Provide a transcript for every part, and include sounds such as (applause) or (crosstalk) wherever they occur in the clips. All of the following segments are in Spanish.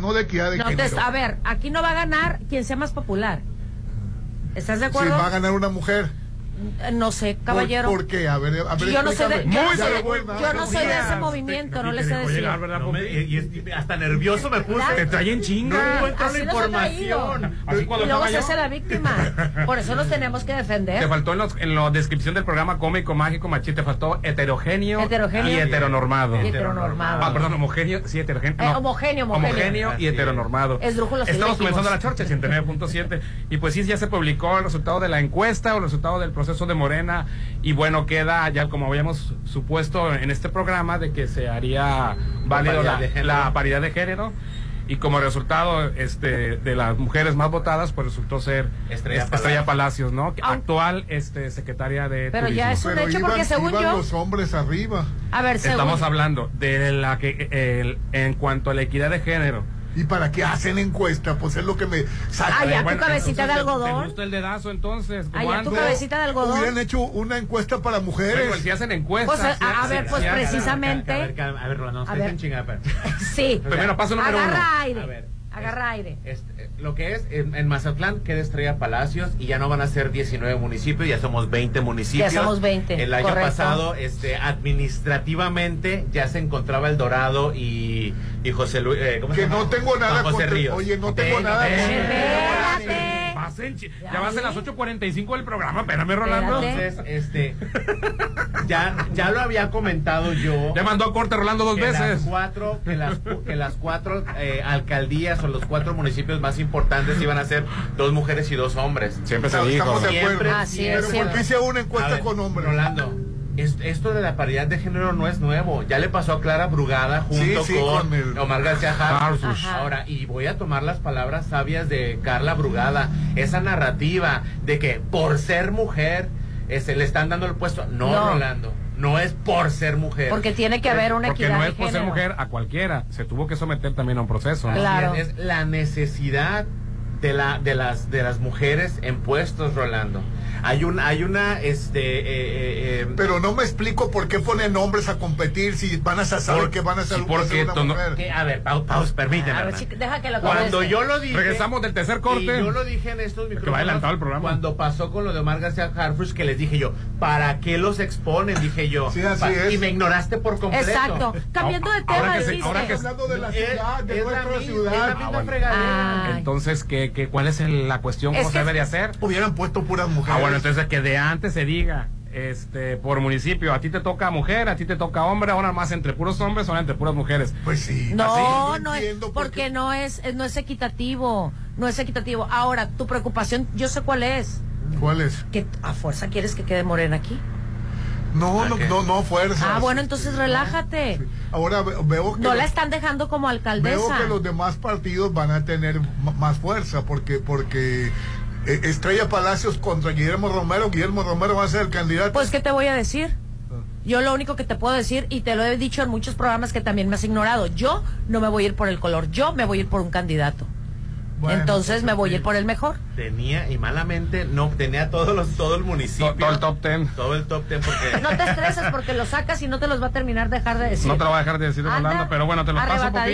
no de equidad de No, entonces, a ver, aquí no va a ganar quien sea más popular. ¿Estás de acuerdo? va a ganar una mujer. Eh, No sé, ¿Por- caballero. ¿Por, qué? A ver, a ver, yo no soy de, yo no Muy soy de- buena. yo no soy de ese movimiento, Te- no te les sé decir. llegar, ¿verdad, No me- Popi? y, y- hasta nervioso me puse. ¿Verdad? Te traen No chinga. encuentro así la información. Así Y luego se hace la víctima. Por eso nos tenemos que Te defender. faltó en, los- en la descripción del programa cómico, mágico, machito, te faltó heterogéneo, Heterogéneo. y heteronormado. Y heteronormado. Ah, perdón, homogéneo, sí, heterogéneo. Eh, no. homogéneo, homogéneo. y heteronormado. Esdrújulos Estamos comenzando la chorcha, 109.7. Y pues sí, ya se publicó el resultado de la encuesta o el resultado del proceso de Morena. Y bueno, queda ya como habíamos supuesto en este programa de que se haría válido la, paridad de género. Y como resultado este, de las mujeres más votadas, pues resultó ser Estrella Palacios. Palacios, ¿no? Que Aun- Actual este, secretaria de Pero ya Turismo. es un Pero hecho iban- porque según iban yo. los hombres arriba. A ver, según. Estamos hablando de la que el- en cuanto a la equidad de género. ¿Y para qué hacen encuesta? Pues es lo que me saca. Ah, ya, tu cabecita de entonces, ¿te- algodón. ¿Te gusta el dedazo entonces? Ah, ¿Cómo ya, tu cabecita de algodón. Hubieran hecho una encuesta para mujeres. Bueno, si hacen encuestas. Pues, a- si a ver, pues, precisamente- A ver, a ver, a ver, Rolando, A ver. en chingada, pero- Sí. Primero, paso número Agarra uno. aire. A ver, Agarra aire. Este, lo que es, en, en Mazatlán queda Estrella Palacios y ya no van a ser 19 municipios, ya somos 20 municipios. Ya somos 20, El año correcto. pasado, este, administrativamente, ya se encontraba El Dorado y, y José Luis. eh, ¿cómo se Que llama? no tengo nada Juan José contra- Ríos. oye, no tengo Ven, nada ven. Ya ya vas en las 8.45 del programa, espérame, Rolando. Entonces, este, (laughs) ya, ya lo había comentado yo. Ya mandó a corte Rolando dos que Las veces. cuatro, que las, que las cuatro eh, alcaldías o los cuatro municipios más importantes iban a ser dos mujeres y dos hombres. Siempre se Estamos dijo. de Siempre, acuerdo. Así es, Pero ¿por siempre. qué hice una encuesta ver, con hombres? Rolando, esto de la paridad de género no es nuevo. Ya le pasó a Clara Brugada junto Sí, sí, con, con el- Omar García Harfuch. Ajá. Ahora, y voy a tomar las palabras sabias de Carla Brugada. Esa narrativa de que por ser mujer se le están dando el puesto. No, No. Rolando. No es por ser mujer. Porque tiene que haber una Porque equidad no de es por ser mujer a cualquiera. Se tuvo que someter también a un proceso. ¿no? Claro. Es, es la necesidad de la de las de las mujeres en puestos, Rolando. Hay un hay una este eh, eh, eh, Pero no me explico por qué ponen hombres a competir si van a saber Por- que van a ser porque una mujer. que- a ver, pau, paus, permíteme. A ver, chica, deja que lo Cuando yo lo dije. Regresamos del tercer corte. Y yo lo dije en estos que micrófonos. va adelantado el programa. Cuando pasó con lo de Omar García Harfuch, que les dije yo, ¿para qué los exponen? Dije yo. Sí, así es. Y me ignoraste por completo. Exacto. Cambiando de Ahora tema, que se- ahora que hablando de la Es- ciudad, de es la nuestra mi- ciudad. Es la Ah, misma bueno. fregadera. Ay. Entonces, ¿qué, qué, cuál es el- la cuestión? Es ¿Cómo se que- debería hacer? Hubieran puesto puras mujeres. Ah, bueno, entonces que de antes se diga, este, por municipio, a ti te toca mujer, a ti te toca hombre, ahora más entre puros hombres, ahora entre puras mujeres. Pues sí. No, Así. no es, entiendo por porque qué- no es, no es equitativo, no es equitativo. Ahora, tu preocupación, yo sé cuál es, ¿Cuál es? que a fuerza quieres que quede morena aquí. No, no, no, no, fuerza. Ah, bueno, entonces relájate. Sí. Ahora ve- veo que No la los- están dejando como veo alcaldesa. que los demás partidos van a tener más fuerza porque porque eh, Estrella Palacios contra Guillermo Romero, Guillermo Romero va a ser el candidato. Pues, ¿qué te voy a decir? Yo lo único que te puedo decir, y te lo he dicho en muchos programas que también me has ignorado, yo no me voy a ir por el color, yo me voy a ir por un candidato. Bueno, Entonces me voy a ir por el mejor. Tenía, y malamente, no, tenía todos los, todo el municipio. To- todo el top ten. Todo el top ten porque. No te estreses porque lo sacas y no te los va a terminar dejar de decir. No te lo voy a dejar de decir, Rolando, pero bueno, te lo paso, para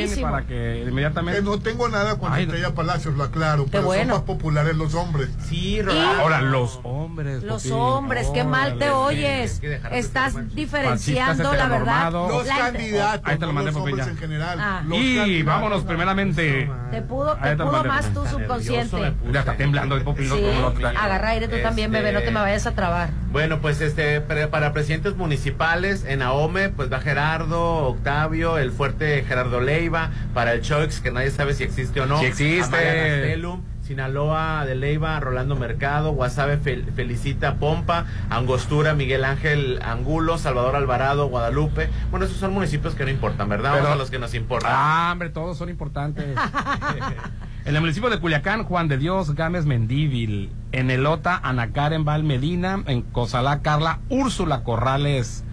que Que inmediatamente... no tengo nada con Ay, Estrella Palacios, lo aclaro, pero bueno. son más populares los hombres. Sí, Rolando. Ahora, los hombres. Los Popín, hombres, qué mal te órale. oyes. De Estás diferenciando la verdad. Los La- candidatos, Ahí te lo mandé, los Popín, hombres ya. en general. Ah. Los Y vámonos primeramente... Te pudo, te pudo más tu subconsciente. Ya está temblando el. Sí, no, agarra aire tú también, bebé, no te me Este- vayas a trabar. Bueno, pues este para presidentes municipales en AOME, pues va Gerardo, Octavio, el fuerte Gerardo Leiva, para el Choix, que nadie sabe si existe o no. Sí existe. Sinaloa de Leiva, Rolando Mercado, Guasave Fel- Felicita Pompa, Angostura, Miguel Ángel Angulo, Salvador Alvarado, Guadalupe. Bueno, esos son municipios que no importan, ¿verdad? Vamos Pero- a los que nos importan. Ah, hombre, todos son importantes. en el municipio de Culiacán, Juan de Dios Gámez Mendívil. En Elota, Ana Karen Val Medina. En Cozalá, Carla Úrsula Corrales.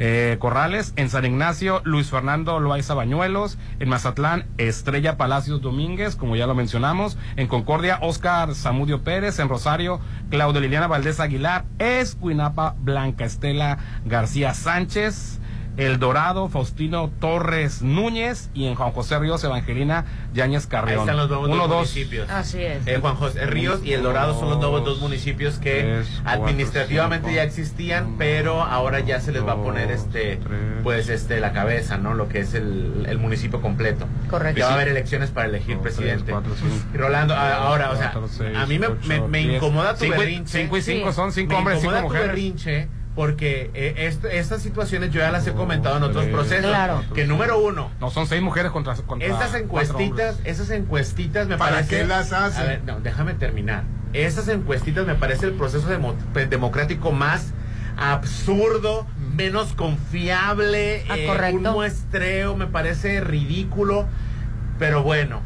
Eh, Corrales, en San Ignacio, Luis Fernando Loaiza Bañuelos, en Mazatlán, Estrella Palacios Domínguez, como ya lo mencionamos, en Concordia, Oscar Zamudio Pérez, en Rosario, Claudio Liliana Valdés Aguilar, Escuinapa, Blanca Estela García Sánchez, El Dorado, Faustino Torres Núñez y en Juan José Ríos, Evangelina Yáñez Ahí Carrión. están los nuevos Uno, dos dos. municipios. Así es. Eh, Juan José Ríos y El Dorado son los nuevos dos municipios que Tres, cuatro, administrativamente cinco, ya existían, pero ahora ya se les va a poner este, tres. pues este, la cabeza, ¿no? Lo que es el, el municipio completo. Correcto. Ya va a haber elecciones para elegir Dos, tres, presidente. cuatro, cinco. Y Rolando, ahora, o sea, seis, a mí me, ocho, me, me diez. incomoda tu Cinco berrinche. Cinco y cinco Sí. son cinco me hombres, cinco incomoda tu mujeres. berrinche porque eh, esto- estas situaciones yo ya las he comentado en otros procesos. Claro. Que número uno, No, son seis mujeres contra, contra estas encuestitas, esas encuestitas me ¿Para parece. qué las hacen? A ver, no, déjame terminar. Esas encuestitas me parece el proceso demo- pues, democrático más absurdo, menos confiable, Ah, eh, correcto. un muestreo, me parece ridículo, pero bueno,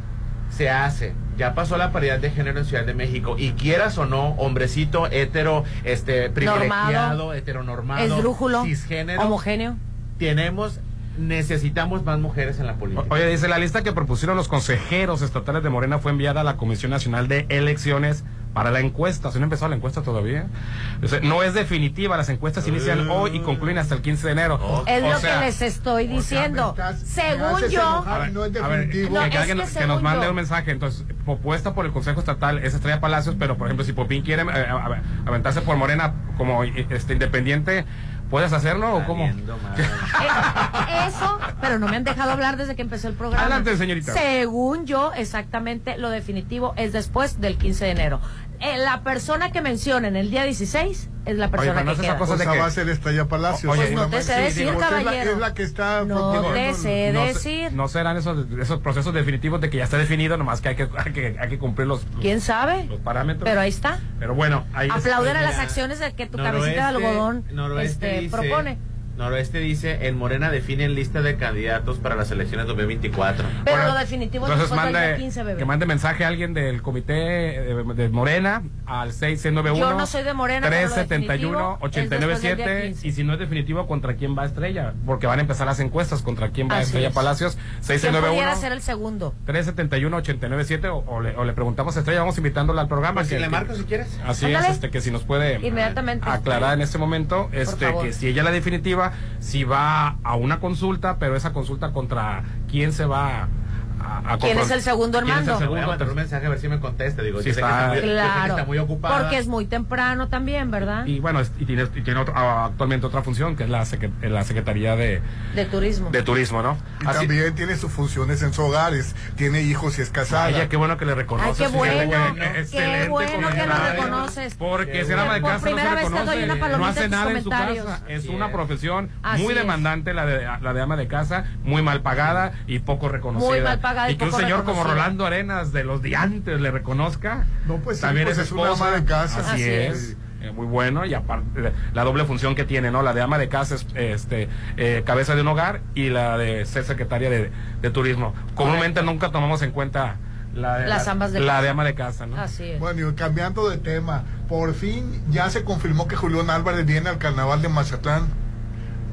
se hace. Ya pasó la paridad de género en Ciudad de México y quieras o no, hombrecito, hetero, este privilegiado, Normado, heteronormado, Esdrújulo, cisgénero, homogéneo. tenemos necesitamos más mujeres en la política. Oye, dice, la lista que propusieron los consejeros estatales de Morena fue enviada a la Comisión Nacional de Elecciones para la encuesta. ¿Se no ha empezado la encuesta todavía? No es definitiva, las encuestas inician hoy y concluyen hasta el 15 de enero. Es O lo sea, que les estoy O sea, diciendo. estás- Según yo, enojar, no es A ver, definitivo. No, que, es que nos mande yo- un mensaje. Entonces, propuesta por el Consejo Estatal es Estrella Palacios, pero por ejemplo, si Popín quiere eh, aventarse por Morena como eh, este independiente, ¿puedes hacerlo o cómo? (laughs) Eh, Eso, pero no me han dejado hablar desde que empezó el programa. Adelante, señorita. Según yo, exactamente lo definitivo es después del 15 de enero. Eh, la persona que mencionen el día 16 es la persona no que queda. cosa de que- va a ser Estrella Palacios. Oye, Pues no te sé decir, porque es la- caballero. Es la, que está No te sé no, decir. no serán esos, esos procesos definitivos de que ya está definido, nomás que hay que, hay que, hay que cumplir los, los- ¿Quién sabe? los parámetros. Pero ahí está. Pero bueno, ahí Aplauden a las acciones de que tu Noroeste- cabecita de algodón este, dice- propone. Noroeste dice, en Morena definen lista de candidatos para las elecciones 2024. Pero Bueno, lo definitivo es entonces del mande, día 15, bebé. que mande mensaje a alguien del comité eh, de Morena al 6691 Yo no soy de Morena, pero lo 371 definitivo es después del día 897 15. y si no es definitivo contra quién va Estrella, porque van a empezar las encuestas contra quién va Así Estrella es. Palacios ¿Quién 6691 pudiera ser el segundo? 371 897 o, o le, o le preguntamos a Estrella, vamos invitándola al programa. Pues si le que- marco si quieres. Así Ándale. es, este, que si nos puede Inmediatamente. aclarar en este momento, este, que si ella es la definitiva, si va a una consulta, pero esa consulta contra quién se va a, a ¿Quién es el segundo. Le voy a mandar un mensaje a ver si me contesta. Digo, Sí yo sé que está- está muy, que Claro. está muy ocupada. Porque es muy temprano también, ¿verdad? Y bueno, es- y tiene, y tiene otro- ah, actualmente otra función, que es la, secre- la Secretaría de, De turismo. de Turismo, ¿no? Y Así- también tiene sus funciones en sus hogares. Tiene hijos y es casada. Ay, qué bueno que le reconoces. Ay, qué bueno, que- qué excelente bueno que lo comentario. reconoces. Porque si era ama de Por casa no primera se vez te reconoce, doy una no palomita hace en tus nada en su comentarios. casa. Es Así una es. profesión Así muy demandante la de, la de ama de casa, muy mal pagada y poco reconocida. Muy mal pagada y que un señor como. Rolando Arenas de los diantes le reconozca. No, pues sí, también pues es es una esposa. ama de casa. Así, Así es. es. Eh, muy bueno y aparte la doble función que tiene, ¿no? La de ama de casa es este eh, cabeza de un hogar y la de ser secretaria de, de turismo. Comúnmente nunca tomamos en cuenta la de, Las la- ambas de la de ama de casa, ¿no? Así es. Bueno, y cambiando de tema, por fin ya se confirmó que Julián Álvarez viene al carnaval de Mazatlán.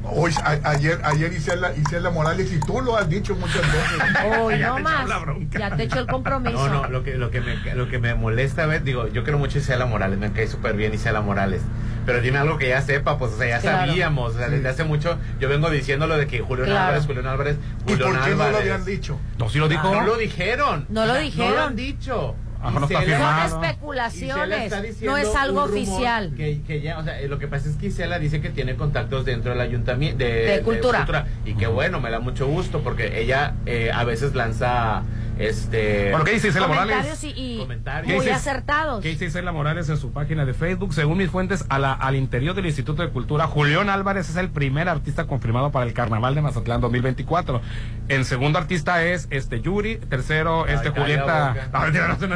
Hoy, a- ayer, ayer Isela, Isela Morales, y tú lo has dicho muchas veces. Hoy Ya no más. la bronca. Ya te echo el compromiso. No, no, lo que, lo que, me, lo que me molesta, a ver, digo, yo quiero mucho a Isela Morales, me cae súper bien Isela Morales. Pero dime algo que ya sepa, pues, o sea, ya Claro. sabíamos, o sea, Sí. desde hace mucho, yo vengo diciéndolo de que Julián Claro. Álvarez, Julián Álvarez, ¿Y Julián por qué no lo habían dicho? No, sí lo dijo. No lo dijeron. No lo dijeron. No lo han dicho. No está Isela- firmado. Son especulaciones. No es algo oficial. Que, que ya, o sea, eh, lo que pasa es que Isela dice que tiene contactos dentro del ayuntamiento de, De cultura. Y que bueno, me da mucho gusto porque ella eh, a veces lanza este, bueno, ¿qué dice Isela Morales? Y, y comentarios. Muy acertados. ¿Qué dice Isela Morales en su página de Facebook? Según mis fuentes, a la, al interior del Instituto de Cultura, Julián Álvarez es el primer artista confirmado para el Carnaval de Mazatlán 2024. El segundo artista es este Yuri, tercero este Ay, Julieta. No, no, no,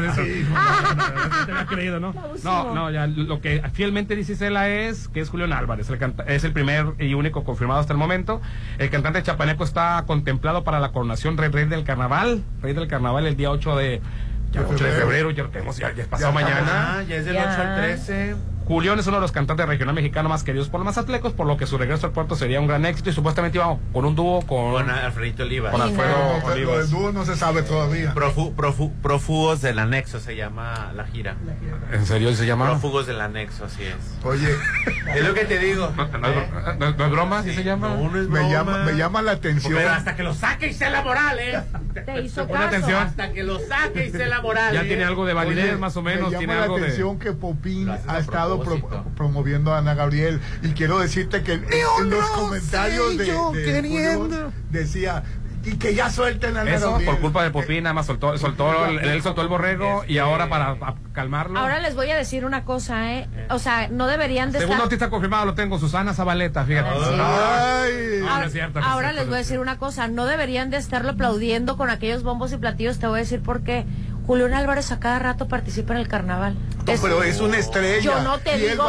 no, no, no, ya lo que fielmente dice Isela es que es Julián Álvarez, es el primer y único confirmado hasta el momento. El cantante chapaneco está contemplado para la coronación Rey, rey del Carnaval, Rey del Carnaval el día 8 de, ya, De 8 de febrero. ya lo tenemos, ya, ya es pasado Ya mañana. Ya es del Ya. 8 al 13. Julián es uno de los cantantes regional mexicano más queridos por los mazatlecos, por lo que su regreso al puerto sería un gran éxito y supuestamente iba con un dúo con, Con Alfredito Olivas. con Alfredo. No, Olivas. del dúo no se sabe todavía. Profu- profu- prófugos del anexo se llama la gira. ¿En serio se llama? Prófugos del anexo, así es. Oye, Es lo que te digo. (laughs) ¿No, no es- ¿eh? no- no es broma? ¿Sí se llama? No, no es me llama, me llama la atención. Pero hasta que lo saque y sea la moral, ¿eh? Te hizo caso. atención. Hasta que lo saque y sea la moral. Ya ¿eh? tiene algo de validez, Oye, más o me menos. llama Tiene la algo de. atención que Popín ha a estado pro- propósito. promoviendo a Ana Gabriel y quiero decirte que en, en los comentarios de, de Julio decía y que ya suelten a Ana Eso, Gabriel. por culpa de Popín, nada más soltó, soltó, el- él soltó el borrego y ahora para pa- calmarlo. Ahora les voy a decir una cosa, ¿eh? O sea, no deberían de Segundo estar... artista confirmado lo tengo, Susana Zabaleta, fíjate. Ah, sí. Ay, No, no es cierto, no es Ahora cierto, les voy a decir una cosa, no deberían de estarlo aplaudiendo con aquellos bombos y platillos, te voy a decir por qué. Julián Álvarez a cada rato participa en el carnaval. no, pero es una estrella. Yo no te digo-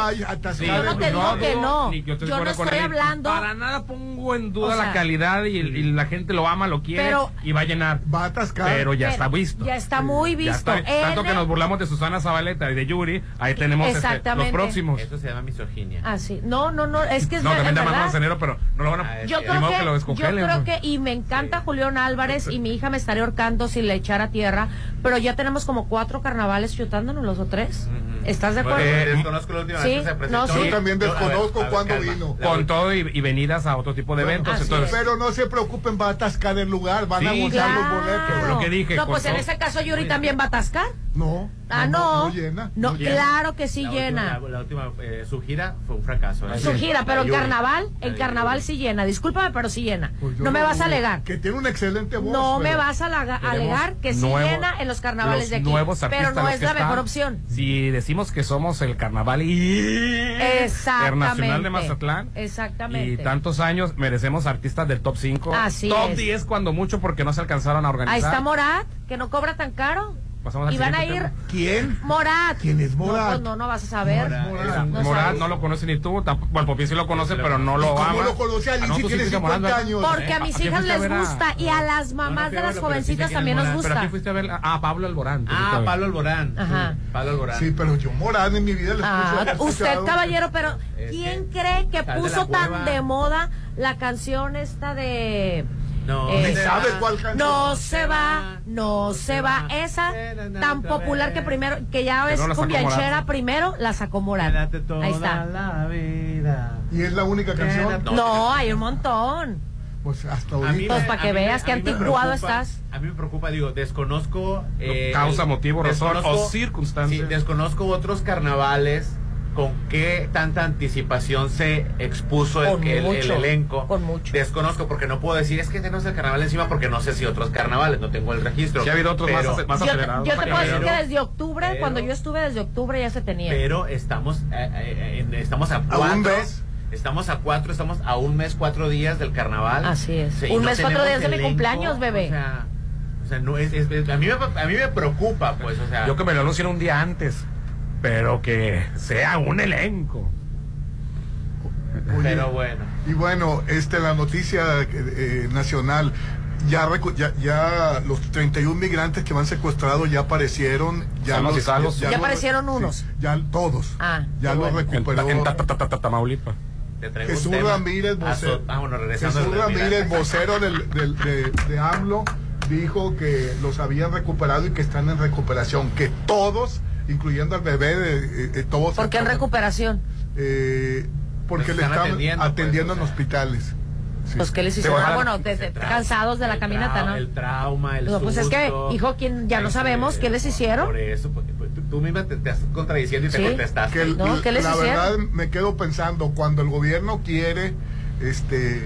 Sí, Yo no te digo que no. yo no estoy él. hablando- Para nada pongo en duda O sea, la calidad y, y la gente lo ama, lo quiere Pero- y va a llenar. Va a atascar. Pero ya Pero está visto. Ya está muy visto. está- tanto que nos burlamos de Susana Zabaleta y de Yuri, ahí tenemos este, los Exactamente. próximos. Eso se llama misoginia. Ah, sí. No, no, no, es que es No, ver- también de verdad. Manzanero, pero no lo van a. Ah, Yo creo que, que lo yo creo pues. que, y me encanta Julián Álvarez y mi hija me estaría ahorcando si le echara tierra, pero ya tenemos como cuatro carnavales chutándonos los o tres. ¿Estás de acuerdo? Eh, desconozco la última sí, vez que se presentó. no, sí. Yo también desconozco ver, cuándo calma. vino. Con todo y, y venidas a otro tipo de Bueno, eventos. entonces, es. Pero no se preocupen, va a atascar el lugar, van a Sí, agotar los Claro. boletos. Lo que dije, No, pues en ese caso Yuri también va a atascar. No. Ah, no. No llena. No, llena. claro que sí la llena. Última, la, la última, eh, su gira fue un fracaso. ¿eh? Su gira, pero en Yuri. carnaval, en Yuri. carnaval sí llena. Discúlpame, pero sí llena. Pues no me vas a alegar. Que tiene una excelente voz. No me vas a alegar que sí llena en los carnavales los de aquí. nuevos Pero no es la están. mejor opción. Si decimos que somos el carnaval internacional de Mazatlán Exactamente. y tantos años merecemos artistas del top 5. Así top es. 10 cuando mucho porque no se alcanzaron a organizar. Ahí está Morat, que no cobra tan caro. Pasamos al Y van a ir ¿Quién? Morat. ¿Quién es Morat? No, pues no, no vas a saber. Morat. Morat. No Morat sabes. no lo conoce ni tú, tampoco, bueno, Popín sí lo conoce, pero no ¿Y lo cómo ama. lo conoce Ah, no, tiene fuiste a 50 Morat, años? Porque a mis hijas a les a- gusta y a las mamás de las jovencitas también nos Morat. Pero aquí gusta. fuiste a ver ah, Pablo Alborán. Ah. Pablo Alborán. Ajá. Pablo Alborán. Sí, pero yo Morat en mi vida le Ah, escucho- usted, caballero, pero Es ¿quién cree que puso tan de moda la canción esta de... No, Eh, sabe va. cuál canción. No se va, no se va. Esa tan popular que primero, que ya es no cumbianchera primero, la sacó toda Ahí está. la vida. Y es la única canción. No, hay un montón. Pues hasta A mí ahorita. Pues me- para a que veas qué anticuado preocupa- estás. A mí me preocupa, digo, desconozco... eh, Causa, motivo, razón o circunstancia. Sí, desconozco otros carnavales con qué tanta anticipación se expuso el, elenco. con mucho. Desconozco porque no puedo decir, es que tenemos el carnaval encima porque no sé si otros carnavales, no tengo el registro. Sí ha habido otros más Pero- ace- más Yo te, acelerados. yo te puedo decir que desde octubre, pero- cuando yo estuve desde octubre ya se tenía. pero estamos eh, eh, estamos a un cuatro mes? estamos a cuatro estamos a un mes cuatro días del carnaval Así es. Sí, Un no mes, cuatro días de mi cumpleaños, bebé. o sea, o sea, no es, es- es- a mí me a mí me preocupa pues o sea Yo que me lo anuncien un día antes, pero que sea un elenco. Oye, pero bueno Y bueno, este, la noticia eh, nacional, ya, recu- ya, ya los 31 migrantes que van secuestrados ya aparecieron. Ya salvos. Ya los- aparecieron unos. ya todos. Ah, ya los bueno. En, recuperó. en ta- ta- ta- ta- Tamaulipas. Jesús. Ramírez, Ah, vocero, ah, bueno, Jesús Ramírez, vocero del, del- de, de AMLO, dijo que los habían recuperado y que están en recuperación, que todos, incluyendo al bebé, eh, eh, todos... ¿Por qué en recuperación? Eh, porque le están estaban atendiendo, atendiendo, pues, o en sea. hospiales. Sí. Pues que les hicieron, Ah, bueno, desde- cansados de la caminata, ¿no? el trauma el No, pues es que, hijo, ¿quién- ya no Este, sabemos qué les hicieron? por eso porque, pues, tú, misma te, te estás contradiciendo y te Sí. contestaste que el- ¿No? ¿Qué les la hicieron? verdad me quedo pensando cuando el gobierno quiere este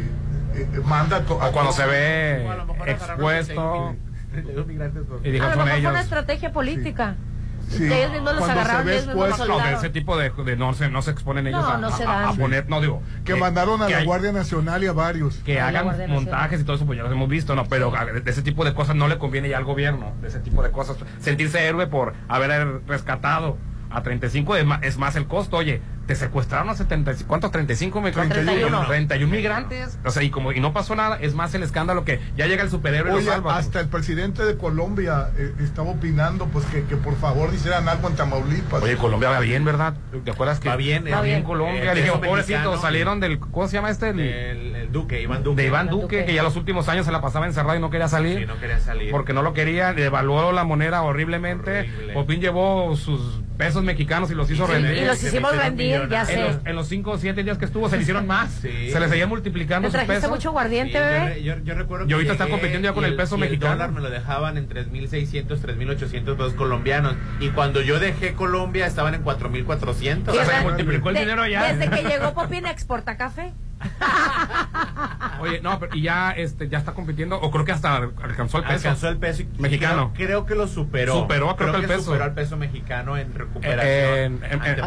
eh, manda to- O cuando se ve a expuesto 32 migrantes por- y dijo A lo mejor (laughs) fue una estrategia política. Sí. Que ellos mismos los Cuando se agarraron y ve ellos mismos los expuesto- No, ese tipo de, de no, se, no se exponen ellos No, a, no a- se a- a dan. poner, no digo. que mandaron a la hay- Guardia Nacional y a varios que A hagan montajes y todo eso, pues ya los hemos visto, ¿no? Pero a- de ese tipo de cosas no le conviene ya al gobierno, de ese tipo de cosas. Sentirse héroe por haber rescatado a 35 es más, es más el costo. Oye, te secuestraron a 70, ¿cuántos? 35 migrantes. 31. 31 migrantes. O sea, y como y no pasó nada, es más el escándalo que ya llega el superhéroe y Oye, lo salva. hasta el presidente de Colombia eh, estaba opinando pues que, que por favor hicieran algo en Tamaulipas. Oye, Colombia va bien, ¿verdad? ¿Te acuerdas que Va bien, va eh, bien bien. Colombia? Eh, dije, mexicano. salieron del ¿cómo se llama este? El- El, el Duque, Iván Duque. de Iván Iván Duque, Duque. que ya los últimos años se la pasaba encerrado y no quería salir. Sí, no quería salir. Porque no lo quería, devaluó la moneda horriblemente. Horrible. Popín llevó sus pesos mexicanos y los hizo Y rendir. Y los hicimos rendir, ya millonarios. En sé. los, en los cinco o siete días que estuvo se le hicieron más. Sí. Se le seguían multiplicando ¿Te sus trajiste pesos. mucho guardiente, Sí, bebé? re- Yo, yo recuerdo Y que ahorita está compitiendo ya con y el peso y mexicano. El dólar me lo dejaban en 3.600, 3.800 pesos colombianos. Y cuando yo dejé Colombia estaban en 4.400. O sea, se multiplicó el de- dinero ya. Desde que llegó (laughs) Popín exporta café. (laughs) Oye, no, pero y ya este ya está compitiendo o creo que hasta alcanzó el peso. Alcanzó el peso. Mexicano. Creo, creo que lo superó. Superó, creo que el peso. superó al peso mexicano en recuperación. En- en- en-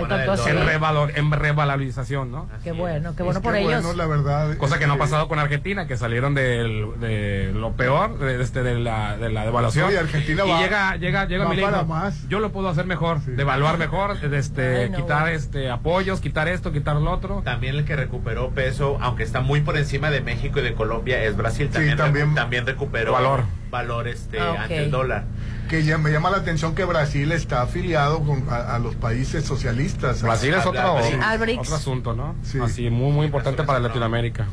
en, revalor, en revalorización, ¿no? Así Qué bueno, qué bueno Es por ellos. bueno, la verdad. Cosa que no ha pasado con Argentina, que salieron del- de lo peor, de, este, de, la, de la devaluación. Oye, Argentina y va- llega, llega, llega más. Yo lo puedo hacer mejor, Sí. devaluar mejor, este, Ay, no, quitar este apoyos, quitar esto, quitar lo otro. También el que recuperó peso, aunque está muy por encima de México y de Colombia, es Brasil. Sí, También, también. recu- también recuperó Valor. valor este, Ah, ante el dólar. Que ya me llama la atención que Brasil está afiliado con, a, a los países socialistas. Brasil es otro, asunto, ¿no? Sí. Así, muy, muy importante para Latinoamérica.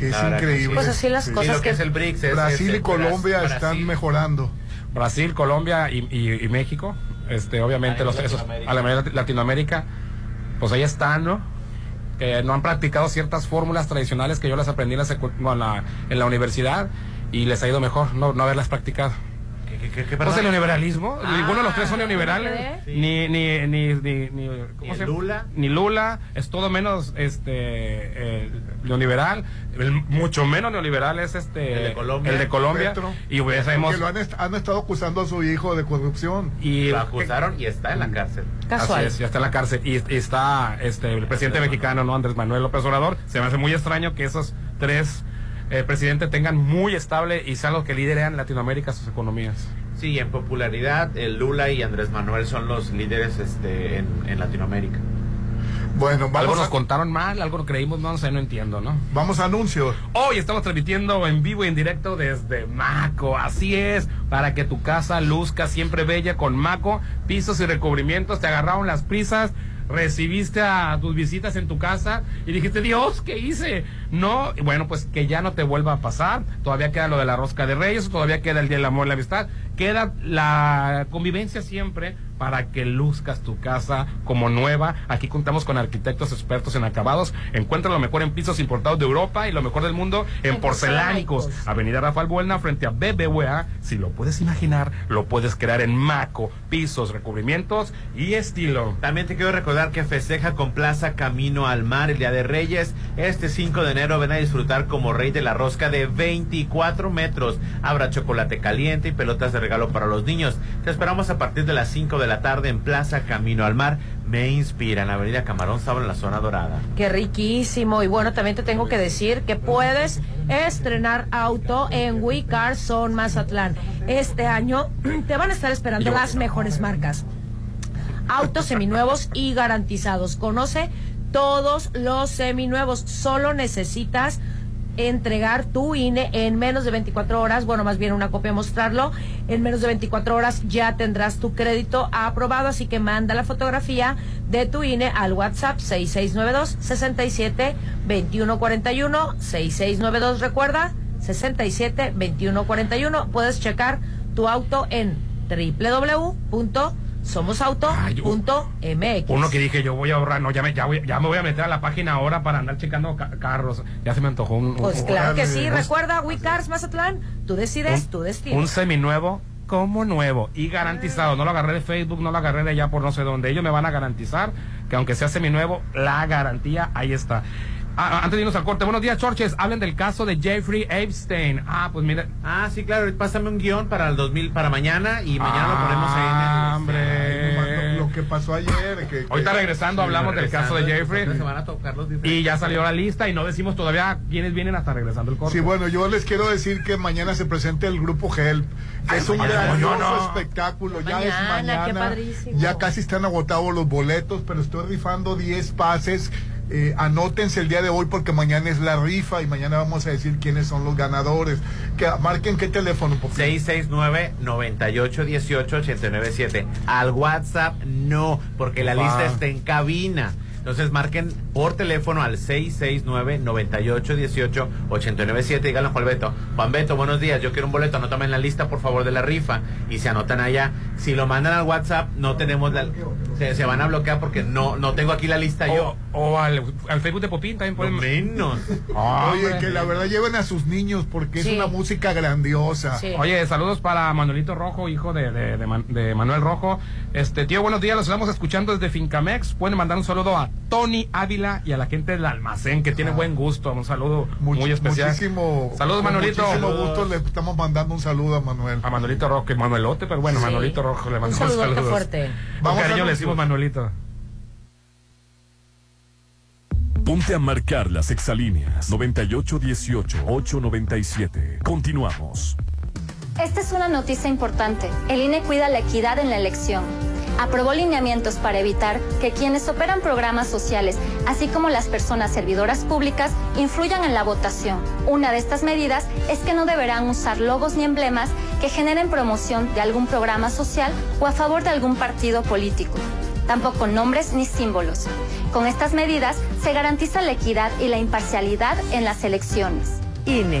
Es increíble. Pues así las Sí. Cosas lo que es el BRICS es- Brasil es y Colombia Brasil. están mejorando. Brasil, Colombia y, y- y México, este, obviamente A los esos, a la Latinoamérica, pues ahí están, ¿no? Que no han practicado ciertas fórmulas tradicionales que yo las aprendí en la, en la, universidad y les ha ido mejor no haberlas practicado. ¿Qué, qué, qué, el neoliberalismo, Ah, ninguno de los tres son neoliberales, sí. ni, ni, ni, ni, ni, ¿cómo se llama? Lula. Ni Lula, es todo menos este eh, neoliberal, el mucho menos neoliberal es este El de Colombia. el de Colombia, Petro. y pues, sabemos lo han, est- han estado acusando a su hijo de corrupción. y Lo acusaron y está en la cárcel. Casual. Así es, ya está en la cárcel. Y, y está este, el presidente mexicano, ¿no? Andrés Manuel López Obrador. Se me hace muy extraño que esos tres eh, presidentes tengan muy estable y sean los que lideran Latinoamérica sus economías. Sí, en popularidad, el Lula y Andrés Manuel son los líderes este, en, en Latinoamérica. Bueno, Algo vamos nos a, contaron mal, algo creímos, no sé, no entiendo, ¿no? vamos a anuncios. Hoy estamos transmitiendo en vivo y en directo desde Maco, así es, para que tu casa luzca siempre bella con Maco, pisos y recubrimientos, te agarraron las prisas, recibiste a tus visitas en tu casa y dijiste, Dios, ¿qué hice? No, y bueno, pues que ya no te vuelva a pasar, todavía queda lo de la rosca de reyes, todavía queda el Día del Amor y la Amistad, queda la convivencia siempre para que luzcas tu casa como nueva. Aquí contamos con arquitectos expertos en acabados. Encuentra lo mejor en pisos importados de Europa y lo mejor del mundo en, En porcelánicos. porcelánicos. Avenida Rafael Buena frente a BBVA. Si lo puedes imaginar, lo puedes crear en Maco, pisos, recubrimientos y estilo. También te quiero recordar que festeja con Plaza Camino al Mar el Día de Reyes. Este 5 de enero ven a disfrutar como rey de la rosca de 24 metros. Habrá chocolate caliente y pelotas de regalo para los niños. Te esperamos a partir de las 5 de la tarde en Plaza Camino al Mar. Me inspira en Avenida Camarón Sábado en la zona dorada. Qué riquísimo. Y bueno, también te tengo que decir que puedes estrenar auto en We Car Zone Mazatlán. Este año (clears throat) te van a estar esperando las mejores marcas. Autos seminuevos y garantizados. Conoce todos los seminuevos. Solo necesitas entregar tu INE en menos de 24 horas, bueno, más bien una copia mostrarlo, en menos de 24 horas ya tendrás tu crédito aprobado, así que manda la fotografía de tu INE al WhatsApp 6692 67 2141 6692 recuerda 67 2141 puedes checar tu auto en www.somosauto.mx Uno que dije, yo voy a ahorrar, no, ya me, ya, voy- ya me voy a meter a la página ahora para andar checando ca- carros. Ya se me antojó un... Pues un- claro que sí, recuerda WeCars Mazatlán, tú decides, tu destino. Un seminuevo como nuevo y garantizado. No lo agarré de Facebook, no lo agarré de allá por no sé dónde. Ellos me van a garantizar que aunque sea seminuevo, la garantía ahí está. Ah, antes de irnos al corte, buenos días, Chorches. Hablen del caso de Jeffrey Epstein. Ah, pues mira. Ah, sí, claro. Pásame un guion para el 2000, para mañana y mañana lo ponemos ahí en el... Ah, hombre. Lo que ¿Qué pasó ayer? Que, Ahorita que- regresando hablamos del caso de Jeffrey. Se van a tocar los Y ya salió la lista y no decimos todavía quiénes vienen hasta regresando el corte. Sí, bueno, yo les quiero decir que mañana se presenta el grupo Help. Ay, es un mañana, grandioso no, no. espectáculo. Ya es Mañana, qué padrísimo. Ya casi están agotados los boletos, pero estoy rifando 10 pases. Eh, anótense el día de hoy porque mañana es la rifa y mañana vamos a decir quiénes son los ganadores. Que marquen qué teléfono, por favor. 669-9818-897. Al WhatsApp no, porque la lista está en cabina. Entonces marquen por teléfono al 669-9818-897. Díganle a Juan Beto. Juan Beto, buenos días. Yo quiero un boleto. Anótame en la lista, por favor, de la rifa. Y se anotan allá. Si lo mandan al WhatsApp, no tenemos la. Se, se van a bloquear porque no, no tengo aquí la lista yo. O, al, al Facebook de Popín también podemos. menos. (laughs) Oye, Hombre. que la verdad lleven a sus niños porque Sí. es una música grandiosa. Sí. Oye, saludos para Manuelito Rojo, hijo de, de, de Man- de Manuel Rojo. Este, tío, buenos días, los estamos escuchando desde Fincamex. Pueden mandar un saludo a Tony Ávila y a la gente del almacén que tiene buen gusto. Un saludo Much- muy especial. Muchísimo, Saludos, Manuelito. Muchísimo gusto le estamos mandando un saludo a Manuel. A Manuelito Rojo, que Manuelote, pero bueno, Sí. Manuelito Rojo le Un mandamos saludote saludos. fuerte. Vamos a cariño le decimos Manuelito. Ponte a marcar las exalíneas 9818-897. Continuamos. Esta es una noticia importante. El INE cuida la equidad en la elección. Aprobó lineamientos para evitar que quienes operan programas sociales, así como las personas servidoras públicas, influyan en la votación. Una de estas medidas es que no deberán usar logos ni emblemas que generen promoción de algún programa social o a favor de algún partido político. Tampoco nombres ni símbolos. Con estas medidas se garantiza la equidad y la imparcialidad en las elecciones. INE.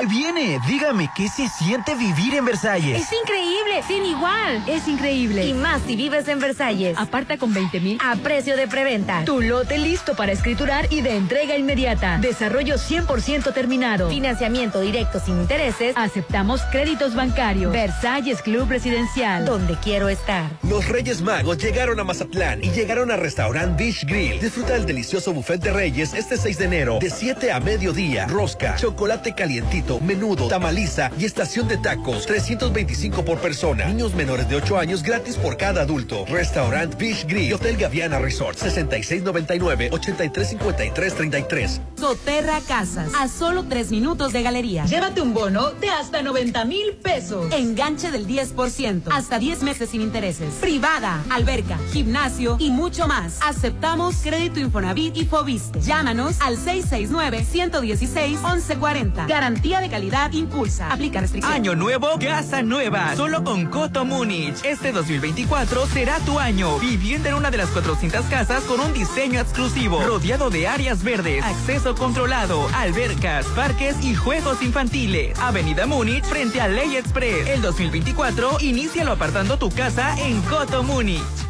Ahí viene, dígame, ¿qué se siente vivir en Versalles? Es increíble, sin igual. Es increíble. Y más si vives en Versalles. Aparta con 20 mil a precio de preventa. Tu lote listo para escriturar y de entrega inmediata. Desarrollo 100% terminado. Financiamiento directo sin intereses. Aceptamos créditos bancarios. Versalles Club Residencial. Donde quiero estar. Los Reyes Magos llegaron a Mazatlán y llegaron al restaurant Beach Grill. Disfruta del delicioso buffet de Reyes este 6 de enero de 7 a mediodía. Rosca, chocolate calientito, menudo, tamaliza y estación de tacos. 325 por persona. Niños menores de 8 años gratis por cada adulto. Restaurant Beach Grill Hotel Gaviana Resort. 6699-835333. Soterra Casas, a solo tres minutos de galería. Llévate un bono de hasta 90 mil pesos. Enganche del 10%, hasta 10 meses sin intereses. Privada, alberca, gimnasio y mucho más. Aceptamos crédito Infonavit y Fobiste. Llámanos al 669-116-1140. Garantía de calidad impulsa. Aplica restricciones. Año nuevo, casa nueva. Solo con Coto Múnich. Este 2024 será tu año. Viviendo en una de las 400 casas con un diseño exclusivo. Rodeado de áreas verdes, acceso controlado, albercas, parques y juegos infantiles. Avenida Múnich frente a Ley Express. El 2024, inícialo apartando tu casa en Coto Múnich.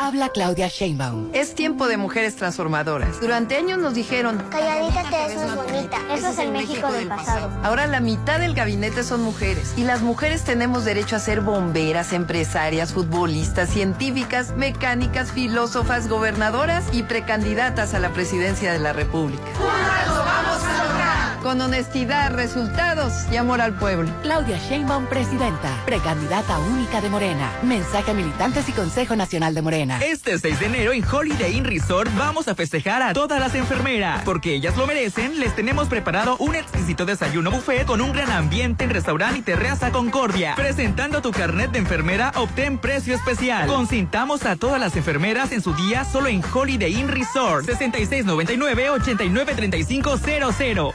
Habla Claudia Sheinbaum. Es tiempo de mujeres transformadoras. Durante años nos dijeron, Calladita te ves más bonita. Eso es el México del pasado. ahora la mitad del gabinete son mujeres. Y las mujeres tenemos derecho a ser bomberas, empresarias, futbolistas, científicas, mecánicas, filósofas, gobernadoras y precandidatas a la presidencia de la República. Con honestidad, resultados y amor al pueblo. Claudia Sheinbaum, presidenta, precandidata única de Morena. Mensaje a militantes y Consejo Nacional de Morena. Este 6 de enero en Holiday Inn Resort vamos a festejar a todas las enfermeras. Porque ellas lo merecen, les tenemos preparado un exquisito desayuno buffet con un gran ambiente en restaurante y terraza Concordia. Presentando tu carnet de enfermera, obtén precio especial. Consintamos a todas las enfermeras en su día solo en Holiday Inn Resort. 6699-893500.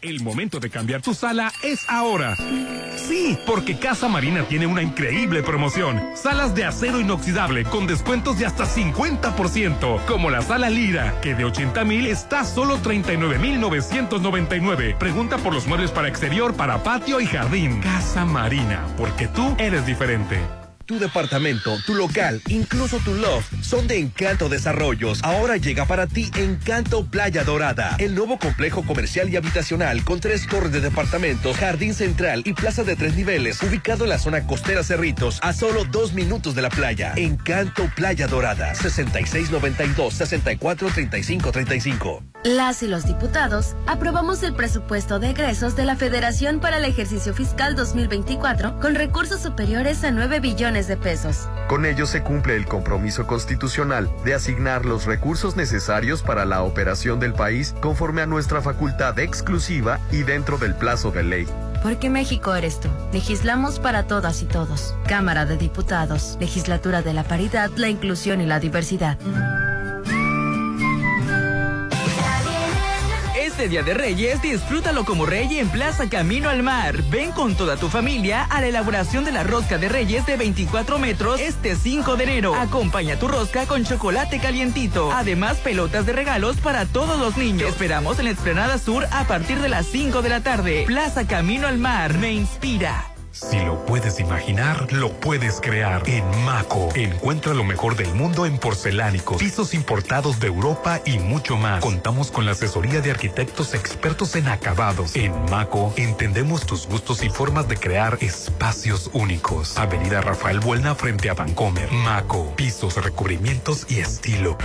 El momento de cambiar tu sala es ahora. Sí, porque Casa Marina tiene una increíble promoción. Salas de acero inoxidable con descuentos de hasta 50%. Como la sala Lira, que de 80 mil está solo 39 mil 999. Pregunta por los muebles para exterior, para patio y jardín. Casa Marina, porque tú eres diferente. Tu departamento, tu local, incluso tu loft son de Encanto Desarrollos. Ahora llega para ti Encanto Playa Dorada, el nuevo complejo comercial y habitacional con tres torres de departamentos, jardín central y plaza de tres niveles, ubicado en la zona costera Cerritos, a solo dos minutos de la playa. Encanto Playa Dorada, 6692-643535. Las y los diputados aprobamos el presupuesto de egresos de la Federación para el ejercicio fiscal 2024 con recursos superiores a 9 billones de pesos. Con ello se cumple el compromiso constitucional de asignar los recursos necesarios para la operación del país conforme a nuestra facultad exclusiva y dentro del plazo de ley. Porque México eres tú. Legislamos para todas y todos. Cámara de Diputados. Legislatura de la Paridad, la Inclusión y la Diversidad. Este Día de Reyes, disfrútalo como rey en Plaza Camino al Mar. Ven con toda tu familia a la elaboración de la rosca de Reyes de 24 metros este 5 de enero. Acompaña tu rosca con chocolate calientito. Además, pelotas de regalos para todos los niños. Esperamos en la Esplanada Sur a partir de las 5 de la tarde. Plaza Camino al Mar me inspira. Si lo puedes imaginar, lo puedes crear. En Maco, encuentra lo mejor del mundo en porcelánicos, pisos importados de Europa y mucho más. Contamos con la asesoría de arquitectos expertos en acabados. En Maco, entendemos tus gustos y formas de crear espacios únicos. Avenida Rafael Buelna frente a Vancomer. Maco, pisos, recubrimientos y estilo.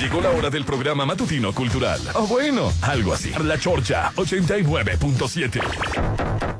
Llegó la hora del programa matutino cultural. O bueno, algo así. La Chorcha 89.7.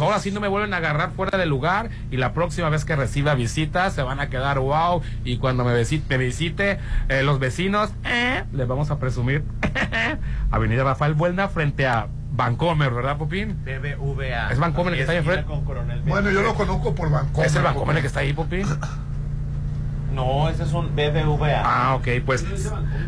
Ahora sí no me vuelven a agarrar fuera del lugar y la próxima vez que reciba visitas se van a quedar wow y cuando me visite, me visite eh, los vecinos, eh, les vamos a presumir (laughs) Avenida Rafael Buelna frente a Vancomer, ¿verdad, Popín? BBVA. Es Vancomer el que está ahí enfrente. Bueno, yo lo conozco por Bancomer. ¿Es el Vancomer el que está ahí, Popín? (laughs) No, ese es un BBVA. Ah, ok, pues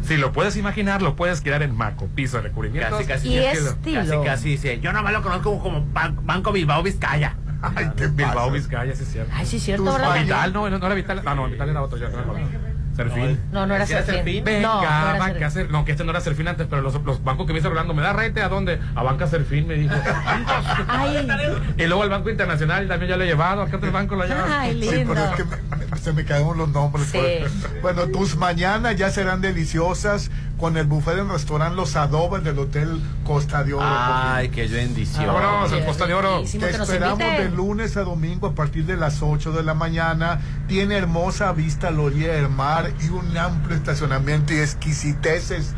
si lo puedes imaginar, lo puedes quedar en Maco, piso de recubrimientos. Casi, casi, Y estilo. casi, casi dice. Yo nomás lo conozco como Ban- Banco Bilbao Vizcaya. Ay, qué Bilbao, Vizcaya, sí es cierto. Ay, sí, es cierto. Vital, no, no era Vital. Ah, no, Vital era otro, ya no me acuerdo. Serfín. No, no era ¿Sí Serfín. Venga, No, no era Banca Serfín. Serfín. No, que este no era Serfín antes, pero los, los bancos que me hizo Rolando, ¿me da rete a dónde? A Banca Serfín, me dijo. (laughs) Ay, (laughs) y luego el Banco Internacional también ya lo he llevado. ¿A qué otro banco lo ha llevado? ay, Sí, lindo. pero es que me- me- se me cayeron los nombres. Sí. Bueno, tus mañanas ya serán deliciosas con el buffet del restaurante Los Adobes del Hotel Costa de Oro. Ay, qué bendición. Vámonos, el Costa de Oro. Te esperamos de lunes a domingo a partir de las 8 de la mañana. Tiene hermosa vista a la orilla del mar y un amplio estacionamiento y exquisiteces.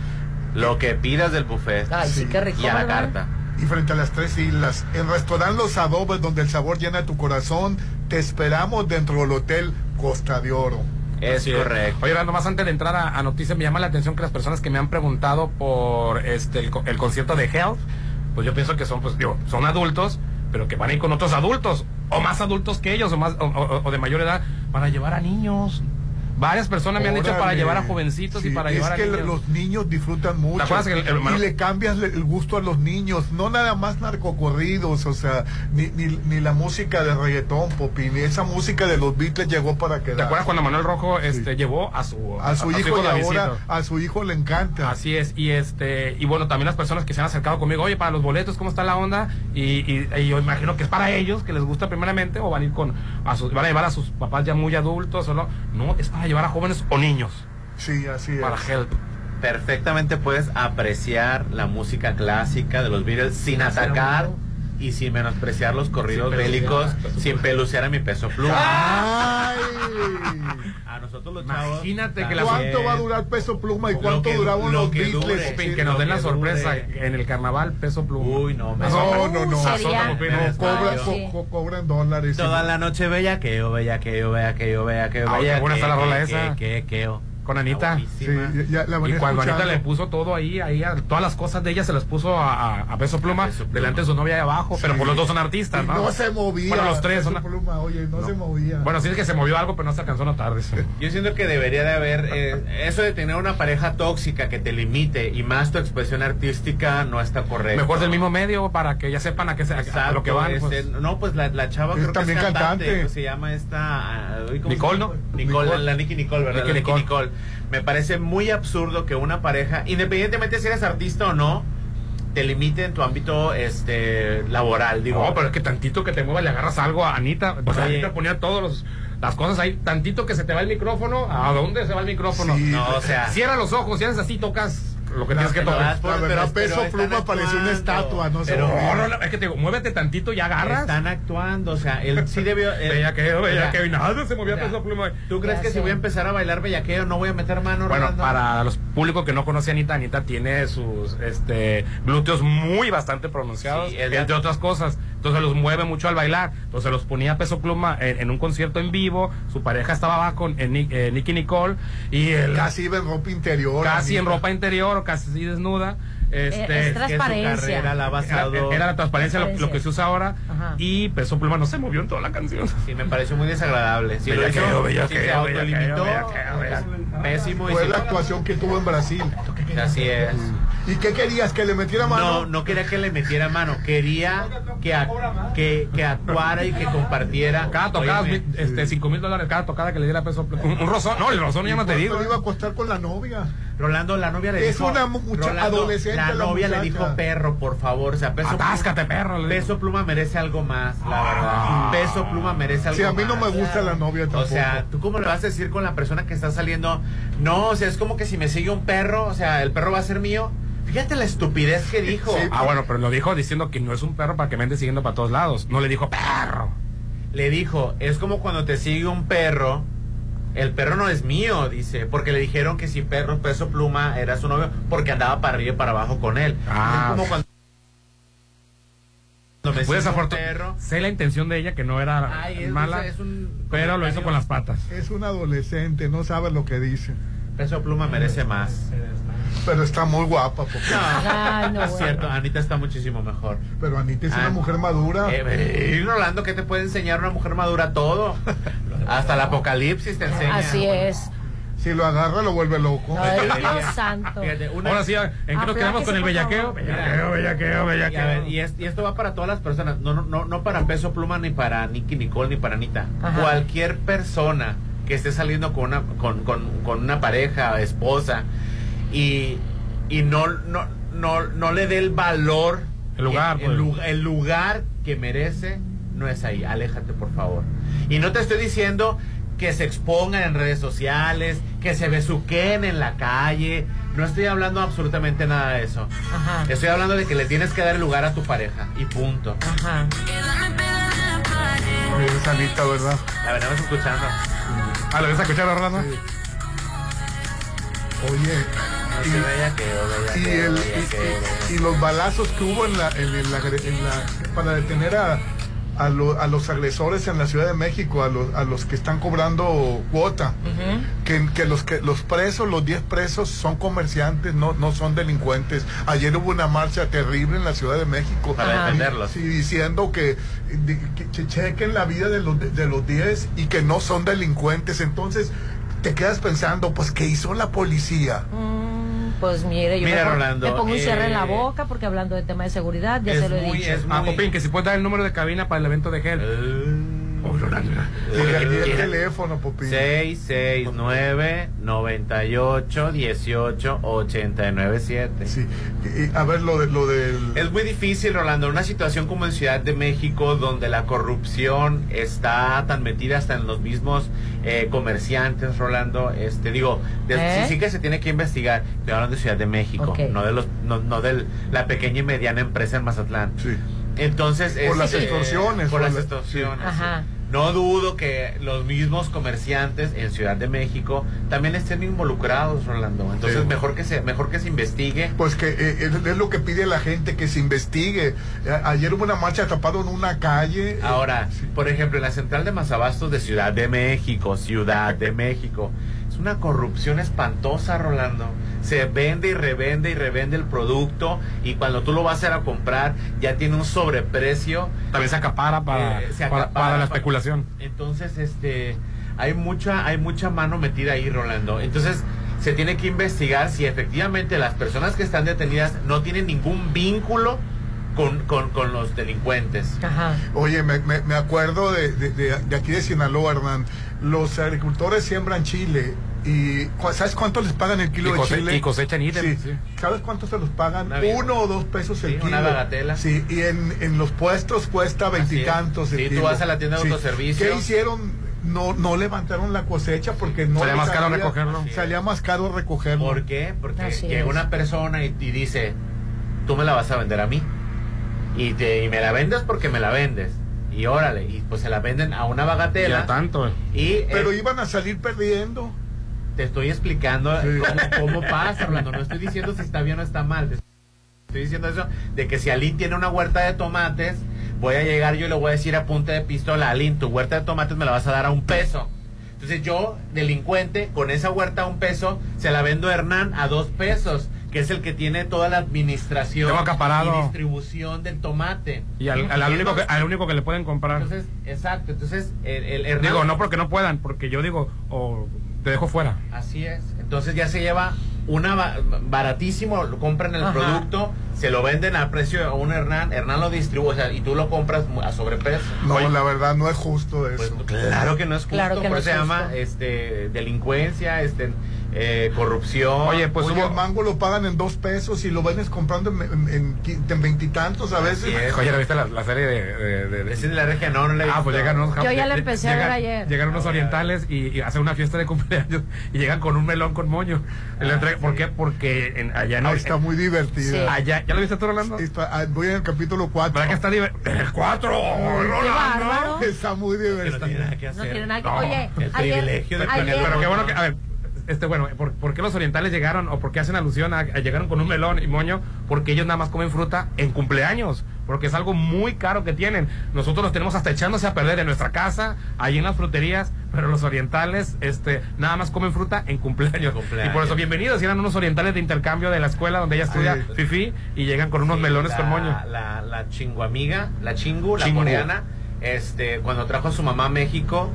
Lo que pidas del buffet. Ay, sí, qué rico, Y a la carta. Y frente a las tres islas, el restaurante Los Adobes, donde el sabor llena tu corazón, te esperamos dentro del Hotel Costa de Oro. Es Así correcto. Oye, nomás antes de entrar a, a noticias, me llama la atención que las personas que me han preguntado por este el, el concierto de Health, pues yo pienso que son, pues, digo, son adultos, pero que van a ir con otros adultos, o más adultos que ellos, o más, o, o- o de mayor edad, para llevar a niños. Varias personas me han dicho para llevar a jovencitos y para es llevar a que niños. los niños disfrutan mucho. acuerdas que el- el- y le cambias el gusto a los niños, no nada más narcocorridos, o sea, ni, ni, ni la música de reggaetón, Popi, ni esa música de los Beatles llegó para quedar. ¿Te acuerdas cuando Manuel Rojo este, llevó a su, a su hijo y Davidcito? ahora a su hijo le encanta. Así es, y este, y bueno, también las personas que se han acercado conmigo, oye, para los boletos, ¿cómo está la onda? Y, y- y yo imagino que es para ellos, que les gusta primeramente, o van a ir con, a sus, van a llevar a sus papás ya muy adultos, o no, no, es para llevar a jóvenes o niños, Sí, así es. para help. perfectamente puedes apreciar la música clásica de los Beatles sin atacar y sin menospreciar los corridos Sin bélicos, sin pelucear a mi peso pluma. Ay. A nosotros los chavos. Imagínate que la ¿Cuánto va a durar peso pluma y Lo cuánto que- duraban lo los que Beatles? dure. Que nos den la que sorpresa dure. en el carnaval, peso pluma. Uy, no, me No, no, no. Sería- No, Me cobra- desmayo. co- co- cobran dólares. Toda la noche bella que yo, bella que yo, bella que yo, bella que yo, Ah, bella qué buena que- está la rola que- esa. que- que- que- Con Anita. Sí, ya- ya la van Y cuando Anita le puso todo ahí, ahí a- todas las cosas de ella se las puso a, a- a Peso Pluma, Peso Pluma. delante de su novia ahí abajo, pero por los dos son artistas, Y ¿no? no se movía. Bueno, los tres Peso son- Pluma, oye, no, se movía. Bueno, sí es que se movió algo, pero no se alcanzó a notar. dice. Yo siento que debería de haber eh, eso de tener una pareja tóxica que te limite y más tu expresión artística no está correcto. Mejor del mismo medio para que ya sepan a, qué se, a Exacto, lo que van. este, pues. no, pues la, la chava Es creo que es cantante, cantante. pues, se llama esta ah, uy, ¿cómo se Nicole? ¿no? Nicole, Nicole. la Nicky Nicole, ¿verdad? Nicky Nicole. Nicole. Me parece muy absurdo que una pareja, independientemente si eres artista o no, te limite en tu ámbito este laboral, digo. No, pero es que tantito que te mueva le agarras algo a Anita. Pues Oye. Anita ponía todas las cosas ahí. Tantito que se te va el micrófono. ¿A dónde se va el micrófono? Sí. No, o sea, Cierra los ojos y haces así, tocas lo que tienes que La verdad, pero- Peso Pluma pareció una estatua, no se Pero- es que te digo, muévete tantito y agarras. están actuando, o sea, él sí debió (laughs) Bellaqueo, bellaqueo, y nada se movía o sea, Peso Pluma. ¿Tú crees que si sé. voy a empezar a bailar bellaqueo no voy a meter mano? Bueno, para los públicos que no conocen a Anita, Anita tiene sus este, glúteos muy bastante pronunciados, entre otras cosas. Entonces los mueve mucho al bailar. Entonces los ponía peso pluma en, en un concierto en vivo. Su pareja estaba abajo, en, eh, Nicky Nicole, y él Casi iba en ropa interior. casi en ropa interior, casi desnuda. Este, es que su transparencia. carrera la ha era, la transparencia, lo, Transparencia. lo que se usa ahora. Ajá. Y peso pluma no se movió en toda la canción. Sí, me pareció muy desagradable. Lo Bellaqueo, bellaqueo, pésimo. Fue la actuación que tuvo en Brasil. Así es. ¿Y qué querías? ¿Que le metiera mano? No, no quería que le metiera mano, quería que, que, que actuara y que compartiera. Cada tocada, Óyeme, este, cinco mil dólares cada tocada que le diera peso pluma. Un, un rozón, no, el rozón ya no te ¿Cuánto digo. le iba a costar con la novia? Rolando, la novia le Es dijo. una mucha- Rolando, adolescente La la novia le muchacha. dijo perro, por favor. O sea, peso Atáscate, perro. Peso Pluma merece algo más, la Ah. verdad. Peso Pluma merece algo Sí, a mí no más. me gusta la novia tampoco. O sea, ¿tú cómo le vas a decir con la persona que está saliendo? No, o sea, es como que si me sigue un perro, o sea, el perro va a ser mío. Fíjate la estupidez que dijo. Sí. Ah, bueno, pero lo dijo diciendo que no es un perro para que me ande siguiendo para todos lados. No le dijo perro. Le dijo, es como cuando te sigue un perro. El perro no es mío, dice, porque le dijeron que si perro peso pluma era su novio, porque andaba para arriba y para abajo con él. Ah. es como cuando cuando me Fue sigue un desafortunado. perro. Sé la intención de ella que no era Ay, es- mala, es un pero lo hizo con las patas. Es un adolescente, no sabe lo que dice. Peso pluma merece más. Pero está muy guapa. Porque... Ay, no, es bueno. cierto, Anita está muchísimo mejor. Pero Anita es Ah. una mujer madura. Eh, eh, Rolando, ¿qué te puede enseñar una mujer madura? Todo. Hasta el apocalipsis te enseña. Así es. Si lo agarra, lo vuelve loco. Ay, Dios santo. Fíjate, una- Ahora sí, ¿en qué nos quedamos con el bellaqueo? Bellaqueo, bellaqueo, Y, a ver, bellaqueo. y, es- y esto va para todas las personas, no, no, no, no para Peso Pluma, ni para Nicky Nicole, ni para Anita. Ajá. Cualquier persona que esté saliendo con una, con, con, con una pareja, esposa, y, y no, no, no, no le dé el valor, El lugar, el, pues. el lugar que merece, no es ahí. Aléjate, por favor. Y no te estoy diciendo que se expongan en redes sociales, que se besuquen en la calle. No estoy hablando absolutamente nada de eso. Ajá. Estoy hablando de que le tienes que dar lugar a tu pareja y punto. Ajá. ¿verdad? La venimos escuchando. Ah, ¿lo ves a escuchar, Orlando? Sí. Oye, y- el- los balazos que hubo en la, en el- la- en la- para detener a, a, lo- a los agresores en la Ciudad de México, a los, a los que están cobrando cuota, que, que los que los presos, los 10 presos son comerciantes, no, no son delincuentes. Ayer hubo una marcha terrible en la Ciudad de México. Para Ajá. defenderlos. Sí, diciendo que, que che- chequen la vida de los, de los 10 y que no son delincuentes. Entonces te quedas pensando, pues, ¿qué hizo la policía? Mm, pues mire, yo Mira, mejor Rolando, le pongo un cierre en la eh, boca porque hablando de tema de seguridad ya se lo he muy- dicho. es Ah, Popín, que si puedes dar el número de cabina para el evento de Gel. Eh, el, el teléfono, Popín. 669 98 18 89 7. Sí. Y, a ver, lo, de, lo del. Es muy difícil, Rolando. Una situación como en Ciudad de México, donde la corrupción está tan metida hasta en los mismos eh, comerciantes, Rolando. Este, digo, de- ¿Eh? sí, sí que se tiene que investigar. Estoy hablando de Ciudad de México, no de los, no, no de la pequeña y mediana empresa en Mazatlán. Sí. Entonces, Por las extorsiones, Por por las la- extorsiones. Ajá. No dudo que los mismos comerciantes en Ciudad de México también estén involucrados, Rolando. Entonces, Sí. mejor que se mejor que se investigue. Pues que eh, es, es lo que pide la gente, que se investigue. Ayer hubo una marcha tapado en una calle. eh, Ahora, por ejemplo, en la central de Mazabastos de Ciudad de México, Ciudad de México, es una corrupción espantosa, Rolando. Se vende y revende y revende el producto y cuando tú lo vas a ir a comprar ya tiene un sobreprecio. También se acapara para, Eh, se para, acapara para la especulación. Entonces, este, hay mucha, hay mucha mano metida ahí, Rolando. Entonces, se tiene que investigar si efectivamente las personas que están detenidas no tienen ningún vínculo con, con, con los delincuentes. Ajá. Oye, me, me- me acuerdo de, de- de- de aquí de Sinaloa, Hernán. Los agricultores siembran chile. ¿Y sabes cuánto les pagan el kilo Y de chile? y cosechan ítem, Sí. sí. ¿Sabes cuánto se los pagan? Una vida. Uno o dos pesos el Sí, kilo. una bagatela. Sí, y en, en los puestos cuesta Así veintitantos el es. Sí, tú vas a la tienda de autoservicio. ¿Qué hicieron? No, no levantaron la cosecha porque no Salía más caro recogerlo. Salía más caro recogerlo. ¿Por qué? Porque Así llega es. una persona y, y dice, tú me la vas a vender a mí. Y, te, y me la vendes porque me la vendes. Y órale, y pues se la venden a una bagatela. Ya tanto. Y eh, Pero iban a salir perdiendo. Te estoy explicando cómo, cómo pasa, Orlando. No estoy diciendo si está bien o está mal. Estoy diciendo eso de que si Alín tiene una huerta de tomates, voy a llegar yo y le voy a decir a punta de pistola, Alín, tu huerta de tomates me la vas a dar a un peso. Entonces yo, delincuente, con esa huerta a un peso, se la vendo a Hernán a dos pesos, que es el que tiene toda la administración y distribución del tomate. Y al, al- al único que, al único que le pueden comprar. Entonces, exacto, entonces el, el Hernán... Digo, no porque no puedan, porque yo digo, o te dejo fuera. Así es. Entonces ya se lleva una ba- baratísimo, lo compran el Ajá. producto, se lo venden a precio a un Hernán, Hernán lo distribuye, o sea, y tú lo compras mu- a sobreprecio. No, Oye. la verdad no es justo eso. Pues claro que no es justo, Claro que por no eso es se llama este delincuencia, este eh, corrupción. Oye, pues Oye, hubo- el mango lo pagan en dos pesos y lo vendes comprando en- veintitantos a veces. Es. Oye, ¿no viste la, la serie de, de- de- de- Ese es de la región, no, no le he Ah, pues visto. llegan unos Yo ya la empecé a ver ayer. Llegan unos orientales y, y hacen una fiesta de cumpleaños y llegan con un melón con moño. Le entregan- ¿Por qué? Porque en- allá no. Ah, está muy divertida. Sí. Allá, ¿Ya lo viste tú, Rolando? Está- ah, voy en el capítulo 4. ¿Verdad que está divertido? ¡El 4! Qué bárbaro. Está muy Que no tiene nada que No hacer. tiene nada que... No, Oye, el ayer, privilegio de ayer- tener- Pero qué bueno que, a ver, este, bueno, ¿por, por qué los orientales llegaron o por qué hacen alusión a, a llegaron con un melón y moño? Porque ellos nada más comen fruta en cumpleaños, porque es algo muy caro que tienen. Nosotros los tenemos hasta echándose a perder en nuestra casa, ahí en las fruterías, pero los orientales, este, nada más comen fruta en cumpleaños. Cumpleaños. Y por eso, bienvenidos, eran unos orientales de intercambio de la escuela donde ella estudia Ay. Fifi y llegan con unos Sí, melones la, con moño. La, la chinguamiga, la chingu, la Chingu. coreana, este, cuando trajo a su mamá a México,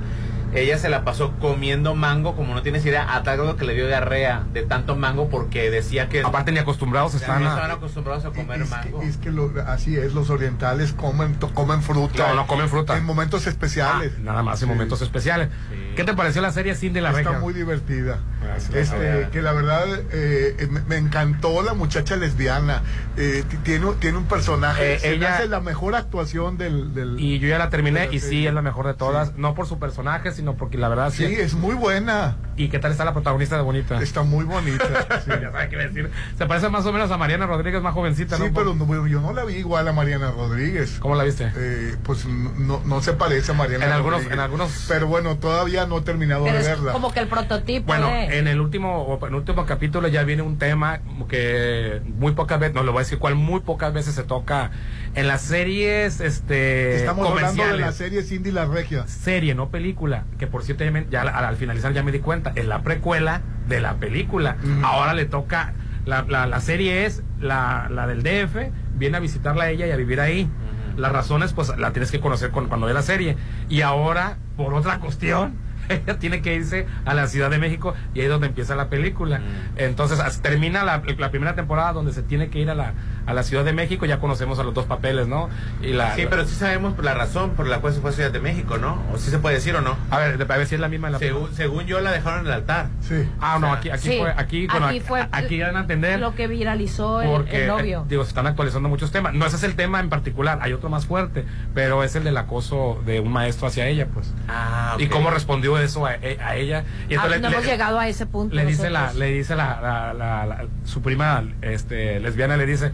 ella se la pasó comiendo mango, como no tienes idea, a tal grado que le dio diarrea de tanto mango porque decía que Aparte ni acostumbrados están no a... estaban acostumbrados a comer es mango. Que, es que lo- así es, los orientales comen, to- comen fruta. No, no comen fruta. En momentos especiales. Ah, nada más en momentos especiales. Sí. ¿Qué te pareció la serie Cindy la Está muy divertida. Gracias. Este, que la verdad eh, me, me encantó la muchacha lesbiana. Eh, tiene, tiene un personaje. Eh, se ella- hace la mejor actuación del. del- Y yo ya la terminé la y sí es la mejor de todas, no por su personaje, sino porque la verdad sí. Sí, es muy buena. ¿Y qué tal está la protagonista de Bonita? Está muy bonita. (laughs) sí. ya sabe qué decir. Se parece más o menos a Mariana Rodríguez, más jovencita, Sí, ¿no? pero no, yo no la vi igual a Mariana Rodríguez. ¿Cómo la viste? Eh, pues no, no se parece a Mariana En algunos- Rodríguez. en algunos- Pero bueno, todavía no he terminado Pero de es verla. como que el prototipo Bueno, de... en el último o en el último capítulo ya viene un tema que muy pocas veces, no le voy a decir cuál, muy pocas veces se toca en las series este Estamos hablando de la serie Cindy la Regia. serie, no película, que por cierto ya, me- ya al, al finalizar ya me di cuenta, es la precuela de la película. Ahora le toca, la, la, la serie es la, la del DF, viene a visitarla a ella y a vivir ahí. Las razones, pues la tienes que conocer con- cuando ve la serie. Y ahora, por otra cuestión, (laughs) ella tiene que irse a la Ciudad de México y ahí es donde empieza la película. Entonces as- termina la, la primera temporada donde se tiene que ir a la, a la Ciudad de México, ya conocemos a los dos papeles, ¿no? Y la, Sí, pero sí sabemos la razón por la cual se fue a Ciudad de México, ¿no? ¿O sí se puede decir o no? A ver, a ver si es la misma. La según, según yo la dejaron en el altar. Sí. Ah, no, aquí, aquí Sí, fue, aquí, bueno, aquí fue aquí dan a entender. lo que viralizó el, porque el novio. eh, digo se están actualizando muchos temas no ese es el tema en particular hay otro más fuerte pero es el del acoso de un maestro hacia ella pues Ah, y ok. cómo respondió eso a, a ella y Ah, no le, hemos le- llegado a ese punto. le dice la le dice la, la- la- la- su prima este lesbiana le dice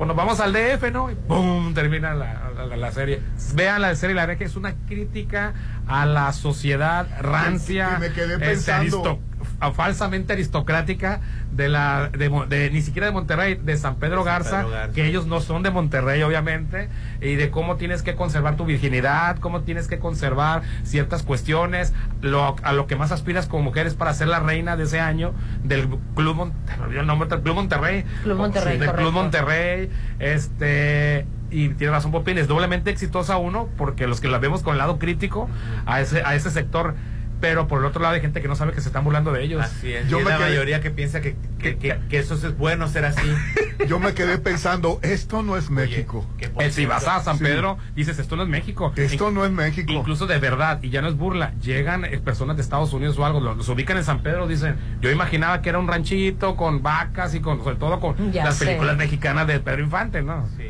pues nos vamos al DF no y pum termina la, la- la serie. Vean la serie la verdad que es una crítica a la sociedad rancia me quedé este, pensando- a- falsamente aristocrática de la de, ni siquiera de Monterrey de San Pedro, Garza, Pedro Garza. que ellos no son de Monterrey obviamente y de cómo tienes que conservar tu virginidad cómo tienes que conservar ciertas cuestiones lo, a lo que más aspiras como mujer es para ser la reina de ese año del club Mon- me olvidé el nombre del club Monterrey Club Monterrey, del correcto. club Monterrey este y tiene razón Popín, es doblemente exitosa uno porque los que la vemos con el lado crítico a ese a ese sector pero por el otro lado hay gente que no sabe que se están burlando de ellos Así es. Yo y es la quedé- mayoría que piensa que, que, que- que eso es bueno ser así. (laughs) Yo me quedé pensando, esto no es México. Eh, si vas a San Sí. Pedro, dices, esto no es México. Esto no es México. Incluso de verdad, y ya no es burla, llegan eh, personas de Estados Unidos o algo, lo- los, ubican en San Pedro, dicen, yo imaginaba que era un ranchito con vacas y con, sobre todo con Ya las sé. películas mexicanas de Pedro Infante, ¿no? Sí.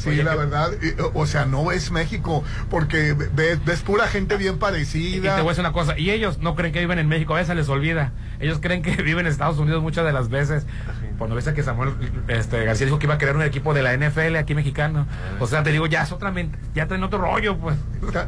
Sí, Oye, la que- verdad, o sea, no es México, porque ves, ves pura gente bien Y te parecida. voy a decir una cosa, y ellos no creen que viven en México, a veces les olvida. Ellos creen que (laughs) viven en Estados Unidos muchas de las veces. Cuando viste que Samuel este, García dijo que iba a crear un equipo de la NFL aquí mexicano. O sea, te digo, ya es otra ment- ya traen otro rollo, pues.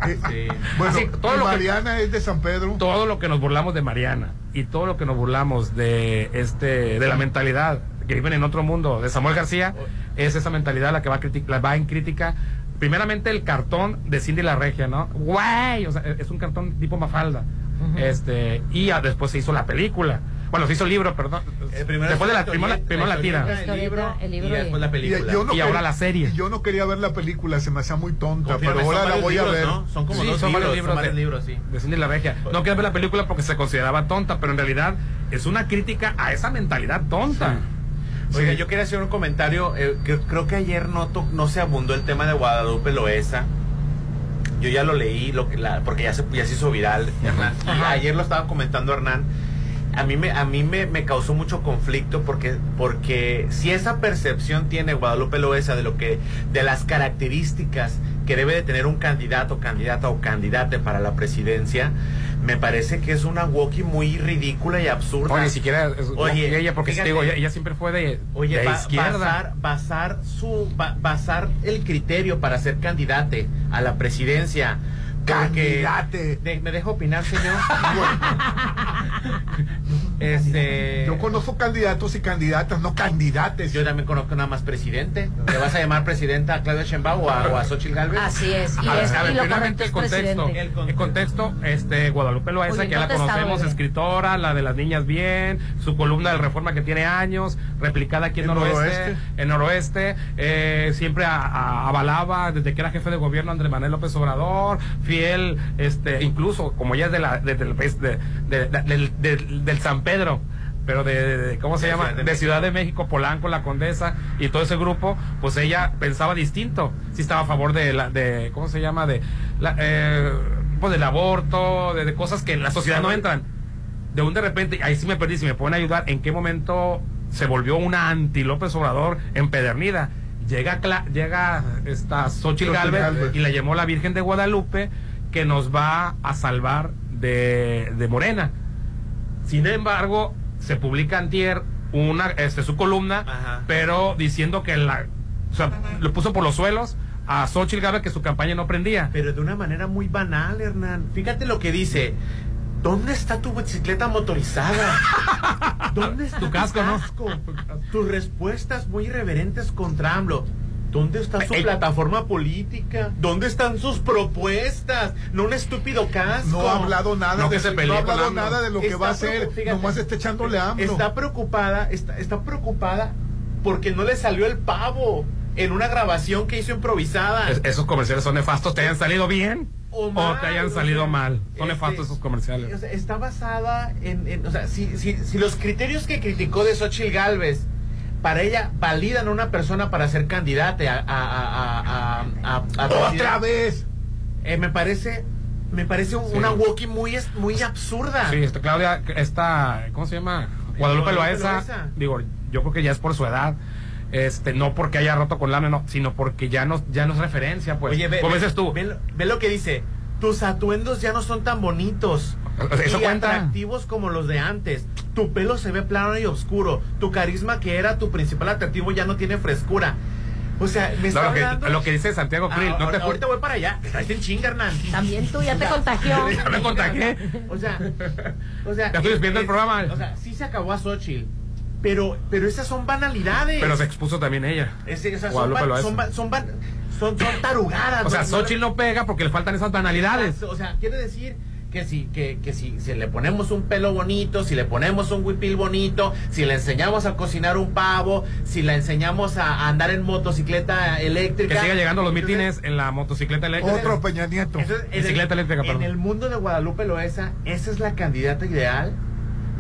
Eh, Sí. Bueno, Así, todo y lo que- Mariana es de San Pedro. todo lo que nos burlamos de Mariana y todo lo que nos burlamos de este de la mentalidad que viven en otro mundo de Samuel García es esa mentalidad la que va, a la va en crítica primeramente el cartón de Cindy la Regia no guay o sea es un cartón tipo Mafalda este y ya después se hizo la película bueno se hizo el libro perdón Eh, primero después de la la primero la, primero la tira el libro, El libro y y- después la Y, película. yo no Y ahora quería- la serie. y yo no quería ver la película, se me hacía muy tonta, Confirme, pero son ahora la varios voy a libros, ver. ¿no? Son como Sí, dos son varios libros, son libros varios de- libros, sí. de Cindy la Regia. No quiero ver la película porque se consideraba tonta, pero en realidad es una crítica a esa mentalidad tonta. Oiga, yo quería hacer un comentario. eh, que creo que ayer no, to- no se abundó el tema de Guadalupe Loesa. Yo ya lo leí, lo que la, porque ya se, ya se hizo viral, Hernán. Y ayer lo estaba comentando Hernán. A mí, me, a mí me, me causó mucho conflicto porque, porque si esa percepción tiene Guadalupe Loesa de lo que, de las características que debe de tener un candidato, candidata o candidate para la presidencia, me parece que es una walkie muy ridícula y absurda. Oye, ni siquiera es- Oye, ella, porque fíjate. te digo, ella, ella siempre fue de, Oye, de ba- izquierda. basar, basar su ba- basar el criterio para ser candidate a la presidencia. De- ¿Me dejo opinar, señor? (laughs) este, Yo conozco candidatos y candidatas, no candidates. yo también conozco nada más presidente. ¿Le vas a llamar presidenta a Claudia Sheinbaum o a, o a Xochitl Gálvez? Así es. Y, A es, a ver, y lo primeramente el contexto. El contexto, este, Guadalupe Loaiza, que ya la conocemos, escritora, la de las niñas bien, su columna del Reforma que tiene años, replicada aquí en En Noroeste, Noroeste. en Noroeste, eh, siempre a- a- avalaba desde que era jefe de gobierno Andrés Manuel López Obrador, fiel, este, incluso como ya es de la, de- del, de- de- de- del, San Pedro, pero de, ¿cómo se De llama? Ciudad de. Ciudad de México, Polanco, La Condesa y todo ese grupo, pues ella pensaba distinto. Sí estaba a favor de, la, de ¿cómo se llama? De, la, eh, pues del aborto, de, de cosas que en la sociedad no entran. De un de repente, ahí sí me perdí, si me pueden ayudar, ¿en qué momento se volvió una anti López Obrador empedernida? Llega, Cla- llega esta Xochitl Galvez y la llamó la Virgen de Guadalupe que nos va a salvar de, de Morena. Sin embargo, se publica antier una, este, su columna, Ajá. pero diciendo que la, o sea, lo puso por los suelos a Xochitl Galvez que su campaña no prendía. Pero de una manera muy banal, Hernán. Fíjate lo que dice. ¿Dónde está tu bicicleta motorizada? ¿Dónde está Tu casco, ¿no? Tus respuestas muy irreverentes contra AMLO. ¿Dónde está su Eh, plataforma política? ¿Dónde están sus propuestas? No un estúpido casco. No ha hablado nada No de que se no ha hablado nada de lo que va a hacer, fíjate, nomás está echándole hambre. Está preocupada, está, está preocupada porque no le salió el pavo en una grabación que hizo improvisada. Es- esos comerciales son nefastos, te hayan salido bien. O, te hayan o salido sea, mal. Son este, nefastos esos comerciales. o sea, está basada en, en- o sea, si, si, si los criterios que criticó de Xochitl Galvez para ella validan a una persona para ser candidata a, a, a, a, a- a ¡Otra vez! eh, me parece me parece un- Sí. una walkie muy es- muy absurda. Sí, este, Claudia, esta, ¿cómo se llama? Guadalupe Guadalupe Loaesa. Loaesa. Digo, yo creo que ya es por su edad. Este, no porque haya roto con Lame, no, sino porque ya no, ya no es referencia, pues. Oye, ve, Como ve- dices tú, Ve, lo- ve lo que dice. Tus atuendos ya no son tan bonitos. Eso y cuenta. atractivos como los de antes. Tu pelo se ve plano y oscuro. Tu carisma, que era tu principal atractivo, ya no tiene frescura. O sea, me está No, lo, que, hablando- lo que dice Santiago Ah, Krill, no te ahorita, voy para allá. Traes en chinga, Hernán. También tú ya te contagió. (laughs) Ya me contagié. O sea, o sea, Ya estoy despidiendo es- el programa. O sea, sí se acabó a Xochitl. Pero, pero esas son banalidades. Pero se expuso también ella. Es- o sea, son, ban- son, ban- son, ban- son, son tarugadas. O sea, Xochitl no pega porque le faltan esas banalidades. O sea, quiere decir que si, que, que si, si le ponemos un pelo bonito, si le ponemos un huipil bonito, si le enseñamos a cocinar un pavo, si le enseñamos a, a andar en motocicleta eléctrica. Que siga llegando a los entonces- mítines en la motocicleta eléctrica. Otro Peña Nieto. en, Bicicleta el, eléctrica, en el mundo de Guadalupe Loesa, esa es la candidata ideal.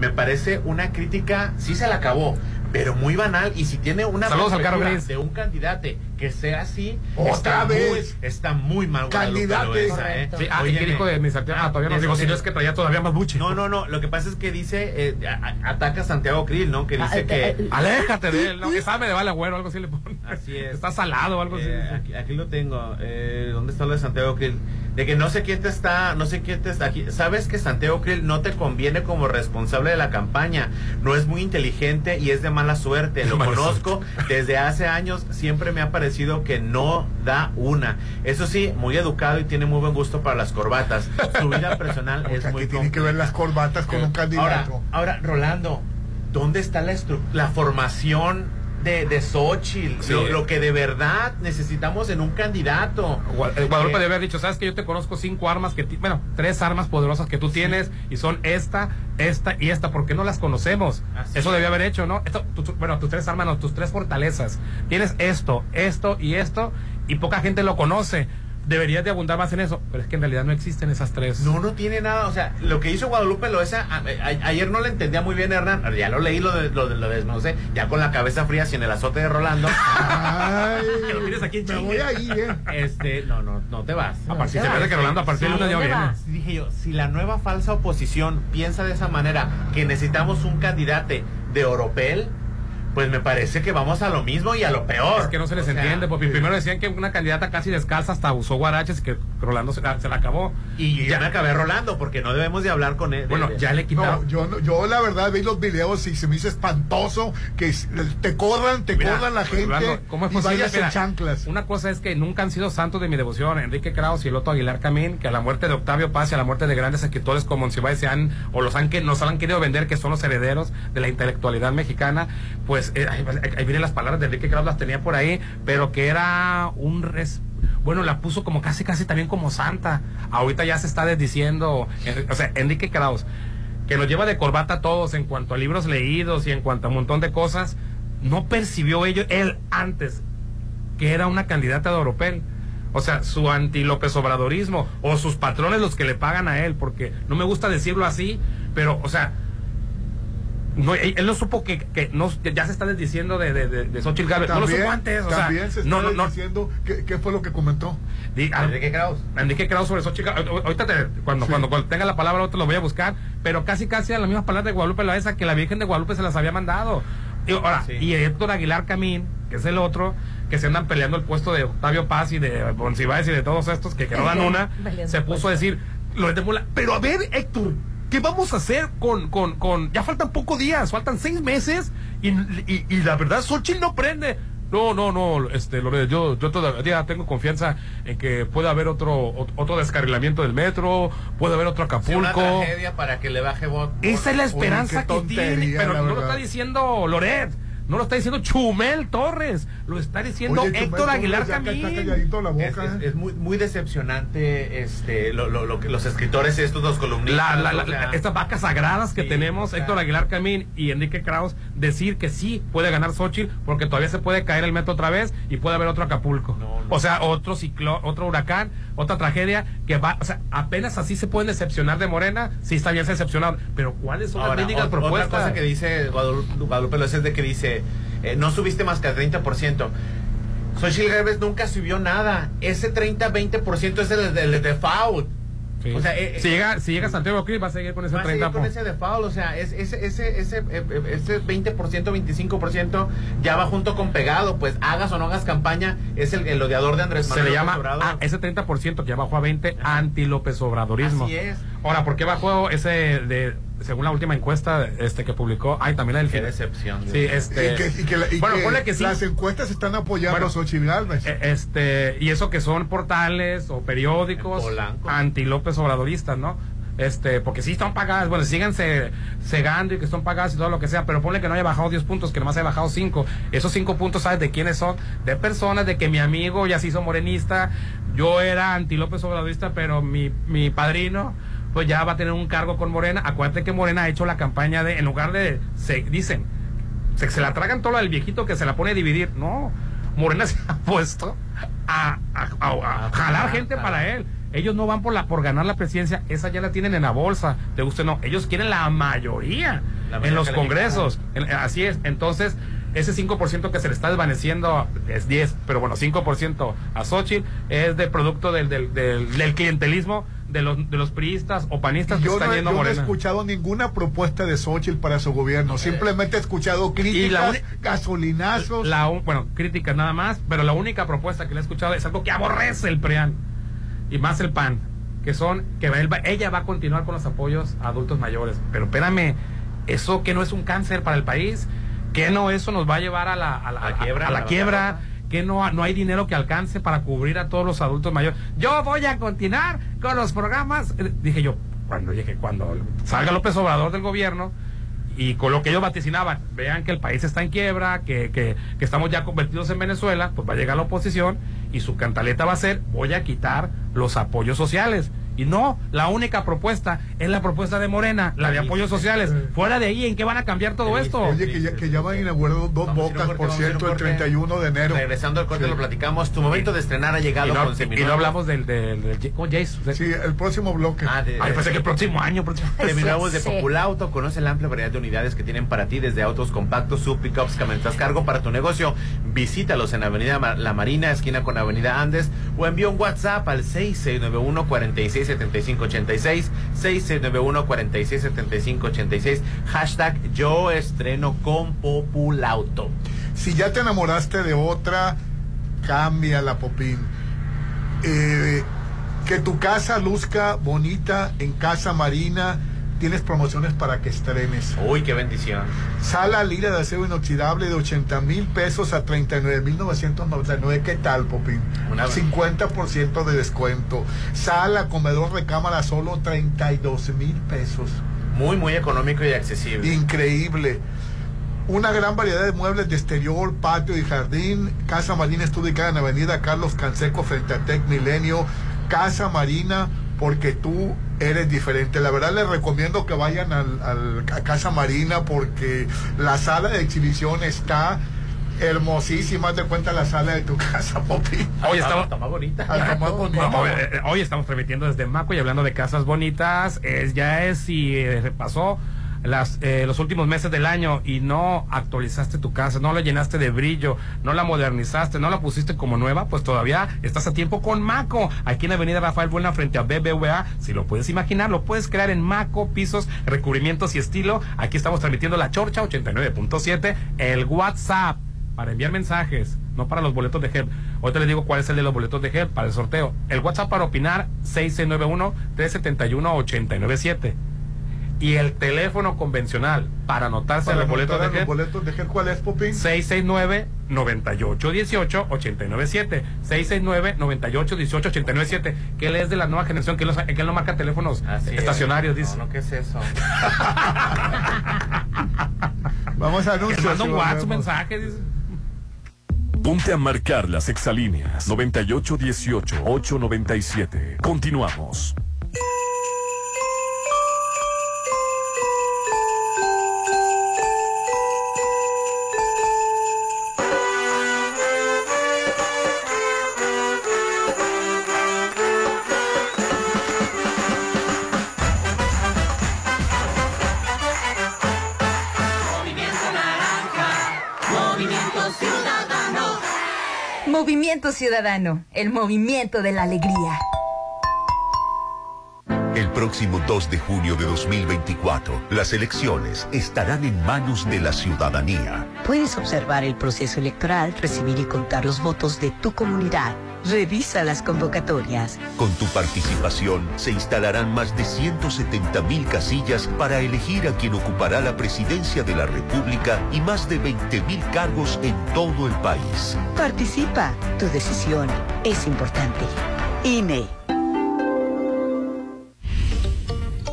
Me parece una crítica, sí se la acabó, pero muy banal. Y si tiene una Saludos al Caro perspectiva Gris. de un candidato que sea así, Otra está vez. Muy, está muy mal Candidato. Loaesa, ¿eh? Sí, ah, ¿y Óyeme. qué dijo de mi Santiago? Ah, todavía no digo, si no es que traía todavía más buche. No, no, no. Lo que pasa es que dice, eh, a- ataca a Santiago Krill, ¿no? Que dice Ah, que. eh, Aléjate de él, no, que sabe de vale agüero, algo así le pone. Así es. Está salado o algo Eh, así. aquí, aquí lo tengo. Eh, ¿Dónde está lo de Santiago Krill? De que no sé quién te está, no sé quién te está aquí. Sabes que Santiago Krill no te conviene como responsable de la campaña. No es muy inteligente y es de mala suerte. Lo Mala conozco desde hace años. Siempre me ha parecido que no da una. Eso sí, muy educado y tiene muy buen gusto para las corbatas. Su vida (laughs) personal es muy tiene que ver las corbatas con un Ahora, candidato. ahora, Rolando, ¿dónde está la, la formación de, de Xochitl? Sí. Lo, lo que de verdad necesitamos en un candidato. Eh, Guadalupe Eh, debe haber dicho, sabes que yo te conozco cinco armas que, ti- bueno, tres armas poderosas que tú tienes y son esta, esta y esta, porque no las conocemos. Así Eso es. debió haber hecho, ¿no? Esto, tu- bueno, tus tres armas, no, tus tres fortalezas. Tienes esto, esto y esto y poca gente lo conoce. Deberías de abundar más en eso, pero es que en realidad no existen esas tres. No, no tiene nada. O sea, lo que hizo Guadalupe Loesa, a- a- ayer no le entendía muy bien, Hernán. Ya lo leí, lo, de, lo, de- lo desmenuzé, ya con la cabeza fría, sin el azote de Rolando. Ay, (laughs) Que lo tienes aquí en me voy ahí, eh. Este, no, no, no te vas. A partir se que Rolando a partir Sí, lunes ya ¿dónde viene. Dije yo, si la nueva falsa oposición piensa de esa manera, que necesitamos un candidato de Oropel, pues me parece que vamos a lo mismo y a lo peor. Es que no se les O sea, entiende, porque primero decían que una candidata casi descalza hasta usó guaraches y que Rolando se la, se la acabó. Y ya me acabé rolando, porque no debemos de hablar con él. Bueno, de- ya le No, quitaron. yo, no- yo la verdad vi los videos y se me hizo espantoso que te corran, te Mira, corran la gente Rolando, ¿cómo es y posible? vayas en chanclas. Una cosa es que nunca han sido santos de mi devoción, Enrique Kraus y el otro Aguilar Camín, que a la muerte de Octavio Paz y a la muerte de grandes escritores como Monsiváis se han, o los han que nos han querido vender que son los herederos de la intelectualidad mexicana, pues eh, ahí, vienen las palabras de Enrique Kraus, las tenía por ahí, pero que era un res- bueno, la puso como casi, casi también como santa. Ahorita ya se está desdiciendo, eh, o sea, Enrique Kraus, que nos lleva de corbata a todos en cuanto a libros leídos y en cuanto a un montón de cosas, no percibió ello él antes que era una candidata de Oropel. O sea, su anti López Obradorismo o sus patrones los que le pagan a él, porque no me gusta decirlo así, pero, o sea, no, él, no supo que, que no, ya se está desdiciendo de, de, de, de Xochitl Gálvez. No lo supo antes, o sea, también se está no, no, no, diciendo qué, qué fue lo que comentó. Di- ah, Enrique Kraus. Enrique Kraus sobre Xochitl Gálvez. Ahorita te- cuando, cuando, cuando tenga la palabra otro lo voy a buscar, pero casi casi a las mismas palabras de Guadalupe Loaesa que la Virgen de Guadalupe se las había mandado. Y, ahora, Sí. y Héctor Aguilar Camín, que es el otro, que se andan peleando el puesto de Octavio Paz y de Monsiváis y de todos estos que, que no dan una, se puso a decir, Loret de Mola, pero a ver, Héctor, ¿qué vamos a hacer con, con, con, ya faltan pocos días, faltan seis meses y, y, y la verdad, Xochitl no prende. No, no, no, este, Loret, yo, yo todavía tengo confianza en que puede haber otro, ot- otro descarrilamiento del metro, puede haber otro Sí, una Acapulco. tragedia para que le baje voto. Esa es la esperanza que tiene, pero no lo está diciendo Loret, no lo está diciendo Chumel Torres, lo está diciendo Oye, Héctor Aguilar Camín. calladito la boca. Es, es- ¿eh? es muy, muy decepcionante este, lo, lo, lo que los escritores estos, los columnistas. La- la- la- o sea, estas vacas sagradas que Sí, tenemos, o sea. Héctor Aguilar Camín y Enrique Kraus, decir que sí puede ganar Xochitl porque todavía se puede caer el metro otra vez y puede haber otro Acapulco. No, O sea, otro ciclo, otro huracán, otra tragedia que va, o sea, apenas así se pueden decepcionar de Morena, sí está bien se decepcionaron, pero ¿cuáles son Ahora, las mendigas ot- propuestas? Otra cosa que dice Guadalupe, Guadalupe López es de que dice, eh, no subiste más que al 30%. Xochitl Gálvez nunca subió nada. Ese 30-20% es el del default. Sí. O sea, eh, si llega, si llega Santiago Krill va a seguir con ese Va a seguir 30 con ese default, o sea, es- ese, ese, ese, eh, eh, ese 20%, 25% ya va junto con pegado, pues hagas o no hagas campaña, es el, el odiador de Andrés se Manuel le López llama Obrador. ah, ese 30% que ya bajó a 20 anti López Obradorismo. Así es. Ahora, ¿por qué bajó ese de según la última encuesta este que publicó? Ay, también la del Qué fin- decepción, Sí, este Y que, y que la- y bueno, que ponle que sí. las encuestas están apoyando Bueno, a Xochitl Gálvez. Eh, Este, y eso que son portales o periódicos anti López Obradoristas, ¿no? Este, porque sí están pagadas, bueno, siguen se- cegando y que están pagadas y todo lo que sea, pero ponle que no haya bajado 10 puntos, que nomás haya bajado 5. Esos 5 puntos, ¿sabes de quiénes son? De personas, de que mi amigo ya se hizo morenista, yo era anti López Obradorista, pero mi, mi padrino, pues ya va a tener un cargo con Morena. Acuérdate que Morena ha hecho la campaña de, en lugar de, se dicen, se, se la tragan todo del viejito que se la pone a dividir. No, Morena (laughs) se ha puesto a, a- a- a jalar gente para él. Ellos no van por la por ganar la presidencia, esa ya la tienen en la bolsa. Te guste no, ellos quieren la mayoría La en los congresos. En- así es. Entonces, ese 5% que se le está desvaneciendo es 10, pero bueno, 5% a Xochitl es de producto del, del, del, del clientelismo de los, de los priistas o panistas Y que yo están no, yendo a yo no he Morena. escuchado ninguna propuesta de Xochitl para su gobierno. Simplemente he escuchado críticas, uni- gasolinazos. La, bueno, críticas nada más, pero la única propuesta que le he escuchado es algo que aborrece el PRIAN y más el PAN, que son que él va- ella va a continuar con los apoyos a adultos mayores. Pero espérame, eso que no es un cáncer para el país, que no eso nos va a llevar a la, a la, A la quiebra, a la a la quiebra, que no, no hay dinero que alcance para cubrir a todos los adultos mayores. Yo voy a continuar con los programas, eh, dije yo, cuando dije, cuando salga López Obrador del gobierno, y con lo que ellos vaticinaban, vean que el país está en quiebra, que, que, que estamos ya convertidos en Venezuela, pues va a llegar la oposición y su cantaleta va a ser, voy a quitar los apoyos sociales. Y no, la única propuesta es la propuesta de Morena, la de apoyos sociales. Fuera de ahí, ¿en qué van a cambiar todo esto? Oye, que ya, que ya van a inaugurar dos Vamos un bocas, corte, por cierto, el corte. 31 de enero. Regresando al corte Sí. lo platicamos. Tu momento de estrenar ha llegado y, no, con y Seminuevo. no hablamos del, del, del- ¿cómo, Jace? Sí, el próximo bloque. Ah, de- Ay, pensé que el próximo año. Próximo. Seminuevos de. Populauto. Conoce la amplia variedad de unidades que tienen para ti, desde autos compactos, sub pickups, camionetas cargo para tu negocio. Visítalos en Avenida La Marina, esquina con Avenida Andes, o envía un WhatsApp al 6691 467586 6691 467586 Hashtag yo estreno con Populauto. Si ya te enamoraste de otra, cámbiala, Popín. Eh, que tu casa luzca bonita en Casa Marina. Tienes promociones para que estrenes. Uy, qué bendición. Sala lira de acero inoxidable de 80 mil pesos a 39 mil 999. ¿Qué tal, Popín? Una- 50% de descuento. Sala, comedor, recámara, solo 32 mil pesos. Muy, muy económico y accesible. Increíble. Una gran variedad de muebles de exterior, patio y jardín. Casa Marina está ubicada en Avenida Carlos Canseco frente a Tec Milenio. Casa Marina, porque tú eres diferente. La verdad les recomiendo que vayan al, al- a Casa Marina porque la sala de exhibición está hermosísima. De cuenta la sala de tu (laughs) casa, Popi. Hoy estamos, Está más bonita. Bonita. No, hoy, eh, hoy estamos transmitiendo desde Maco y hablando de casas bonitas. Es, ya es si eh, pasó las, eh, los últimos meses del año y no actualizaste tu casa, no la llenaste de brillo, no la modernizaste, no la pusiste como nueva, pues todavía estás a tiempo con Maco. Aquí en Avenida Rafael Buena frente a BBVA. Si lo puedes imaginar, lo puedes crear en Maco, pisos, recubrimientos y estilo. Aquí estamos transmitiendo la Chorcha 89.7, el WhatsApp para enviar mensajes, no para los boletos de GEP. Ahorita les digo cuál es el de los boletos de GEP para el sorteo. El WhatsApp para opinar 6691-371-897. Y el teléfono convencional para anotarse Para en los boletos de los boletos de Gel, ¿cuál es, Popín? 669-9818-897. 669-9818-897. Que él es de la nueva generación, que él, que él no marca teléfonos Así es. estacionarios, dice. No, no, ¿qué es eso? (laughs) Vamos a anuncios. manda un WhatsApp, mensaje, dice. Ponte a marcar las exalíneas 9818-897. Continuamos. Movimiento Ciudadano, el movimiento de la alegría. El próximo 2 de junio de 2024, las elecciones estarán en manos de la ciudadanía. Puedes observar el proceso electoral, recibir y contar los votos de tu comunidad. Revisa las convocatorias. Con tu participación se instalarán más de 170 mil casillas para elegir a quien ocupará la presidencia de la República y más de 20 mil cargos en todo el país. Participa. Tu decisión es importante. INE.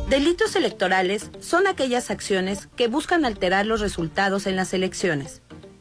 Delitos electorales son aquellas acciones que buscan alterar los resultados en las elecciones.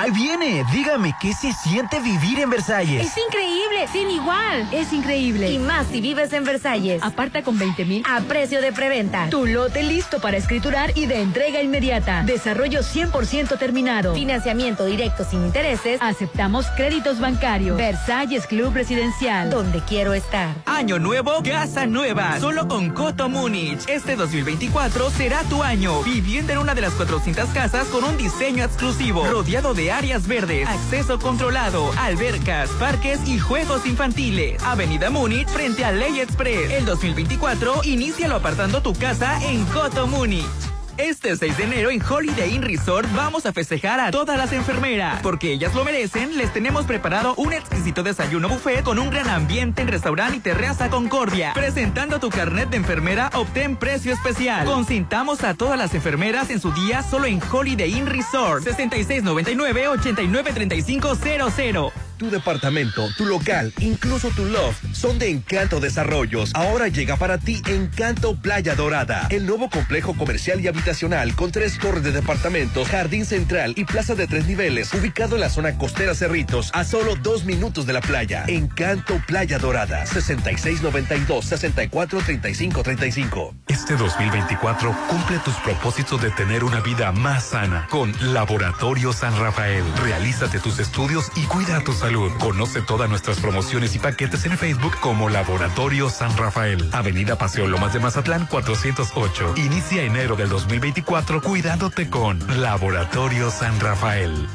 Ahí viene, dígame, ¿qué se siente vivir en Versalles? Es increíble, sin igual. Es increíble. Y más si vives en Versalles. Aparta con 20 mil a precio de preventa. Tu lote listo para escriturar y de entrega inmediata. Desarrollo 100% terminado. Financiamiento directo sin intereses. Aceptamos créditos bancarios. Versalles Club Residencial. Donde quiero estar. Año nuevo, casa nueva. Solo con Coto Múnich. Este 2024 será tu año. Viviendo en una de las 400 casas con un diseño exclusivo. Rodeado de áreas verdes, acceso controlado, albercas, parques y juegos infantiles. Avenida Múnich frente a Ley Express. El 2024, inícialo apartando tu casa en Coto Múnich. Este 6 de enero en Holiday Inn Resort vamos a festejar a todas las enfermeras. Porque ellas lo merecen, les tenemos preparado un exquisito desayuno buffet con un gran ambiente en restaurante y terraza Concordia. Presentando tu carnet de enfermera, obtén precio especial. Concintamos a todas las enfermeras en su día solo en Holiday Inn Resort. 6699-893500. Tu departamento, tu local, incluso tu loft son de Encanto Desarrollos. Ahora llega para ti Encanto Playa Dorada, el nuevo complejo comercial y habitacional con tres torres de departamentos, jardín central y plaza de tres niveles, ubicado en la zona costera Cerritos, a solo dos minutos de la playa. Encanto Playa Dorada, 6692-643535. Este 2024 cumple tus propósitos de tener una vida más sana con Laboratorio San Rafael. Realízate tus estudios y cuida tu salud. Conoce todas nuestras promociones y paquetes en Facebook como Laboratorio San Rafael. Avenida Paseo Lomas de Mazatlán 408. Inicia enero del 2024 cuidándote con Laboratorio San Rafael.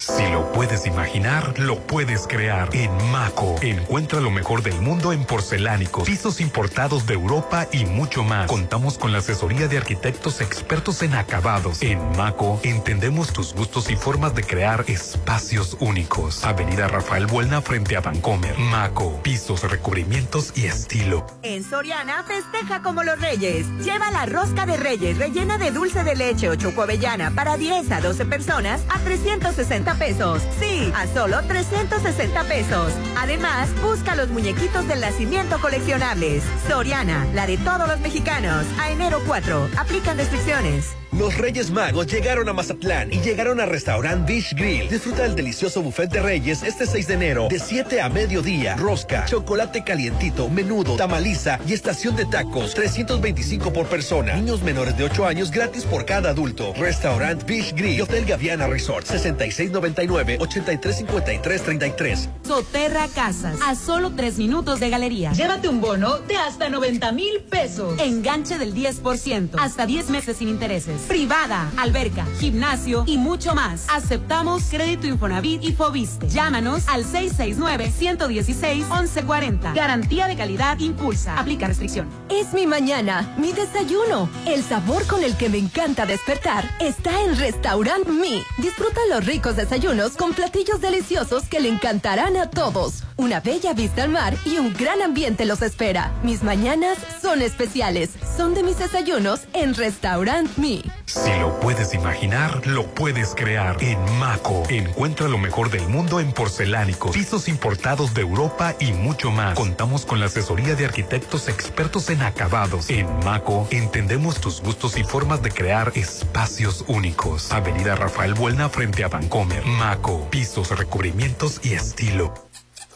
Si lo puedes imaginar, lo puedes crear. En Maco, encuentra lo mejor del mundo en porcelánicos, pisos importados de Europa y mucho más. Contamos con la asesoría de arquitectos expertos en acabados. En Maco, entendemos tus gustos y formas de crear espacios únicos. Avenida Rafael Buelna frente a Vancomer. Maco, pisos, recubrimientos y estilo. En Soriana, festeja como los reyes. Lleva la rosca de reyes rellena de dulce de leche o chocoavellana para 10 a 12 personas a 360 pesos. Sí, a solo 360 pesos. Además, busca los muñequitos del nacimiento coleccionables. Soriana, la de todos los mexicanos. A enero 4. Aplican restricciones. Los Reyes Magos llegaron a Mazatlán y llegaron a Restaurant Beach Grill. Disfruta el delicioso buffet de Reyes este 6 de enero de 7 a mediodía. Rosca, chocolate calientito, menudo, tamaliza y estación de tacos. 325 por persona. Niños menores de 8 años gratis por cada adulto. Restaurant Beach Grill y Hotel Gaviana Resort. 6699-835333. Soterra Casas, a solo 3 minutos de galería. Llévate un bono de hasta 90 mil pesos. Enganche del 10%, hasta 10 meses sin intereses. Privada, alberca, gimnasio y mucho más. Aceptamos crédito Infonavit y Fobiste. Llámanos al 669-116-1140. Garantía de calidad impulsa. Aplica restricción. Es mi mañana, mi desayuno. El sabor con el que me encanta despertar está en Restaurant Mi. Disfruta los ricos desayunos con platillos deliciosos que le encantarán a todos. Una bella vista al mar y un gran ambiente los espera. Mis mañanas son especiales. Son de mis desayunos en Restaurant Me. Si lo puedes imaginar, lo puedes crear. En Maco, encuentra lo mejor del mundo en porcelánicos, pisos importados de Europa y mucho más. Contamos con la asesoría de arquitectos expertos en acabados. En Maco, entendemos tus gustos y formas de crear espacios únicos. Avenida Rafael Buelna frente a Vancomer. Maco, pisos, recubrimientos y estilo.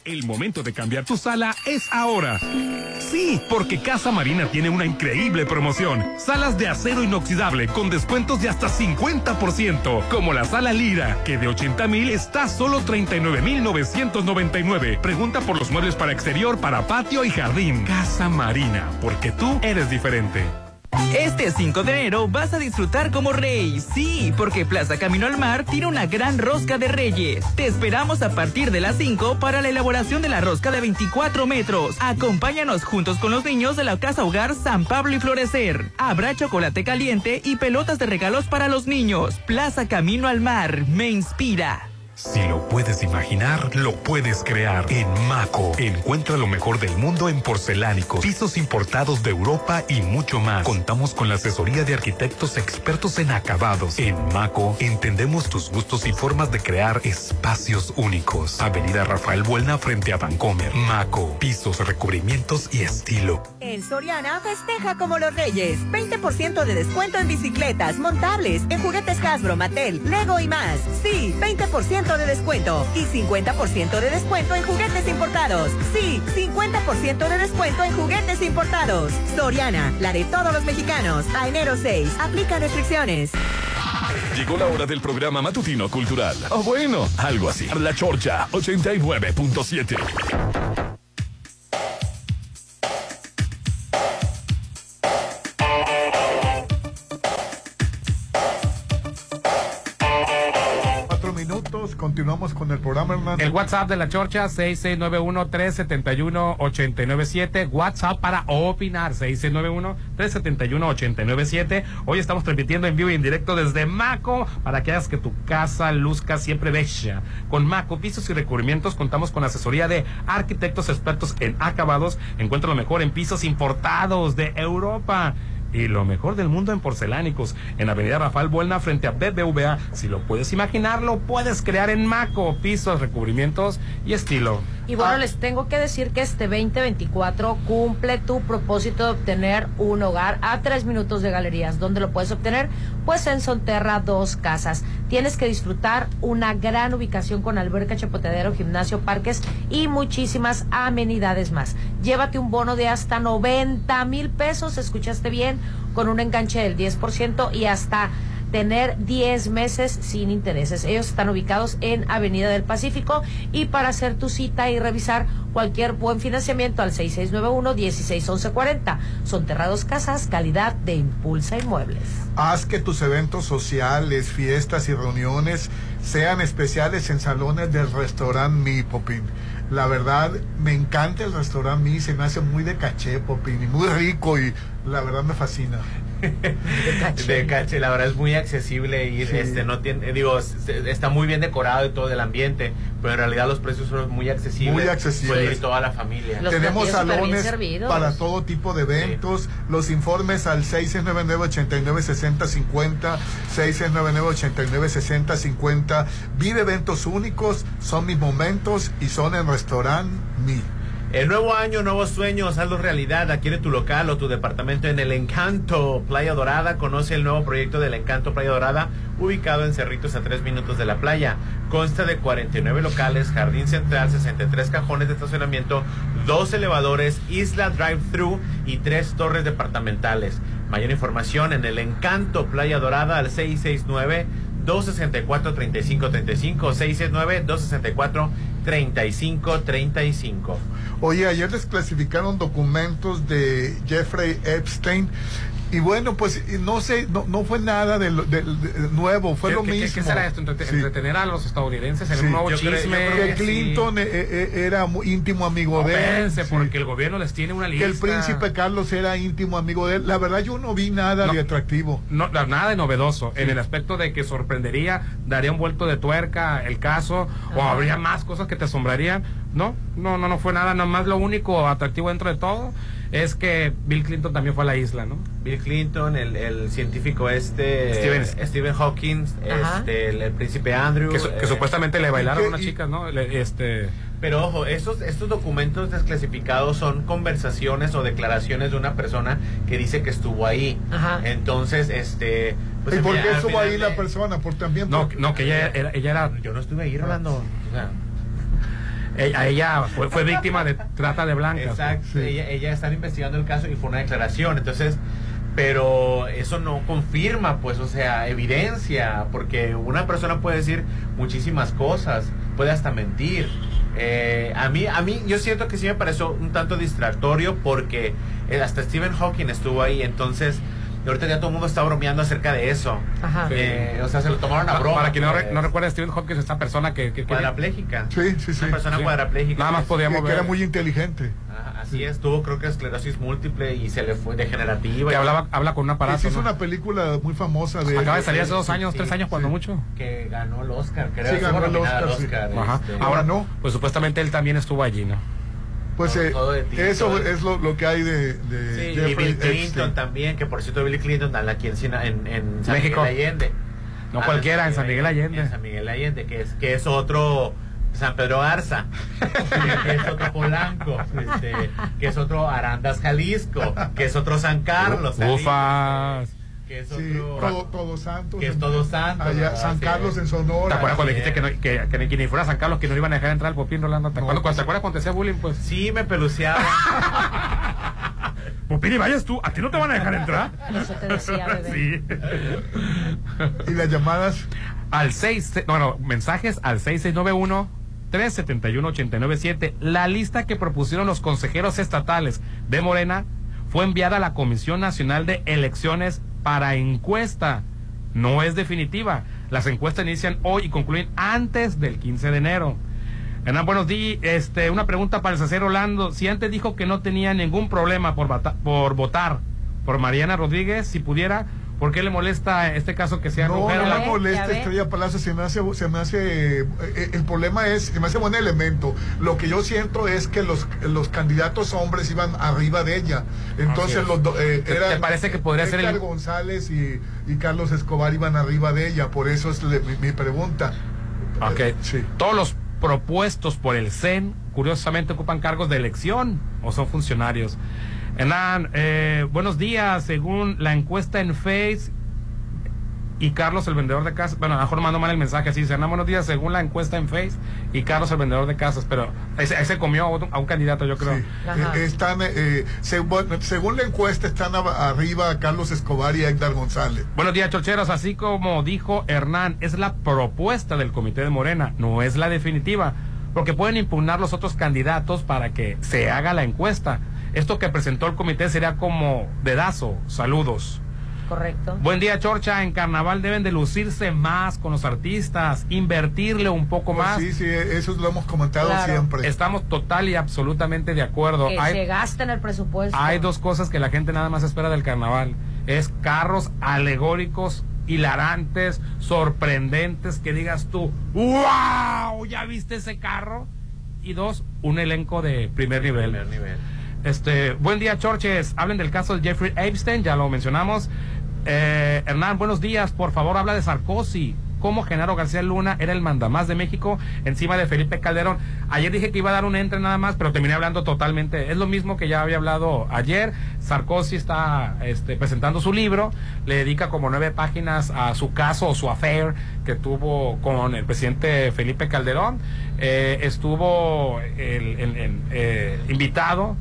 El momento de cambiar tu sala es ahora. Sí, porque Casa Marina tiene una increíble promoción. Salas de acero inoxidable con descuentos de hasta 50%, como la sala Lira, que de 80 mil está solo 39 mil 999. Pregunta por los muebles para exterior, para patio y jardín. Casa Marina, porque tú eres diferente. Este 5 de enero vas a disfrutar como rey. Sí, porque Plaza Camino al Mar tiene una gran rosca de reyes. Te esperamos a partir de las 5 para la elaboración de la rosca de 24 metros. Acompáñanos juntos con los niños de la Casa Hogar San Pablo y Florecer. Habrá chocolate caliente y pelotas de regalos para los niños. Plaza Camino al Mar me inspira. Si lo puedes imaginar, lo puedes crear. En Maco, encuentra lo mejor del mundo en porcelánicos, pisos importados de Europa y mucho más. Contamos con la asesoría de arquitectos expertos en acabados. En Maco, entendemos tus gustos y formas de crear espacios únicos. Avenida Rafael Buelna frente a Vancomer. Maco, pisos, recubrimientos y estilo. En Soriana festeja como los reyes. 20% de descuento en bicicletas, montables, en juguetes Hasbro, Mattel, Lego y más. Sí, 20% de descuento y 50% de descuento en juguetes importados. Sí, 50% de descuento en juguetes importados. Soriana, la de todos los mexicanos. A enero 6, aplica restricciones. Llegó la hora del programa matutino cultural. O bueno, algo así. La Chorcha 89.7. continuamos con el programa, hermano. El WhatsApp de la Chorcha, 6691-371-897. WhatsApp para opinar, 6691-371-897. Hoy estamos transmitiendo en vivo y en directo desde Maco para que hagas que tu casa luzca siempre bella. Con Maco, pisos y recubrimientos, contamos con asesoría de arquitectos expertos en acabados. Encuentra lo mejor en pisos importados de Europa y lo mejor del mundo en porcelánicos. En Avenida Rafael Buelna, frente a BBVA. Si lo puedes imaginar, lo puedes crear en Maco. Pisos, recubrimientos y estilo. Y bueno, les tengo que decir que este 2024 cumple tu propósito de obtener un hogar a tres minutos de galerías. ¿Dónde lo puedes obtener? Pues en Sonterra, dos casas. Tienes que disfrutar una gran ubicación con alberca, chapoteadero, gimnasio, parques y muchísimas amenidades más. Llévate un bono de hasta 90 mil pesos, escuchaste bien, con un enganche del 10% y hasta tener 10 meses sin intereses. Ellos están ubicados en Avenida del Pacífico y para hacer tu cita y revisar cualquier buen financiamiento al 6691-161140. Son Terrados Casas, calidad de Impulsa Inmuebles. Haz que tus eventos sociales, fiestas y reuniones sean especiales en salones del restaurante Mi Popín. La verdad, me encanta el restaurante Mi, se me hace muy de caché, Popín, y muy rico y la verdad me fascina. De caché, la verdad es muy accesible y Sí. este no tiene, digo, se- está muy bien decorado y todo el ambiente, pero en realidad los precios son muy accesibles. Muy accesibles. Puede ir toda la familia. Tenemos salones para todo tipo de eventos. Los informes al 699-896050, 699-896050. Vive eventos únicos, son mis momentos y son en Restaurant Mi. El nuevo año, nuevos sueños, hazlo realidad. Adquiere tu local o tu departamento en El Encanto, Playa Dorada. Conoce el nuevo proyecto del Encanto Playa Dorada, ubicado en Cerritos a 3 minutos de la playa. Consta de 49 locales, jardín central, 63 cajones de estacionamiento, dos elevadores, isla drive-thru y tres torres departamentales. Mayor información en El Encanto Playa Dorada al 669 264 3535 669 264 3535 Oye, ayer les clasificaron documentos de Jeffrey Epstein. Y bueno, pues y no sé, no, no fue nada de, lo- de- de- nuevo, fue ¿Qué- lo qué- mismo. ¿Qué será esto? Entrete- Sí. Entretener a los estadounidenses en Sí. un nuevo Yo creo- chisme. yo creo que Sí. Clinton eh, eh, era muy íntimo amigo de él. Porque el gobierno les tiene una Que lista. el príncipe Carlos era íntimo amigo de él. La verdad, yo no vi nada de atractivo. No, nada de novedoso, en el aspecto de que sorprendería, daría un vuelto de tuerca el caso, o habría más cosas que te asombrarían, No, no, no, no fue nada. Nomás lo único atractivo dentro de todo es que Bill Clinton también fue a la isla, ¿no? Bill Clinton, el, el científico este, Stephen- Stephen Hawking, este, el, el príncipe Andrew. Que, su- que eh, supuestamente le bailaron ¿y qué- unas chicas, ¿no? Le- este. Pero ojo, estos, estos documentos desclasificados son conversaciones o declaraciones de una persona que dice que estuvo ahí. Ajá. Entonces, este... pues ¿Y por qué estuvo ahí de- la persona? Por también. No, por- no, que ella era, ella era Yo no estuve ahí, Rolando. O sea, ella, ella fue, fue víctima de trata de blancas. Exacto, ella, ella está investigando el caso y fue una declaración, entonces, pero eso no confirma, pues, o sea, evidencia, porque una persona puede decir muchísimas cosas, puede hasta mentir. Eh, a mí, a mí, yo siento que sí me pareció un tanto distractorio porque eh, hasta Stephen Hawking estuvo ahí, entonces, ahorita ya todo el mundo está bromeando acerca de eso. Ajá. Eh, o sea, se lo tomaron a broma. Para quien no, re- pues. no recuerda, Stephen Hawking es esta persona que... que, que- Cuadraplégica. Sí, sí, sí. Una persona Sí. cuadraplégica. Nada más podía Que, que era muy inteligente. Ajá, así es, tuvo creo que esclerosis múltiple y se le fue degenerativa. que y- hablaba, habla con un aparato. se hizo ¿no? una película muy famosa de. Acaba de salir hace dos sí, años, sí, tres años, cuando sí. mucho. que ganó el Oscar, creo. Sí, ganó el Oscar, sí. Ajá. este, Ahora no. Pues supuestamente él también estuvo allí, ¿no? Pues eh, eso es lo, lo que hay de. de Sí, y Bill Clinton Epstein. también, que por cierto Bill Clinton anda aquí en, en, en San México. Miguel Allende. No Anda cualquiera, en San Miguel Allende. En San Miguel Allende, que es, que es otro San Pedro Garza, (laughs) que es otro Polanco, este, que es otro Arandas Jalisco, que es otro San Carlos. Jalisco, Ufas. Que es Sí, otro... todo, Todos Santos. que es Todos Santos. San Sí. Carlos en Sonora. ¿Te acuerdas cuando dijiste que, no, que, que, ni- que ni fuera San Carlos que no iban a dejar entrar al Popín Rolando? ¿Te, No, acuerdas, pues- ¿te acuerdas cuando te hacía bullying? Pues, Sí, me peluceaba. (laughs) Popín, y vayas tú, ¿a ti no te van a dejar entrar? (laughs) Eso te decía, (laughs) bebé. sí. Y las llamadas. Al 6, bueno, mensajes al 6691 371 897. La lista que propusieron los consejeros estatales de Morena fue enviada a la Comisión Nacional de Elecciones para encuesta. No es definitiva. Las encuestas inician hoy y concluyen antes del 15 de enero. Hernán, buenos días. Este, una pregunta para el Cacero Orlando. Si antes dijo que no tenía ningún problema por votar por Mariana Rodríguez, si pudiera, ¿por qué le molesta este caso que sea No, mujer? no ve, molesta. Estrella Palacio, se me hace, se me hace, eh, el problema es, se me hace buen elemento. Lo que yo siento es que los, los candidatos hombres iban arriba de ella. Entonces los do- eh, ¿Te- eran- te parece que podría ser el- González y, y Carlos Escobar iban arriba de ella, por eso es le- mi, mi pregunta. Ok. Eh, sí. Todos los propuestos por el CEN, curiosamente, ocupan cargos de elección o son funcionarios. Hernán, eh, buenos días. Según la encuesta en Face y Carlos, el vendedor de casas, bueno, a lo mejor mando mal el mensaje así, dice, Hernán, buenos días, según la encuesta en Face y Carlos, el vendedor de casas, pero ahí se, ahí se comió a un, a un candidato, yo creo. Sí. Ajá. Eh, están, eh, según, según la encuesta, están a- arriba Carlos Escobar y Edgar González. Buenos días, chocheros. Así como dijo Hernán, es la propuesta del Comité de Morena, no es la definitiva, porque pueden impugnar los otros candidatos para que se haga la encuesta. Esto que presentó el comité sería como dedazo. Saludos. Correcto. Buen día, Chorcha. En carnaval deben de lucirse más con los artistas, invertirle un poco Pues más. sí, sí, eso lo hemos comentado Claro. siempre. Estamos total y absolutamente de acuerdo. Que Hay- se gasta en el presupuesto. hay dos cosas que la gente nada más espera del carnaval. Es carros alegóricos, hilarantes, sorprendentes, que digas tú, ¡wow! ¿Ya viste ese carro? Y dos, un elenco de primer nivel. Primer nivel. Este, buen día, Chorches. Hablen del caso de Jeffrey Epstein, ya lo mencionamos. Eh, Hernán, buenos días. Por favor, habla de Sarkozy. ¿Cómo Genaro García Luna era el mandamás de México encima de Felipe Calderón? Ayer dije que iba a dar un entre nada más, pero terminé hablando totalmente. Es lo mismo que ya había hablado ayer. Sarkozy está este, presentando su libro, le dedica como nueve páginas a su caso o su affair que tuvo con el presidente Felipe Calderón. Eh, estuvo el- eh, invitado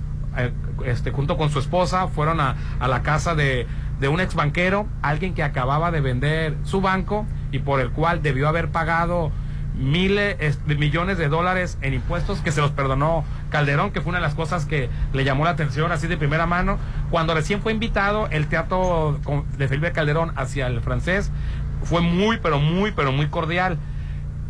este, junto con su esposa, fueron a, a la casa de, de un ex banquero, alguien que acababa de vender su banco y por el cual debió haber pagado miles millones de dólares en impuestos que se los perdonó Calderón, que fue una de las cosas que le llamó la atención así de primera mano. Cuando recién fue invitado el teatro de Felipe Calderón hacia el francés, fue muy, pero muy, pero muy cordial.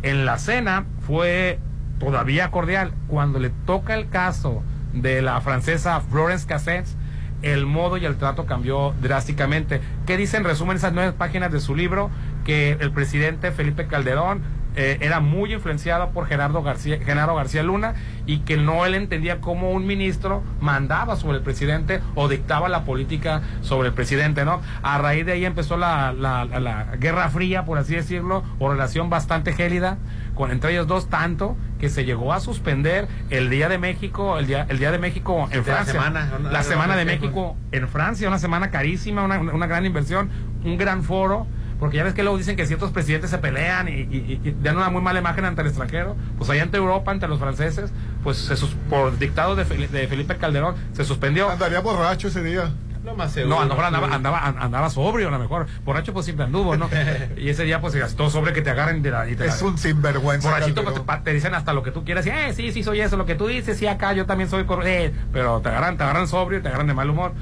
En la cena fue todavía cordial. Cuando le toca el caso de la francesa Florence Cassens, el modo y el trato cambió drásticamente. ¿Qué dice en resumen esas nueve páginas de su libro? Que el presidente Felipe Calderón eh, era muy influenciado por Gerardo García, Genaro García Luna y que no él entendía cómo un ministro mandaba sobre el presidente o dictaba la política sobre el presidente, ¿no? A raíz de ahí empezó la, la- la Guerra Fría, por así decirlo, o relación bastante gélida con entre ellos dos, tanto que se llegó a suspender el Día de México, el Día, el día de México en De la Francia. semana, una- la una Semana de. México en Francia, una semana carísima, una, una gran inversión, un gran foro, porque ya ves que luego dicen que ciertos presidentes se pelean y, y- y dan una muy mala imagen ante el extranjero, pues allá ante Europa, ante los franceses, pues se sus- por dictado de, Fel- de Felipe Calderón, se suspendió. Andaría borracho ese día. Lo más No, a lo mejor andaba, andaba, andaba sobrio, a lo mejor. Borracho, pues siempre anduvo, ¿no? (laughs) y ese día, pues se gastó sobre que te agarren de la. y te Es la- un sinvergüenza. Borrachito, pues te, te dicen hasta lo que tú quieras. Y, eh, sí, sí, soy eso, lo que tú dices, sí, acá yo también soy. Eh, pero te agarran, te agarran sobrio, te agarran de mal humor.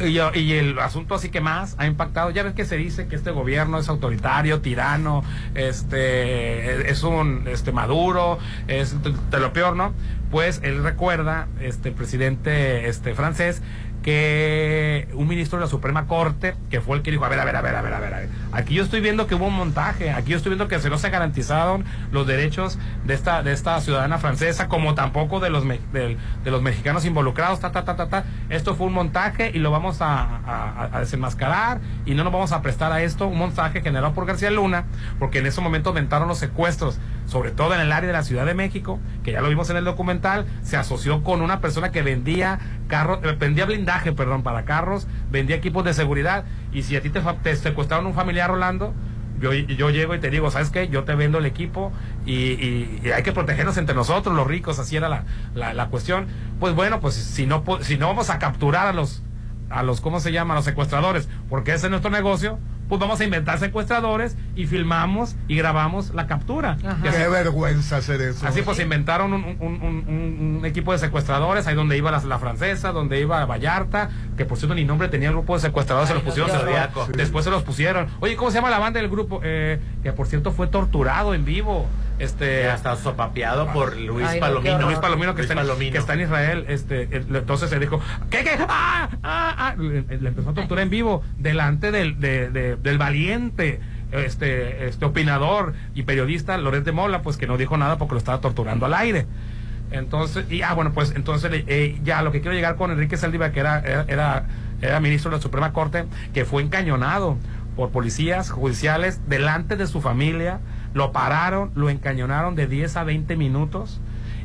Y, y el asunto así que más ha impactado, ya ves que se dice que este gobierno es autoritario, tirano, este es un este maduro, es de, de lo peor, ¿no? Pues él recuerda, este el presidente este francés, que un ministro de la Suprema Corte, que fue el que dijo, a ver, a ver, a ver, a ver, a ver, a ver. aquí yo estoy viendo que hubo un montaje, aquí yo estoy viendo que se no se garantizaron los derechos de esta, de esta ciudadana francesa, como tampoco de los, me- de, los mexicanos involucrados, ta, ta, ta, ta, ta. Esto fue un montaje y lo vamos a- a desenmascarar y no nos vamos a prestar a esto, un montaje generado por García Luna, porque en ese momento aumentaron los secuestros, sobre todo en el área de la Ciudad de México, que ya lo vimos en el documental, se asoció con una persona que vendía carros, eh, vendía blindaje, perdón, para carros, vendía equipos de seguridad, y si a ti te, secuestraron un familiar, Rolando, yo, yo llego y te digo, ¿sabes qué? Yo te vendo el equipo y, hay que protegernos entre nosotros, los ricos, así era la, la, cuestión. Pues bueno, pues si no, si no vamos a capturar a los, a los, ¿cómo se llama? A los secuestradores, porque ese es nuestro negocio, pues vamos a inventar secuestradores y filmamos y grabamos la captura. Así- Qué vergüenza hacer eso. Así pues inventaron un, un- un- un- un equipo de secuestradores, ahí donde iba la, la francesa, donde iba Vallarta, que por cierto ni nombre tenía el grupo de secuestradores, se los pusieron. Sí. Después se los pusieron. Oye, ¿cómo se llama la banda del grupo? Eh, que por cierto fue torturado en vivo. Este, hasta sopapeado por Luis Ay, no, Palomino. Luis Palomino que, Luis está en, Palomino. que está en Israel. Este, eh, entonces se dijo, ¿qué, qué? ¡Ah! ¡Ah! ah! Le, le empezó a torturar en vivo delante del, de- de- del valiente este, este opinador y periodista Loret de Mola, pues que no dijo nada porque lo estaba torturando al aire. Entonces, y ah, bueno, pues entonces eh, ya lo que quiero llegar con Enrique Saldívar, que era, era, era, ministro de la Suprema Corte, que fue encañonado por policías judiciales delante de su familia, lo pararon, lo encañonaron de 10 a 20 minutos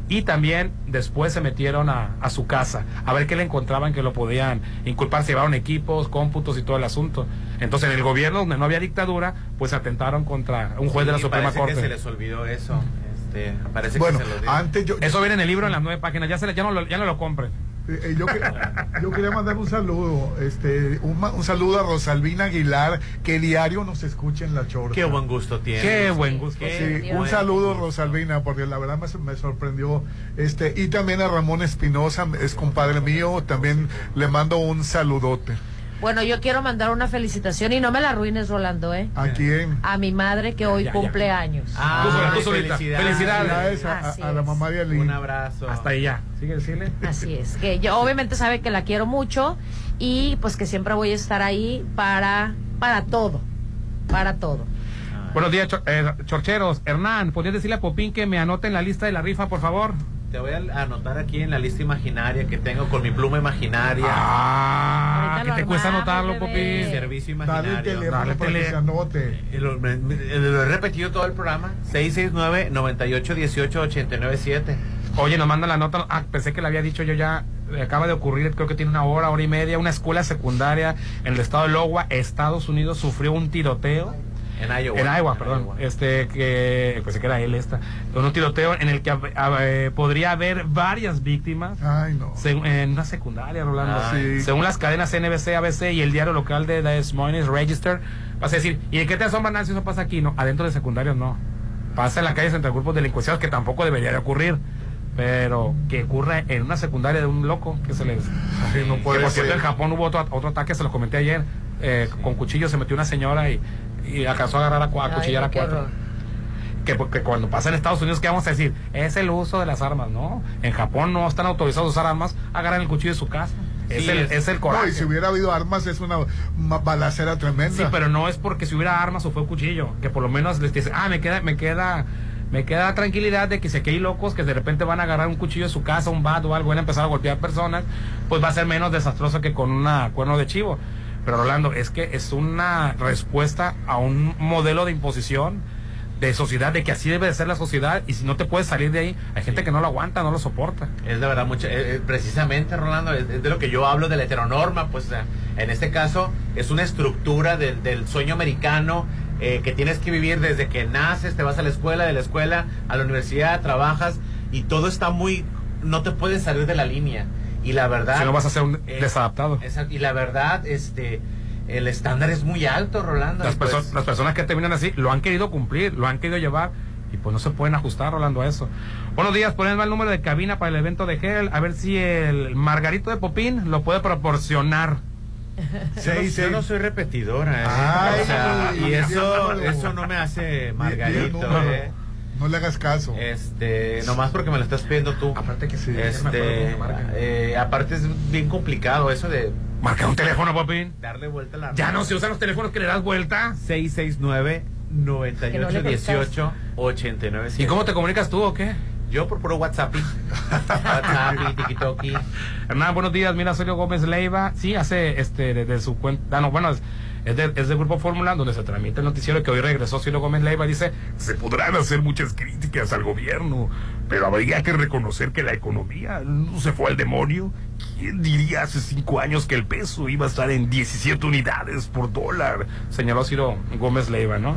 y también después se metieron a, a su casa a ver qué le encontraban que lo podían inculpar, se llevaron equipos, cómputos y todo el asunto. Entonces en el gobierno donde no había dictadura, pues atentaron contra un juez de la Suprema Corte. que se les olvidó eso. Este, parece Bueno, que se lo dio. antes yo, Eso viene en el libro en las nueve páginas, ya, se le- ya, no, lo, ya no lo compren. Eh, eh, yo, que- yo quería mandar un saludo, este, un, saludo a Rosalvina Aguilar, que diario nos escucha en la chorcha. Qué buen gusto tiene. Qué buen gusto. Qué Sí, un saludo gusto. Rosalvina, porque la verdad me, me sorprendió. Este, y también a Ramón Espinosa, es compadre mío, también le mando un saludote. Bueno, yo quiero mandar una felicitación y no me la arruines, Rolando, ¿eh? ¿A quién? A mi madre que hoy Ya, ya. cumple años. Ah, Tú felicidades. Felicidades. A, a- Así a la mamá de Ali. Un abrazo. Hasta ahí ya. Sigue decirle. Así es, que yo obviamente sabe que la quiero mucho y pues que siempre voy a estar ahí para, para todo, para todo. Buenos días, cho- eh, chorcheros. Hernán, ¿podrías decirle a Popín que me anote en la lista de la rifa, por favor? Te voy a anotar aquí en la lista imaginaria que tengo con mi pluma imaginaria. Ah, Ahorita ¿qué lo te cuesta anotarlo. Popín? Servicio Dale el imaginario. teléfono Dale para que se anote. Eh, Lo, eh, lo he repetido todo el programa. 669-9818-897. Oye, nos manda la nota. Ah, pensé que le había dicho yo ya. Acaba de ocurrir, creo que tiene una hora, hora y media. Una escuela secundaria en el estado de Iowa, Estados Unidos, sufrió un tiroteo. En Iowa. En Iowa, En perdón. Iowa. Este, que pensé que era él esta. Un tiroteo en el que hab- hab- eh, podría haber varias víctimas. Ay, no. En una secundaria, Rolando. Ay. Según las cadenas NBC, ABC y el diario local de Des Moines Register, vas a decir, ¿y de qué te asombra, Nancy? Eso pasa aquí, no. Adentro de secundarios, no. Pasa en la calle entre grupos delincuenciados que tampoco debería de ocurrir. Pero que ocurra en una secundaria de un loco que se les. Ay, no que puede por cierto, en Japón hubo otro, otro ataque, se lo comenté ayer. eh, Con cuchillo se metió una señora y, y alcanzó a agarrar a, a Ay, cuchillar a cuatro que porque cuando pasa en Estados Unidos, ¿qué vamos a decir? Es el uso de las armas, ¿no? En Japón no están autorizados a usar armas, agarran el cuchillo de su casa. Es, Sí, el, es- es el coraje. No, y si hubiera habido armas es una, balacera tremenda. Sí, pero no es porque si hubiera armas o fue cuchillo, que por lo menos les dice, ah, me queda, me queda, me queda tranquilidad de que si aquí hay locos que de repente van a agarrar un cuchillo de su casa, un bat o algo, van a empezar a golpear personas, pues va a ser menos desastroso que con una cuerno de chivo. Pero Rolando, es que es una respuesta a un modelo de imposición de sociedad, de que así debe de ser la sociedad, y si no te puedes salir de ahí, hay gente que no lo aguanta, no lo soporta. Es de verdad mucho, eh, eh, precisamente Rolando, es, es de lo que yo hablo de la heteronorma, pues o sea, en este caso es una estructura del, del sueño americano eh, que tienes que vivir desde que naces, te vas a la escuela, de la escuela a la universidad, trabajas y todo está muy, no te puedes salir de la línea. Y la verdad... Si no vas a ser un eh, desadaptado. y la verdad, este, el estándar es muy alto, Rolando. Las, y pues- perso- las personas que terminan así lo han querido cumplir, lo han querido llevar y pues no se pueden ajustar, Rolando, a eso. Buenos días, ponedme el número de cabina para el evento de Gel, a ver si el Margarito de Popín lo puede proporcionar. (laughs) Yo no- yo no soy repetidora, ¿eh? Ay, O sea, y eso, no. eso no me hace (laughs) Margarito, ¿eh? No le hagas caso. Este, nomás porque me lo estás pidiendo tú. Aparte que sí, Este, eh, aparte es bien complicado eso de Marca un teléfono, Popín. darle vuelta a la Ya no se usan los teléfonos que le das vuelta. 669 98 Que no le 18 89 ¿Y cómo te comunicas tú o qué? Yo por puro WhatsApp. (laughs) WhatsApp, TikToki. Hernán, buenos días. Mira, Sergio Gómez Leiva. Sí, hace este desde su cuenta. Ah, no, bueno, es, de- es del Grupo Fórmula, donde se transmite el noticiero que hoy regresó Sergio Gómez Leiva. Dice: Se podrán hacer muchas críticas al gobierno, pero habría que reconocer que la economía no se fue al demonio. ¿Quién diría hace cinco años que el peso iba a estar en 17 unidades por dólar? Señaló Ciro Gómez Leiva, ¿no?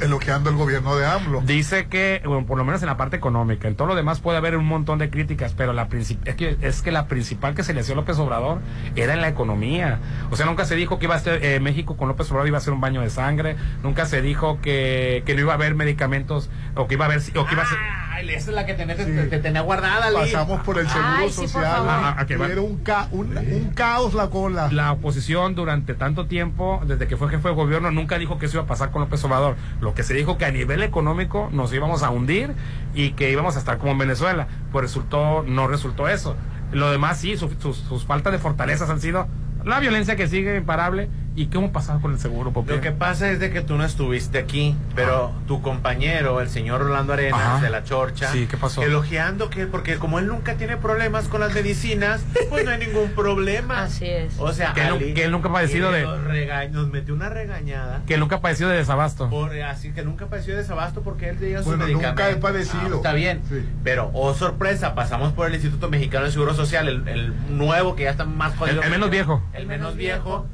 Elogiando el gobierno de AMLO. Dice que, bueno, por lo menos en la parte económica, en todo lo demás puede haber un montón de críticas, pero la es que es que la principal que se le hacía a López Obrador era en la economía. O sea, nunca se dijo que iba a ser eh, México con López Obrador iba a ser un baño de sangre, nunca se dijo que, que no iba a haber medicamentos o que iba a haber o que iba a ser Ay, esa es la que tenés- te, te tenía guardada, Lee. Pasamos por el seguro Ay, sí, social. Ah, ah, que va- era un, ca- un, un caos la cola. la oposición durante tanto tiempo, desde que fue jefe de gobierno, nunca dijo que eso iba a pasar con López Obrador. Lo que se dijo que a nivel económico nos íbamos a hundir y que íbamos a estar como en Venezuela. Pues resultó, no resultó eso. Lo demás sí, su- sus, sus faltas de fortalezas han sido la violencia que sigue imparable y hemos pasado con el seguro, Popín? Lo que pasa es de que tú no estuviste aquí, pero tu compañero, el señor Rolando Arenas Ajá. de la Chorcha, Sí, ¿qué pasó? elogiando que porque como él nunca tiene problemas con las medicinas, pues no hay ningún problema. (laughs) Así es. O sea, Que él que nunca ha padecido de- Nos, rega- nos metió una regañada. Que nunca ha padecido de desabasto. Por, así que nunca padeció de desabasto porque él tenía sus Bueno, nunca medicamentos. he padecido. Ah, está bien. Pero, oh sorpresa, pasamos por el Instituto Mexicano de Seguro Social, el, el nuevo que ya está más jodido. El- el menos viejo. El menos viejo.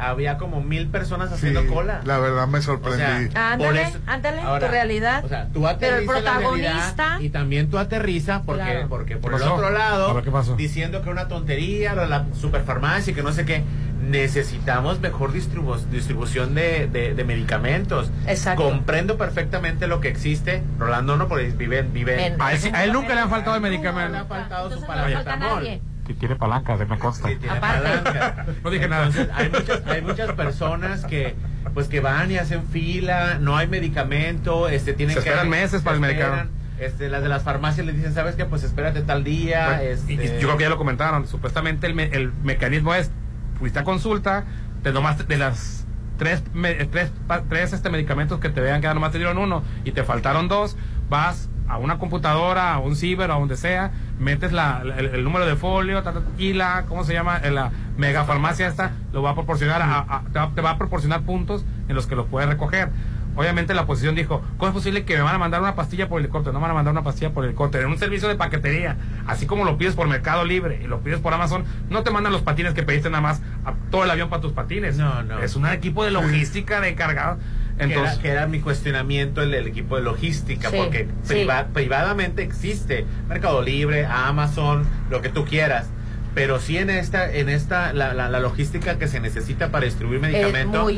Había como mil personas haciendo Sí, cola. la verdad me sorprendí. Por Ándale, eso- ándale, Ahora, tu realidad. O sea, tú Pero aterriza el la protagonista. y también tú aterriza porque, Claro. porque por ¿Qué el otro lado, ver, ¿qué pasó? diciendo que una tontería, de la superfarmacia y que no sé qué. Necesitamos mejor distribu- distribución de, de- de medicamentos. Exacto. Comprendo perfectamente lo que existe. Rolando no, porque vive, vive En- A él, a él nunca le han faltado de No le medicamentos. ha faltado su Entonces paracetamol. Tiene palanca, se me consta. Sí, tiene Aparte. palanca. No dije Entonces, nada. Hay muchas, hay muchas personas que pues que van y hacen fila, no hay medicamento, este tienen Se que esperan meses para el medicamento. Este, las de las farmacias les dicen, ¿sabes qué? Pues espérate tal día. Bueno, este, y- y yo creo que ya lo comentaron. Supuestamente el, me- el mecanismo es, fuiste a consulta, te tomaste de las tres, me- eh, tres, pa- tres este, medicamentos que te vean que nomás te dieron uno y te faltaron dos, vas a una computadora, a un ciber, a donde sea, metes la, el, el número de folio ta, ta, y la, ¿cómo se llama? La megafarmacia esta lo va a proporcionar, a- a- te, va, a proporcionar puntos en los que lo puedes recoger. Obviamente la oposición dijo, ¿cómo es posible que me van a mandar una pastilla por helicóptero? No me van a mandar una pastilla por helicóptero. En un servicio de paquetería, así como lo pides por Mercado Libre y lo pides por Amazon, no te mandan los patines que pediste nada más a todo el avión para tus patines. No, no. Es un equipo de logística de encargado. que, era, Entonces, que era mi cuestionamiento el del equipo de logística, Sí, porque sí. priva- privadamente existe Mercado Libre, Amazon, lo que tú quieras. Pero sí en esta, en esta, la, la, la logística que se necesita para distribuir medicamentos.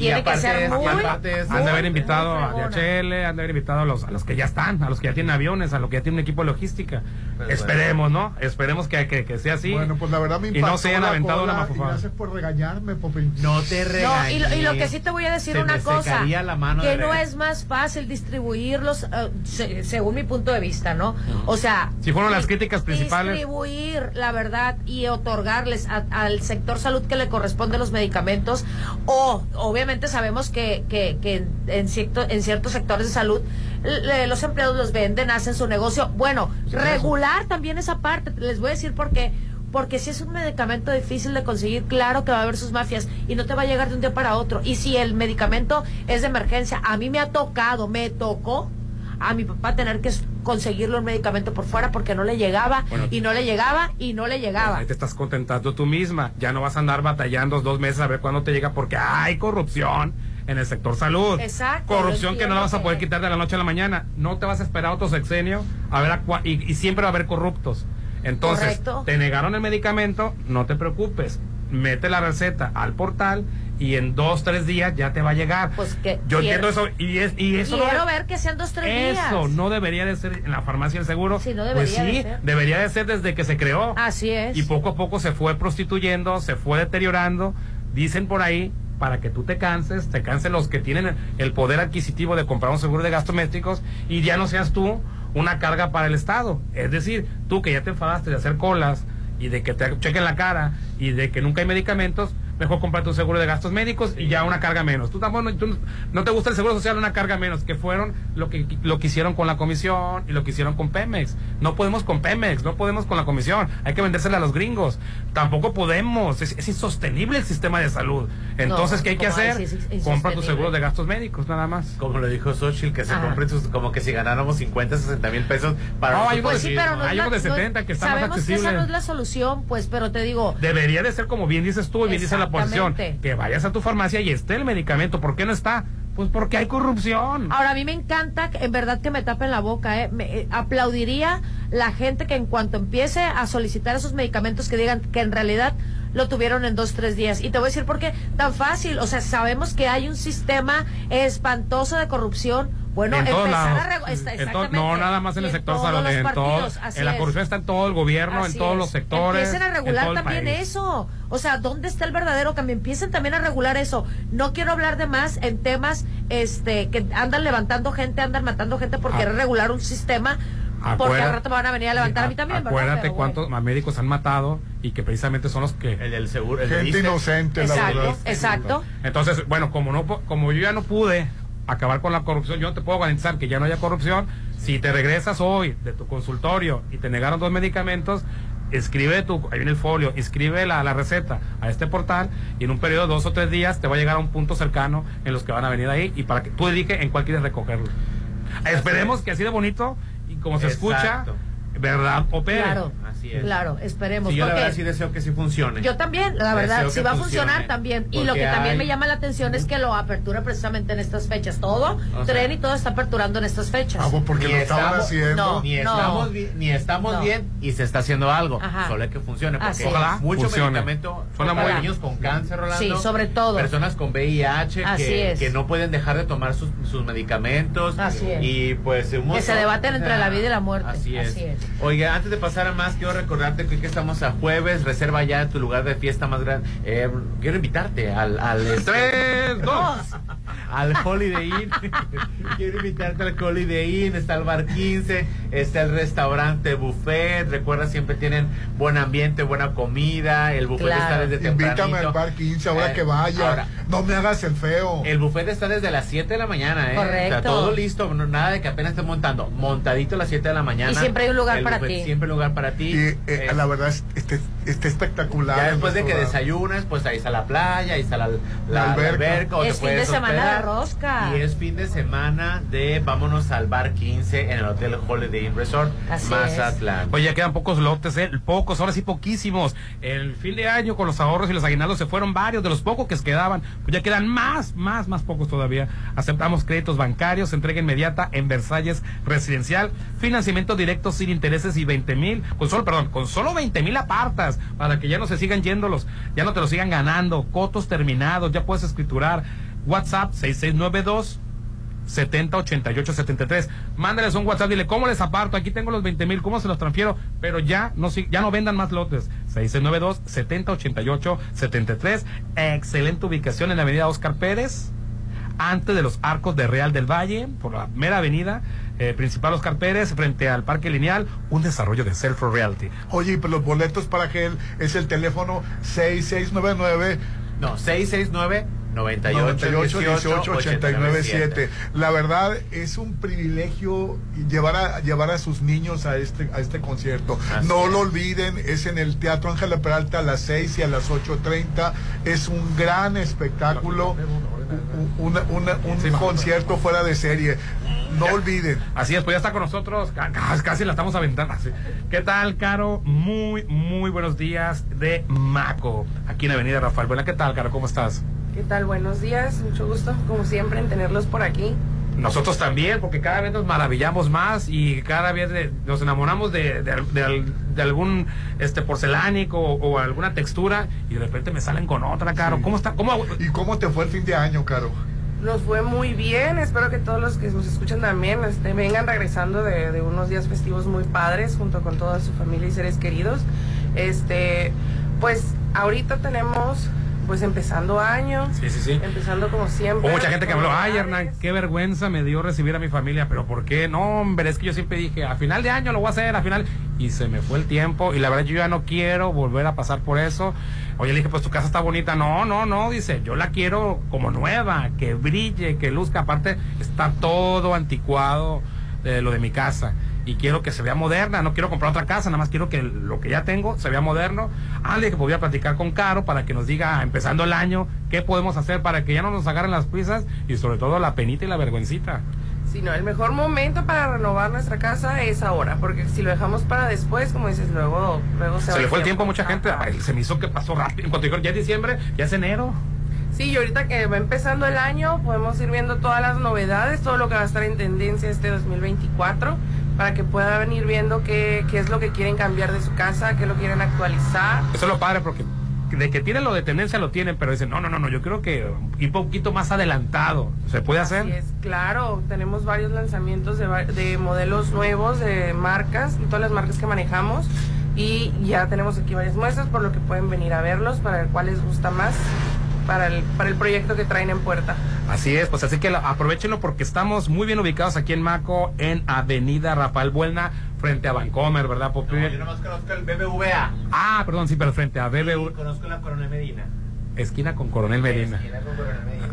Tiene que ser muy, Han de haber invitado a DHL, han de haber invitado a los, a los que ya están, a los que ya tienen aviones, a los que ya tienen un equipo de logística. Pues Esperemos, ¿no? Esperemos que, que, que sea así. Bueno, pues la verdad me Y no se hayan la aventado y mafufada. Gracias por regañarme, Popín. No te No, regañes. y lo, y lo que sí te voy a decir Se una cosa, la que de no es más fácil distribuirlos, eh, se- según mi punto de vista, ¿no? O sea, Si fueron las críticas principales. distribuir la verdad y otorgarles a- al sector salud que le corresponde los medicamentos, o obviamente sabemos que, que, que en, cierto, en ciertos sectores de salud le- los empleados los venden, hacen su negocio. Bueno, regular también esa parte, les voy a decir por qué. Porque si es un medicamento difícil de conseguir, claro que va a haber sus mafias y no te va a llegar de un día para otro. Y si el medicamento es de emergencia, a mí me ha tocado, me tocó a mi papá tener que conseguirle un medicamento por fuera porque no le llegaba Bueno. y no le llegaba y no le llegaba. Ahí te estás contentando tú misma. Ya no vas a andar batallando dos meses a ver cuándo te llega porque hay corrupción en el sector salud. Exacto, Corrupción que no la vas a poder quitar de la noche a la mañana. No te vas a esperar otro sexenio a ver a cua- y, y siempre va a haber corruptos. Entonces, Correcto. te negaron el medicamento, no te preocupes. Mete la receta al portal y en dos, tres días ya te va a llegar. Pues que Yo quiero- entiendo eso y, es, y eso no- Quiero ver que sean dos, tres días. eso no debería de ser en la farmacia del seguro. Sí, no pues debería de sí, ser. debería de ser desde que se creó. Así es. Y poco a poco se fue prostituyendo, se fue deteriorando. Dicen por ahí, para que tú te canses, te cansen los que tienen el poder adquisitivo de comprar un seguro de gastos domésticos y ya no seas tú una carga para el Estado. Es decir, tú que ya te enfadaste de hacer colas y de que te chequen la cara y de que nunca hay medicamentos, mejor comprar tu seguro de gastos médicos y ya una carga menos. Tú tampoco tú no te gusta el seguro social, una carga menos, que fueron lo que lo que hicieron con la comisión y lo que hicieron con Pemex. No podemos con Pemex, no podemos con la comisión, hay que vendérsela a los gringos. Tampoco podemos, es, es insostenible el sistema de salud. Entonces, No, ¿qué hay que ¿cómo hacer? es? Es Compra tu seguro de gastos médicos, nada más. Como lo dijo Xochitl, que se Ajá. compren sus, como que si ganáramos 50, 60 mil pesos para No, hay unos- Pues sí, pero no es hay la- unos de no- 70 que están más Sabemos que esa no es la solución, pues, pero te digo, Debería de ser como bien dices tú y bien dice la oposición, que vayas a tu farmacia y esté el medicamento. ¿Por qué no está? Pues porque hay corrupción. Ahora, a mí me encanta, en verdad, que me tapen la boca. ¿eh? Me, eh, aplaudiría la gente que en cuanto empiece a solicitar esos medicamentos que digan que en realidad lo tuvieron en dos, tres días. Y te voy a decir por qué tan fácil. O sea, sabemos que hay un sistema espantoso de corrupción. Bueno, en todos lados. a... está- En to- no nada más en el sector todos salud, los en todo, partidos, así en la corrupción está en todo el gobierno, Así en todos es. los sectores. Empiecen a en regular todo el también país. eso. O sea, ¿dónde está el verdadero cambio? Empiecen también a regular eso. No quiero hablar de más en temas este que andan levantando gente, andan matando gente por Ah. querer regular un sistema. Porque al rato me van a venir a levantar a mí también, ¿verdad? Acuérdate Pero bueno. cuántos médicos han matado y que precisamente son los que... El del seguro. el Gente inocente, la Exacto, verdad. exacto. Entonces, bueno, como no como yo ya no pude acabar con la corrupción, yo no te puedo garantizar que ya no haya corrupción. Si te regresas hoy de tu consultorio y te negaron dos medicamentos, escribe tu, ahí viene el folio, escribe la, la receta a este portal y en un periodo de dos o tres días te va a llegar a un punto cercano en los que van a venir ahí y para que tú dediques en cuál quieres recogerlo. Esperemos que así de bonito y como se escucha. ¿verdad? Opere. Claro, Así es. claro, esperemos. Sí, yo la verdad sí deseo que sí funcione. yo también, la verdad, Deseo si que va a funcionar también. Y lo que también me llama la atención es que lo apertura precisamente en estas fechas. Todo, O sea- tren y todo está aperturando en estas fechas. Ah, pues porque Ni lo estaban estamos- haciendo. No, ni no. estamos, bi- ni estamos No. bien y se está haciendo algo. Ajá. Solo hay que funcione. Porque. Ojalá mucho funcione. medicamento para niños con cáncer, Rolando. Sí, sobre todo. Personas con VIH que, no pueden dejar de tomar sus, sus medicamentos. Así es. Y pues Que se debaten entre la vida y la muerte. Así es. Así es. Oiga, antes de pasar a más, quiero recordarte que hoy que estamos a jueves, reserva ya tu lugar de fiesta más grande. Eh, quiero invitarte al... al este, Tres, dos. (laughs) al Holiday Inn. (laughs) Quiero invitarte al Holiday Inn. Está el bar 15, está el restaurante buffet. Recuerda, siempre tienen buen ambiente, buena comida. El buffet Claro. está desde Invítame tempranito. al bar 15 ahora Eh, que vaya. ahora, no me hagas el feo. el buffet está desde las 7 de la mañana, ¿eh? Correcto. O sea, todo listo, no- nada de que apenas esté montando. Montadito a las 7 de la mañana. Y siempre hay un lugar El para buffet, ti. Siempre hay un lugar para ti. Y eh, Eh, la verdad es, este, está espectacular. ya después de que desayunas, pues ahí está la playa, ahí está la, la- La la alberca. o Es te fin de semana de hospedar. rosca. Y es fin de semana de vámonos al bar 15 en el Hotel Holiday Inn Resort, Así Mazatlán. Oye, ya quedan pocos lotes, ¿eh? pocos, ahora sí poquísimos. El fin de año con los ahorros y los aguinaldos se fueron varios de los pocos que quedaban. Pues ya quedan más, más, más pocos todavía. Aceptamos créditos bancarios, entrega inmediata en Versalles Residencial, financiamiento directo sin intereses y 20 mil, con solo, perdón, con solo 20 mil apartas para que ya no se sigan yéndolos, ya no te los sigan ganando, cotos terminados, ya puedes escriturar. WhatsApp 6692 708873. Mándales un WhatsApp, dile cómo les aparto, aquí tengo los 20 mil, cómo se los transfiero, pero ya no ya no vendan más lotes. 6692 708873. Excelente ubicación en la avenida Oscar Pérez, antes de los arcos de Real del Valle, por la mera avenida eh, principal Oscar Pérez, frente al Parque Lineal, un desarrollo de Self Realty. Oye, pues los boletos para que es el teléfono 6699 No, 669 98 98 18 89 7. La verdad es un privilegio llevar a llevar a sus niños a este a este concierto. Así no es. lo olviden, es en el Teatro Ángela Peralta a las 6 y a las 8:30. Es un gran espectáculo, un, una- una- un concierto fuera de serie. No olviden. Así es, pues ya está con nosotros, ca- ca- casi la estamos aventando. así. ¿Qué tal, Caro? Muy, muy buenos días de Maco, aquí en Avenida Rafael. Buena, ¿qué tal, Caro? ¿Cómo estás? ¿Qué tal? Buenos días, mucho gusto, como siempre, en tenerlos por aquí. Nosotros también, porque cada vez nos maravillamos más y cada vez de- nos enamoramos de, de al- de al- de algún este porcelánico o, o alguna textura y de repente me salen con otra, Caro. ¿Cómo está? ¿Cómo? ¿Y cómo te fue el fin de año, Caro? Nos fue muy bien, espero que todos los que nos escuchan también este, vengan regresando de, de unos días festivos muy padres junto con toda su familia y seres queridos. Este, pues ahorita tenemos, pues empezando año, Sí, sí, sí. empezando como siempre. Hubo mucha gente que con habló, ay novedades". Hernán, qué vergüenza me dio recibir a mi familia, pero ¿por qué? No, hombre, es que yo siempre dije, a final de año lo voy a hacer, a final... Y se me fue el tiempo y la verdad yo ya no quiero volver a pasar por eso. Oye, le dije, pues tu casa está bonita. No, no, no, dice, yo la quiero como nueva, que brille, que luzca. Aparte, está todo anticuado de lo de mi casa. Y quiero que se vea moderna, no quiero comprar otra casa, nada más quiero que lo que ya tengo se vea moderno. Dije que podía platicar con Caro para que nos diga, empezando el año, qué podemos hacer para que ya no nos agarren las prisas y sobre todo la penita y la vergüencita. Sí, no, el mejor momento para renovar nuestra casa es ahora, porque si lo dejamos para después, como dices, luego, luego se, Se, va le fue el tiempo a mucha gente, se me hizo que pasó rápido. En cuanto dijeron, ya es diciembre, ya es enero. Sí, y ahorita que va empezando el año, podemos ir viendo todas las novedades, todo lo que va a estar en tendencia este 2024, para que puedan venir viendo qué, qué es lo que quieren cambiar de su casa, qué lo quieren actualizar. Eso es lo padre porque de que tienen lo de tendencia lo tienen, pero dicen, no, no, no, no, yo creo que ir un poquito más adelantado. ¿Se puede hacer? Así es, claro, tenemos varios lanzamientos de, de modelos nuevos, de marcas, de todas las marcas que manejamos. Y ya tenemos aquí varias muestras, por lo que pueden venir a verlos para ver cuál les gusta más para el, para el proyecto que traen en puerta. Así es, pues así que aprovechenlo porque estamos muy bien ubicados aquí en Maco, en Avenida Rafael Buelna, frente a Vancomer, ¿verdad, Popi? No, yo nomás conozco el BBVA. Ah, perdón, sí, pero frente a BBV, Conozco la Coronel Medina. esquina con Coronel Medina.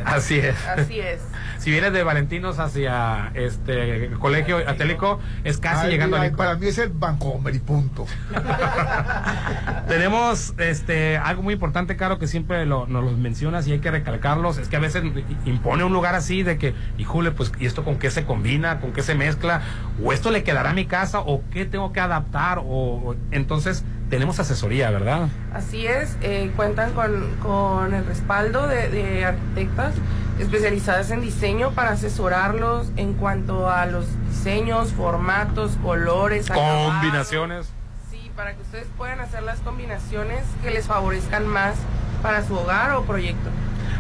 Así es. Así es. Si vienes de Valentinos hacia este el colegio atélico, es casi Ay, llegando ay, al para mí es el Vancomer y punto. (laughs) Tenemos este algo muy importante, Caro, que siempre lo, nos los mencionas y hay que recalcarlos. Es que a veces impone un lugar así de que, híjole, pues, ¿y esto con qué se combina? ¿Con qué se mezcla? ¿O esto le quedará a mi casa? ¿O qué tengo que adaptar? O, o- entonces, tenemos asesoría, ¿verdad? Así es, eh, cuentan con, con el respaldo de, de arquitectas especializadas en diseño para asesorarlos en cuanto a los diseños, formatos, colores, acabados. Combinaciones. Sí, para que ustedes puedan hacer las combinaciones que les favorezcan más para su hogar o proyecto.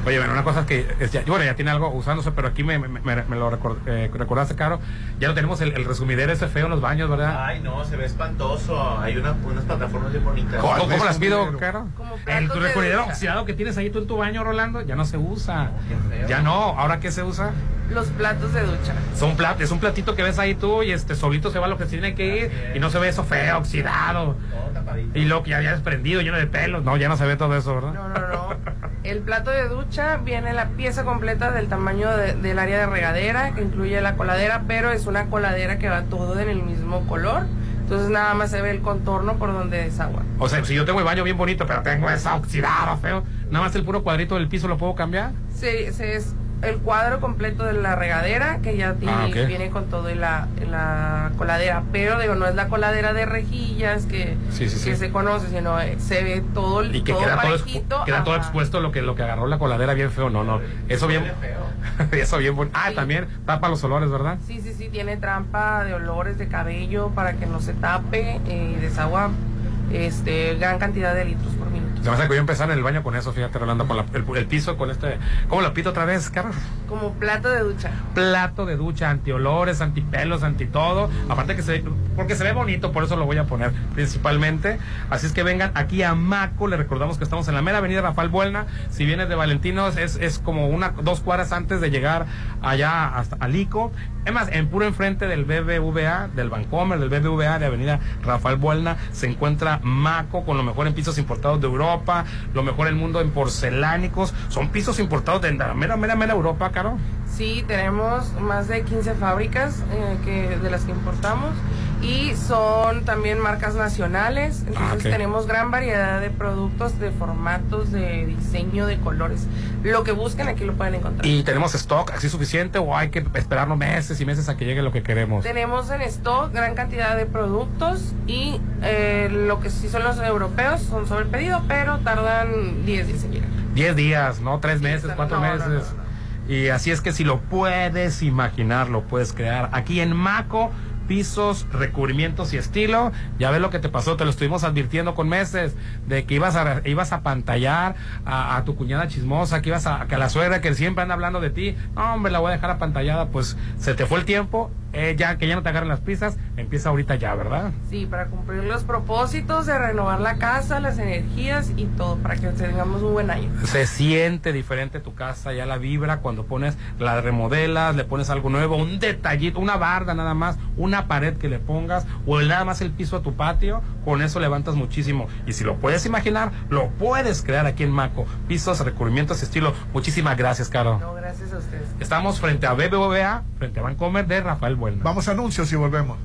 Oye, bueno, una cosa que, es ya- bueno, ya tiene algo usándose, pero aquí me, me- me- me lo recor- eh, recordaste, Caro. Ya lo tenemos, el, el resumidero ese feo en los baños, ¿verdad? Ay, no, se ve espantoso. Hay una- unas plataformas bien bonitas. ¿Cómo, cómo las pido, Caro? El platos de resumidero oxidado que tienes ahí tú en tu baño, Rolando, ya no se usa. Ya no, ¿ahora qué se usa? Los platos de ducha. Son plat, es un platito que ves ahí tú y este solito se va lo que tiene que ir y no se ve eso feo, oxidado. Y lo que ya había desprendido, lleno de pelos. No, ya no se ve todo eso, ¿verdad? No, no, no. El plato de ducha viene la pieza completa del tamaño de- del área de regadera, que incluye la coladera, pero es una coladera que va todo en el mismo color. Entonces nada más se ve el contorno por donde desagua. O sea, si yo tengo el baño bien bonito, pero tengo esa oxidada feo, nada más el puro cuadrito del piso lo puedo cambiar. Se, se es el cuadro completo de la regadera, que ya tiene, Ah, viene con todo y la, la coladera. Pero digo, no es la coladera de rejillas que, Sí, sí, que sí. se conoce, sino eh, se ve todo, Y que todo queda todo, parejito. expu- queda todo expuesto lo que lo que agarró la coladera bien feo. No, no. Eso bien. (laughs) Eso bien bonito. Ah, también tapa los olores, ¿verdad? Sí, sí, sí, tiene trampa de olores de cabello para que no se tape eh, y desagua este, gran cantidad de litros por vas a que voy a empezar en el baño con eso, fíjate, Rolando, con la- el, el piso, con este. ¿Cómo lo pito otra vez, Carlos? Como plato de ducha. Plato de ducha, antiolores, antipelos, anti todo. Aparte que se. Porque se ve bonito, por eso lo voy a poner principalmente. Así es que vengan aquí a Maco. Le recordamos que estamos en la mera avenida Rafael Buelna. Si vienes de Valentinos, es, es como una, dos cuadras antes de llegar allá hasta Alico. Es más, en puro enfrente del BBVA, del Bancomer, del BBVA de Avenida Rafael Buelna, se encuentra Maco con lo mejor en pisos importados de Europa, lo mejor en el mundo en porcelánicos. Son pisos importados de mera, mera, mera Europa, Caro. Sí, tenemos más de 15 fábricas eh, que, de las que importamos y son también marcas nacionales. Entonces Ah, ok. tenemos gran variedad de productos, de formatos, de diseño, de colores. Lo que busquen aquí lo pueden encontrar. ¿Y tenemos stock así suficiente o hay que esperarnos meses y meses a que llegue lo que queremos? Tenemos en stock gran cantidad de productos y eh, lo que sí son los europeos son sobre pedido, pero tardan 10 días en llegar. 10 días, ¿no? 3 meses, 4 no, no, meses. Y así es que si lo puedes imaginar, lo puedes crear. Aquí en Maco, pisos, recubrimientos y estilo. Ya ves lo que te pasó, te lo estuvimos advirtiendo con meses, de que ibas a, ibas a pantallar a, a tu cuñada chismosa, que ibas a, que a la suegra que siempre anda hablando de ti. No, hombre, la voy a dejar apantallada. Pues se te fue el tiempo, eh, ya que ya no te agarren las pistas, empieza ahorita ya, ¿verdad? Sí, para cumplir los propósitos de renovar la casa, las energías y todo, para que tengamos un buen año. se siente diferente tu casa, ya la vibra cuando pones la remodelas, le pones algo nuevo, un detallito, una barda nada más, una pared que le pongas o el- nada más el piso a tu patio, con eso levantas muchísimo. Y si lo puedes imaginar, lo puedes crear aquí en Maco. Pisos, recubrimientos, estilo. Muchísimas gracias, Caro. No, gracias a ustedes. Estamos frente a BBVA, frente a Vancomer de Rafael Buelna. Vamos a anuncios y volvemos.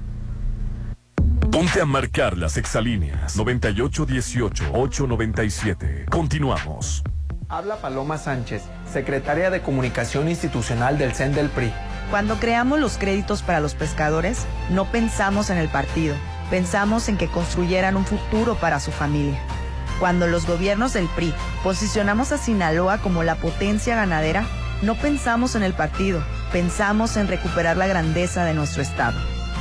Ponte a marcar las exalíneas 9818-897. Continuamos. Habla Paloma Sánchez, secretaria de Comunicación Institucional del CEN del PRI. Cuando creamos los créditos para los pescadores, no pensamos en el partido, pensamos en que construyeran un futuro para su familia. Cuando los gobiernos del PRI posicionamos a Sinaloa como la potencia ganadera, no pensamos en el partido, pensamos en recuperar la grandeza de nuestro estado.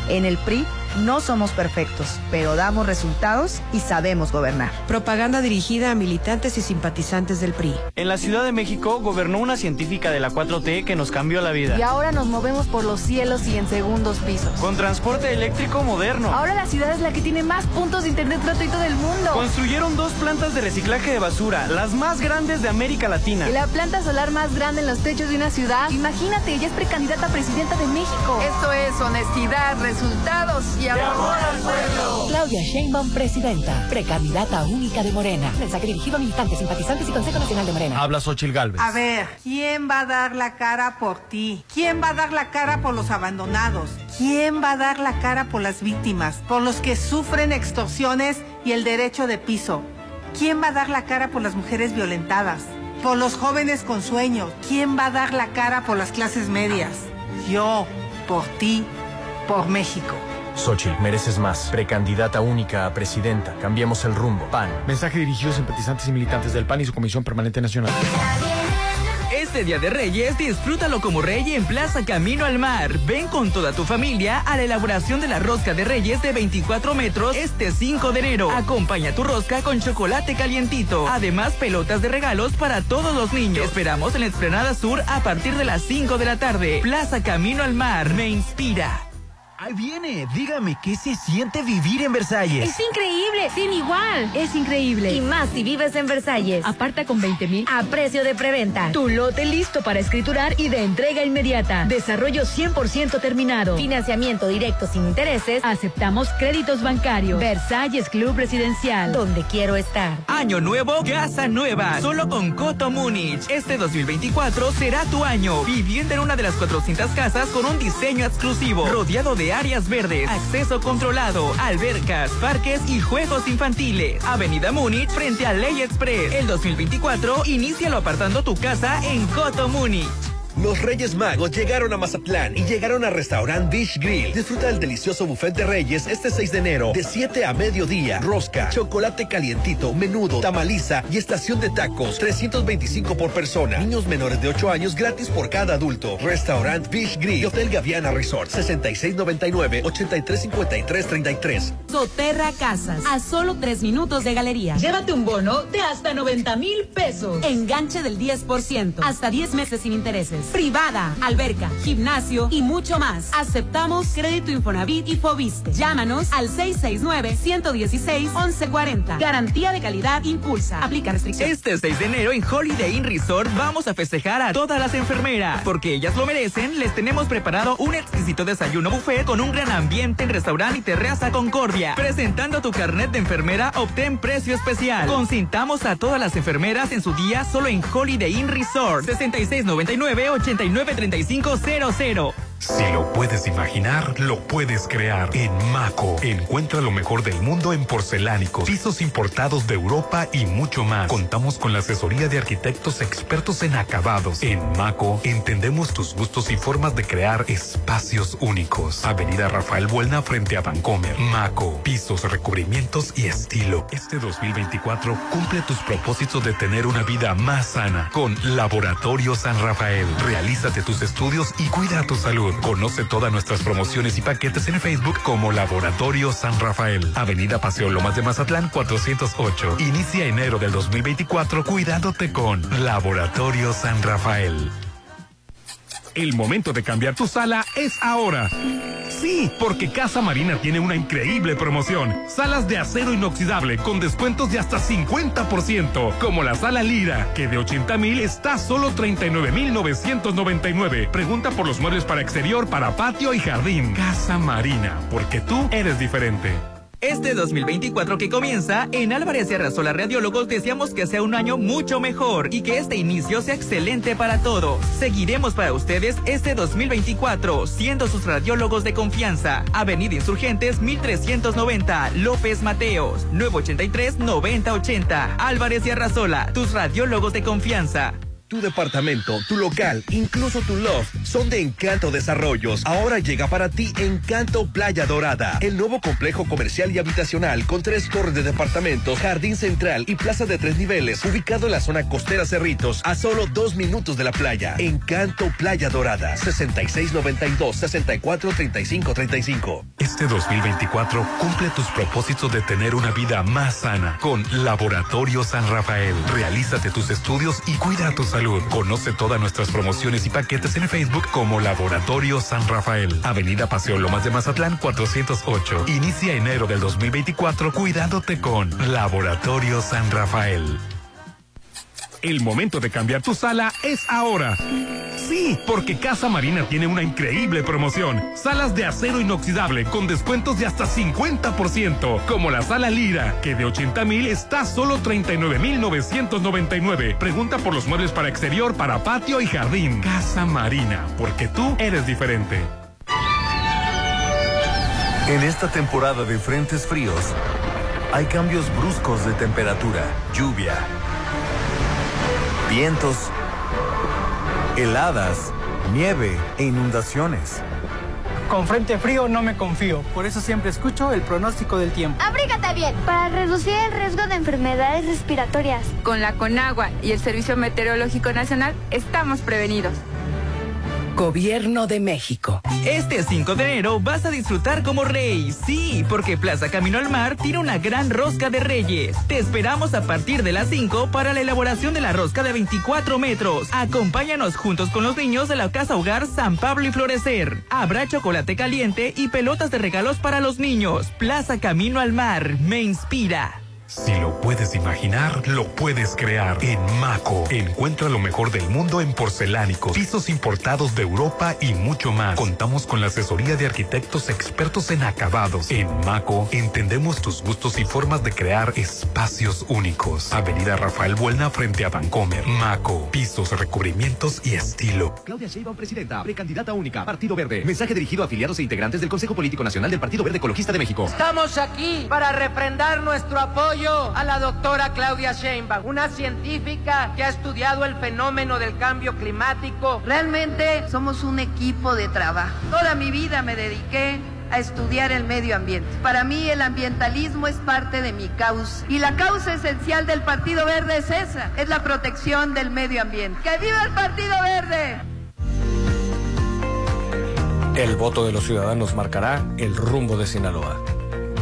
En el PRI no somos perfectos, pero damos resultados y sabemos gobernar. Propaganda dirigida a militantes y simpatizantes del PRI. En la Ciudad de México gobernó una científica de la 4T que nos cambió la vida. Y ahora nos movemos por los cielos y en segundos pisos. Con transporte eléctrico moderno. Ahora la ciudad es la que tiene más puntos de internet gratuito del mundo. Construyeron dos plantas de reciclaje de basura, las más grandes de América Latina. Y la planta solar más grande en los techos de una ciudad. Imagínate, ella es precandidata a presidenta de México. Esto es honestidad, resultados y amor al pueblo. Claudia Sheinbaum, presidenta, precandidata única de Morena. Mensaje dirigido a militantes, simpatizantes y Consejo Nacional de Morena. Habla Xochil Gálvez. A ver, ¿quién va a dar la cara por ti? ¿Quién va a dar la cara por los abandonados? ¿Quién va a dar la cara por las víctimas? Por los que sufren extorsiones y el derecho de piso. ¿Quién va a dar la cara por las mujeres violentadas? Por los jóvenes con sueños. ¿Quién va a dar la cara por las clases medias? Yo, por ti, por México. Xochitl, mereces más. Precandidata única a presidenta. Cambiemos el rumbo. PAN. Mensaje dirigido a simpatizantes y militantes del PAN y su Comisión Permanente Nacional. Este Día de Reyes, disfrútalo como rey en Plaza Camino al Mar. Ven con toda tu familia a la elaboración de la rosca de Reyes de 24 metros este 5 de enero. Acompaña tu rosca con chocolate calientito. Además, pelotas de regalos para todos los niños. Te esperamos en la Esplanada Sur a partir de las 5 de la tarde. Plaza Camino al Mar me inspira. Ahí viene, dígame qué se siente vivir en Versalles. Es increíble, sin igual. Es increíble. Y más si vives en Versalles. Aparta con 20 mil A precio de preventa. Tu lote listo para escriturar y de entrega inmediata. Desarrollo 100% terminado. Financiamiento directo sin intereses. Aceptamos créditos bancarios. Versalles Club Residencial. Donde quiero estar. Año nuevo, casa nueva. Solo con Coto Múnich. Este 2024 será tu año. Viviendo en una de las 400 casas con un diseño exclusivo. Rodeado de áreas verdes, acceso controlado, albercas, parques y juegos infantiles. Avenida Múnich frente a Ley Express. El 2024, inícialo apartando tu casa en Coto Múnich. Los Reyes Magos llegaron a Mazatlán y llegaron a Restaurant Beach Grill. Disfruta del delicioso buffet de Reyes este 6 de enero de 7 a mediodía. Rosca, chocolate calientito, menudo, tamaliza y estación de tacos. 325 por persona. Niños menores de 8 años gratis por cada adulto. Restaurant Beach Grill y Hotel Gaviana Resort. 6699-835333. Soterra Casas. A solo 3 minutos de galería. Llévate un bono de hasta 90 mil pesos. Enganche del 10%. Hasta 10 meses sin intereses privada, alberca, gimnasio y mucho más. Aceptamos crédito Infonavit y Fobiste. Llámanos al 669-116-1140. Garantía de calidad impulsa. Aplica restricciones. Este 6 de enero en Holiday Inn Resort vamos a festejar a todas las enfermeras. Porque ellas lo merecen, les tenemos preparado un exquisito desayuno buffet con un gran ambiente en restaurante y terraza Concordia. Presentando tu carnet de enfermera, obtén precio especial. Consintamos a todas las enfermeras en su día solo en Holiday Inn Resort. 6699 893500. Si lo puedes imaginar, lo puedes crear. En Maco, encuentra lo mejor del mundo en porcelánicos, pisos importados de Europa y mucho más. Contamos con la asesoría de arquitectos expertos en acabados. En Maco, entendemos tus gustos y formas de crear espacios únicos. Avenida Rafael Buelna frente a Vancomer. Maco, pisos, recubrimientos y estilo. Este 2024 cumple tus propósitos de tener una vida más sana con Laboratorio San Rafael. Realízate tus estudios y cuida tu salud. Conoce todas nuestras promociones y paquetes en Facebook como Laboratorio San Rafael. Avenida Paseo Lomas de Mazatlán 408. Inicia enero del 2024 cuidándote con Laboratorio San Rafael. El momento de cambiar tu sala es ahora. Sí, porque Casa Marina tiene una increíble promoción. Salas de acero inoxidable con descuentos de hasta 50%, como la sala Lira, que de 80 mil está solo 39,999. Pregunta por los muebles para exterior, para patio y jardín. Casa Marina, porque tú eres diferente. Este 2024 que comienza, en Álvarez y Arrasola Radiólogos deseamos que sea un año mucho mejor y que este inicio sea excelente para todos. Seguiremos para ustedes este 2024, siendo sus radiólogos de confianza. Avenida Insurgentes 1390, López Mateos, 983-9080. Álvarez y Arrasola, tus radiólogos de confianza. Tu departamento, tu local, incluso tu loft son de Encanto Desarrollos. Ahora llega para ti Encanto Playa Dorada, el nuevo complejo comercial y habitacional con tres torres de departamentos, jardín central y plaza de tres niveles, ubicado en la zona costera Cerritos, a solo dos minutos de la playa. Encanto Playa Dorada, 6692-643535. Este 2024 cumple tus propósitos de tener una vida más sana con Laboratorio San Rafael. Realízate tus estudios y cuida tu salud. Conoce todas nuestras promociones y paquetes en Facebook como Laboratorio San Rafael. Avenida Paseo Lomas de Mazatlán 408. Inicia enero del 2024 cuidándote con Laboratorio San Rafael. El momento de cambiar tu sala es ahora. Sí, porque Casa Marina tiene una increíble promoción. Salas de acero inoxidable con descuentos de hasta 50%, como la sala Lira, que de 80 mil está solo 39,999. Pregunta por los muebles para exterior, para patio y jardín. Casa Marina, porque tú eres diferente. En esta temporada de frentes fríos, hay cambios bruscos de temperatura, lluvia, vientos, heladas, nieve e inundaciones. Con frente frío no me confío, por eso siempre escucho el pronóstico del tiempo. Abrígate bien para reducir el riesgo de enfermedades respiratorias. Con la Conagua y el Servicio Meteorológico Nacional estamos prevenidos. Gobierno de México. Este 5 de enero vas a disfrutar como rey. Sí, porque Plaza Camino al Mar tiene una gran rosca de reyes. Te esperamos a partir de las 5 para la elaboración de la rosca de 24 metros. Acompáñanos juntos con los niños de la Casa Hogar San Pablo y Florecer. Habrá chocolate caliente y pelotas de regalos para los niños. Plaza Camino al Mar me inspira. Si lo puedes imaginar, lo puedes crear. En Maco, encuentra lo mejor del mundo en porcelánicos, pisos importados de Europa y mucho más. Contamos con la asesoría de arquitectos expertos en acabados. En Maco, entendemos tus gustos y formas de crear espacios únicos. Avenida Rafael Buelna frente a Vancomer. Maco, pisos, recubrimientos y estilo. Claudia Sheinbaum, presidenta, precandidata única, Partido Verde. Mensaje dirigido a afiliados e integrantes del Consejo Político Nacional del Partido Verde Ecologista de México. Estamos aquí para refrendar nuestro apoyo a la doctora Claudia Sheinbaum, una científica que ha estudiado el fenómeno del cambio climático. Realmente somos un equipo de trabajo. Toda mi vida me dediqué a estudiar el medio ambiente. Para mí el ambientalismo es parte de mi causa y la causa esencial del Partido Verde es esa, es la protección del medio ambiente. ¡Que viva el Partido Verde! El voto de los ciudadanos marcará el rumbo de Sinaloa.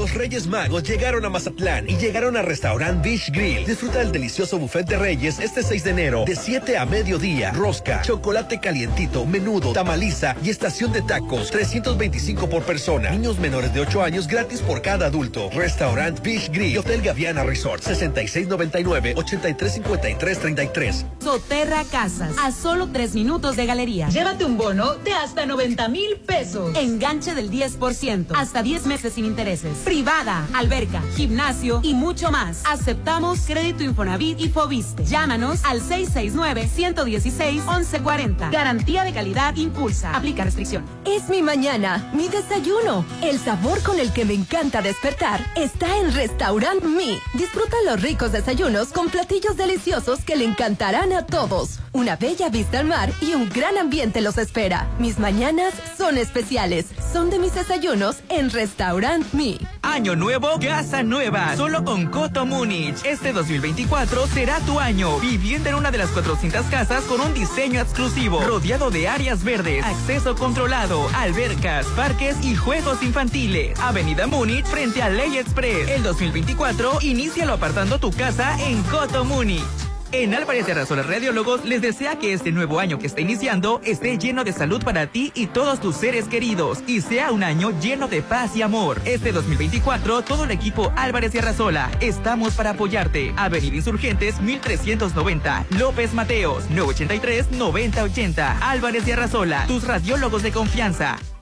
Los Reyes Magos llegaron a Mazatlán y llegaron al restaurant Beach Grill. Disfruta del delicioso buffet de Reyes este 6 de enero de 7 a mediodía. Rosca, chocolate calientito, menudo, tamaliza y estación de tacos. 325 por persona. Niños menores de 8 años gratis por cada adulto. Restaurant Beach Grill Hotel Gaviana Resort. 6699-835333. Soterra Casas. A solo 3 minutos de galería. Llévate un bono de hasta 90 mil pesos. Enganche del 10%. Hasta 10 meses sin intereses privada, alberca, gimnasio y mucho más. Aceptamos crédito Infonavit y Fobiste. Llámanos al 669-116-1140. Garantía de calidad impulsa. Aplica restricción. Es mi mañana, mi desayuno. El sabor con el que me encanta despertar está en Restaurant Mi. Disfruta los ricos desayunos con platillos deliciosos que le encantarán a todos. Una bella vista al mar y un gran ambiente los espera. Mis mañanas son especiales. Son de mis desayunos en Restaurant Mi. Año nuevo, casa nueva. Solo con Coto Múnich. Este 2024 será tu año. Vivienda en una de las 400 casas con un diseño exclusivo. Rodeado de áreas verdes, acceso controlado, albercas, parques y juegos infantiles. Avenida Múnich frente a Ley Express. El 2024, inícialo apartando tu casa en Coto Múnich. En Álvarez de Arrasola Radiólogos les desea que este nuevo año que está iniciando esté lleno de salud para ti y todos tus seres queridos y sea un año lleno de paz y amor. Este 2024, todo el equipo Álvarez de Arrasola estamos para apoyarte. Avenida Insurgentes 1390, López Mateos 983-9080, Álvarez de Arrasola, tus radiólogos de confianza.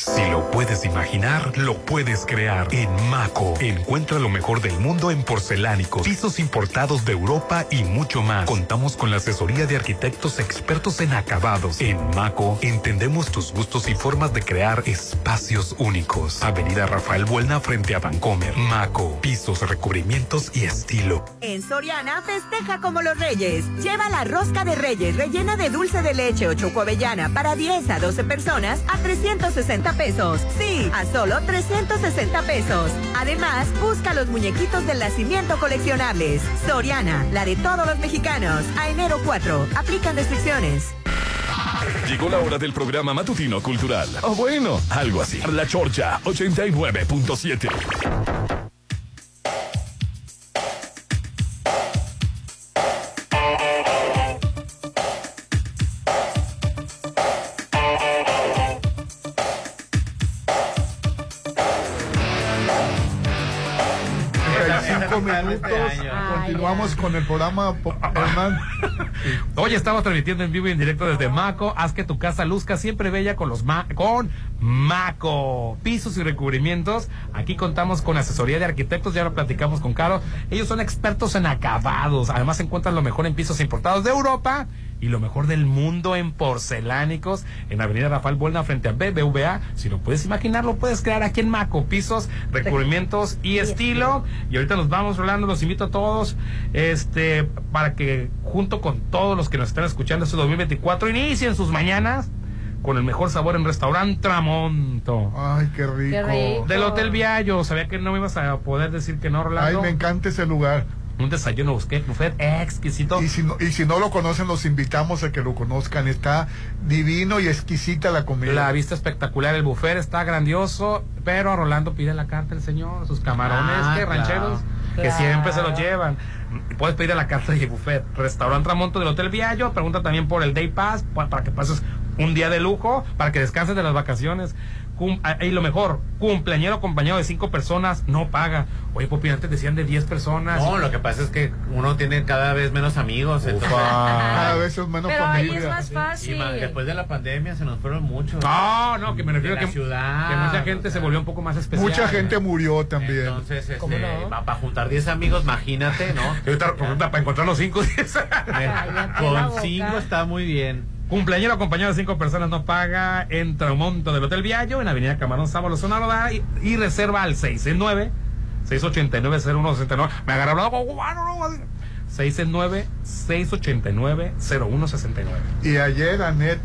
Si lo puedes imaginar, lo puedes crear. En Maco, encuentra lo mejor del mundo en porcelánicos, pisos importados de Europa y mucho más. Contamos con la asesoría de arquitectos expertos en acabados. En Maco, entendemos tus gustos y formas de crear espacios únicos. Avenida Rafael Buelna frente a Vancomer. Maco, pisos, recubrimientos y estilo. En Soriana, festeja como los reyes. Lleva la rosca de reyes rellena de dulce de leche o chocoavellana para 10 a 12 personas a 360 pesos. Sí, a solo 360 pesos. Además, busca los muñequitos del nacimiento coleccionables. Soriana, la de todos los mexicanos. A enero 4. Aplican restricciones. Llegó la hora del programa matutino cultural. O bueno, algo así. La Chorcha 89.7. Continuamos con el programa, Hernán. (laughs) Hoy estamos transmitiendo en vivo y en directo desde Maco. Haz que tu casa luzca siempre bella con los ma con Maco. Pisos y recubrimientos. Aquí contamos con asesoría de arquitectos. Ya lo platicamos con Caro. Ellos son expertos en acabados. Además, encuentran lo mejor en pisos importados de Europa y lo mejor del mundo en porcelánicos en Avenida Rafael Buena frente a BBVA. Si lo puedes imaginar, lo puedes crear aquí en Maco, pisos, recubrimientos y estilo. Y ahorita nos vamos, Rolando, los invito a todos este para que junto con todos los que nos están escuchando este 2024 inicien sus mañanas con el mejor sabor en restaurante Tramonto. Ay, qué rico. Qué rico. Del Hotel Viallo. Sabía que no me ibas a poder decir que no, Ay, Rolando. me encanta ese lugar. Un desayuno busqué, buffet exquisito. Y si, no, y si no lo conocen, los invitamos a que lo conozcan. Está divino y exquisita la comida. La vista espectacular, el buffet está grandioso, pero a Rolando pide la carta el señor, sus camarones, Ah, que claro. rancheros, que siempre se los llevan. Puedes pedir a la carta y el buffet. Restaurante Tramonto del Hotel Viallo, pregunta también por el Day Pass, pa- para que pases un día de lujo, para que descanses de las vacaciones. Ah, y lo mejor, cumpleañero acompañado de cinco personas, no paga. Oye, Popi, antes decían de 10 personas. No, lo que pasa es que uno tiene cada vez menos amigos. entonces- Cada vez es menos Pero ahí es más fácil. Y después de la pandemia se nos fueron muchos. No, no, que me refiero De que, la ciudad, que mucha gente se volvió un poco más especial. Mucha gente murió también. Entonces, ¿Cómo este, no? para juntar 10 amigos, imagínate, ¿no? (laughs) Para encontrar los cinco. la Con boca. 5 está muy bien. Cumpleañero acompañado de cinco personas no paga. Entra un monto del Hotel Viallo en Avenida Camarón Sábalo, Zona y, y reserva al 669 689 0169. Me agarra hablando como cubano, ¿no? 669 689 0169. Y ayer Anet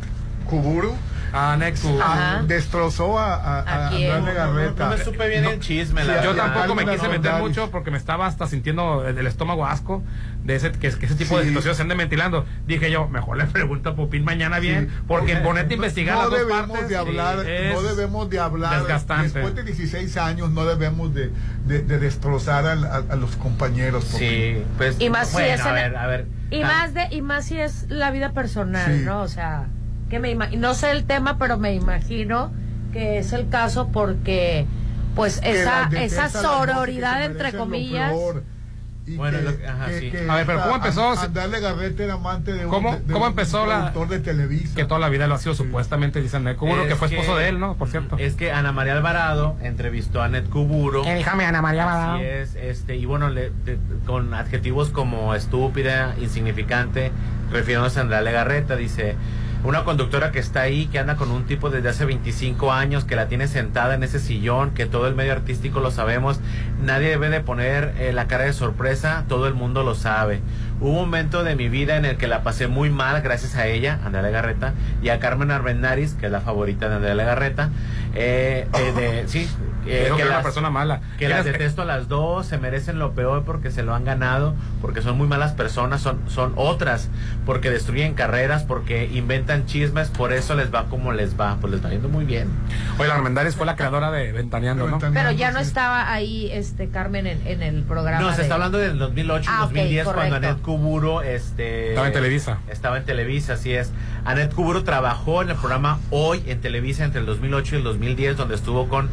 Kuburu Ah, destrozó a, a, a ¿A quién? Andrés Legarreta. No me supe bien el chisme, la Yo a- tampoco a me quise meter mucho porque me estaba hasta sintiendo el, el estómago asco de ese que, que ese tipo de Sí. situaciones se anden ventilando. Dije yo, mejor le (laughs) pregunto a Popín mañana bien, Sí. porque No- ponerte a investigar no las dos debemos partes de hablar, no debemos de hablar desgastante. después de 16 años no debemos de, de- de destrozar al- a, a los compañeros porque- Sí, pues. Y más si bueno, es a en- ver, a ver. Y Ah, más de y más si es la vida personal, Sí. ¿no? O sea, que me ima- no sé el tema, pero me imagino que es el caso porque pues que esa esa sororidad entre comillas. Bueno, que- lo- ajá, que- sí. que A ver, pero ¿cómo empezó? Era amante de un, ¿Cómo- de- de cómo un empezó la- productor de Televisa. que toda la vida lo ha sido supuestamente, dicen de Kuburo, Es que fue esposo que- de él, ¿no? Por cierto. Es que Ana María Alvarado entrevistó a Net Kuburo. Déjame, Ana María Alvarado. Así es, este, y bueno, le- de- con adjetivos como estúpida, insignificante, refiriéndose a Andrea Legarreta, dice, una conductora que está ahí, que anda con un tipo desde hace 25 años, que la tiene sentada en ese sillón, que todo el medio artístico lo sabemos, nadie debe de poner eh, la cara de sorpresa, todo el mundo lo sabe. Hubo un momento de mi vida en el que la pasé muy mal gracias a ella, Andrea Legarreta, y a Carmen Arbendaris, que es la favorita de Andrea Legarreta. Eh, eh, de, sí, (laughs) eh, Dijo que era una las- persona mala. que las detesto a las dos, se merecen lo peor porque se lo han ganado, porque son muy malas personas, son, son otras, porque destruyen carreras, porque inventan chismes, por eso les va como les va, pues les va yendo muy bien. Oye, la Armendáriz fue la creadora de Ventaneando, ¿no? Pero ya no estaba ahí este Carmen en, en el programa. No, se de- está hablando del 2008 Ah, ok, 2010 cuando correcto. Anet Kuburo este, Estaba en Televisa. Estaba en Televisa, así es. Anet Kuburo trabajó en el programa Hoy en Televisa entre el 2008 y el 2010, donde estuvo con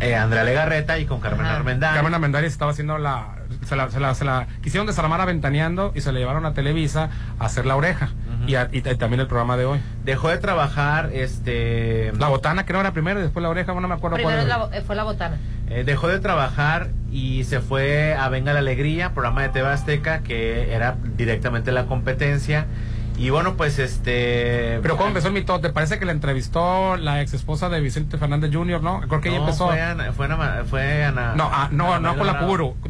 eh, Andrea Legarreta y con Carmen Armendáriz. Carmen Armendáriz estaba haciendo la se, la. se la- se la quisieron desarmar a Ventaneando y se le llevaron a Televisa a hacer la oreja. y, a- y también el programa de hoy. Dejó de trabajar, este... La botana, que no era primero y después la oreja, no me acuerdo Primero cuál. la eh, fue la botana. Eh, dejó de trabajar y se fue a Venga la Alegría, programa de TV Azteca, que era directamente la competencia. Y bueno, pues este... Pero ¿cómo empezó el mitote? Parece que la entrevistó la ex esposa de Vicente Fernández Jr., ¿no? Creo que ella empezó. Fue Ana, fue Ana, fue Ana- No, ah, no, Ana no con la.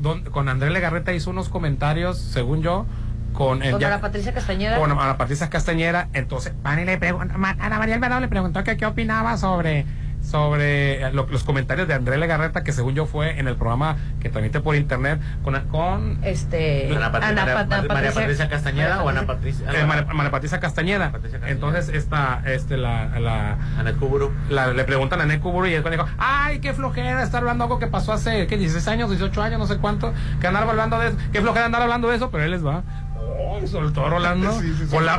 Don- Con Andrés Legarreta hizo unos comentarios, según yo, con el Con ya- Ana Patricia Castañeda. con Ana Patricia Castañera. Entonces, van y le pregunta, Ma- Ana María Alvarado le preguntó que qué opinaba sobre sobre eh, lo- los comentarios de Andrés Legarreta, que según yo fue en el programa que transmite por internet con, con este Ana Pat- Ana María- Pat- Ana María Patricia Castañeda o Ana Patricia... eh, María, María Patricia Castañeda. Entonces, esta, este, la, la, Anet Kuburu. la- le preguntan a Anet Kuburu y después dijo, ay, qué flojera estar hablando algo que pasó hace, ¿qué? 16 años, 18 años, no sé cuánto, que andar hablando de eso, qué flojera andar hablando de eso, pero él les va. Oh, soltó Rolando (laughs) Sí, sí, sí. con, la-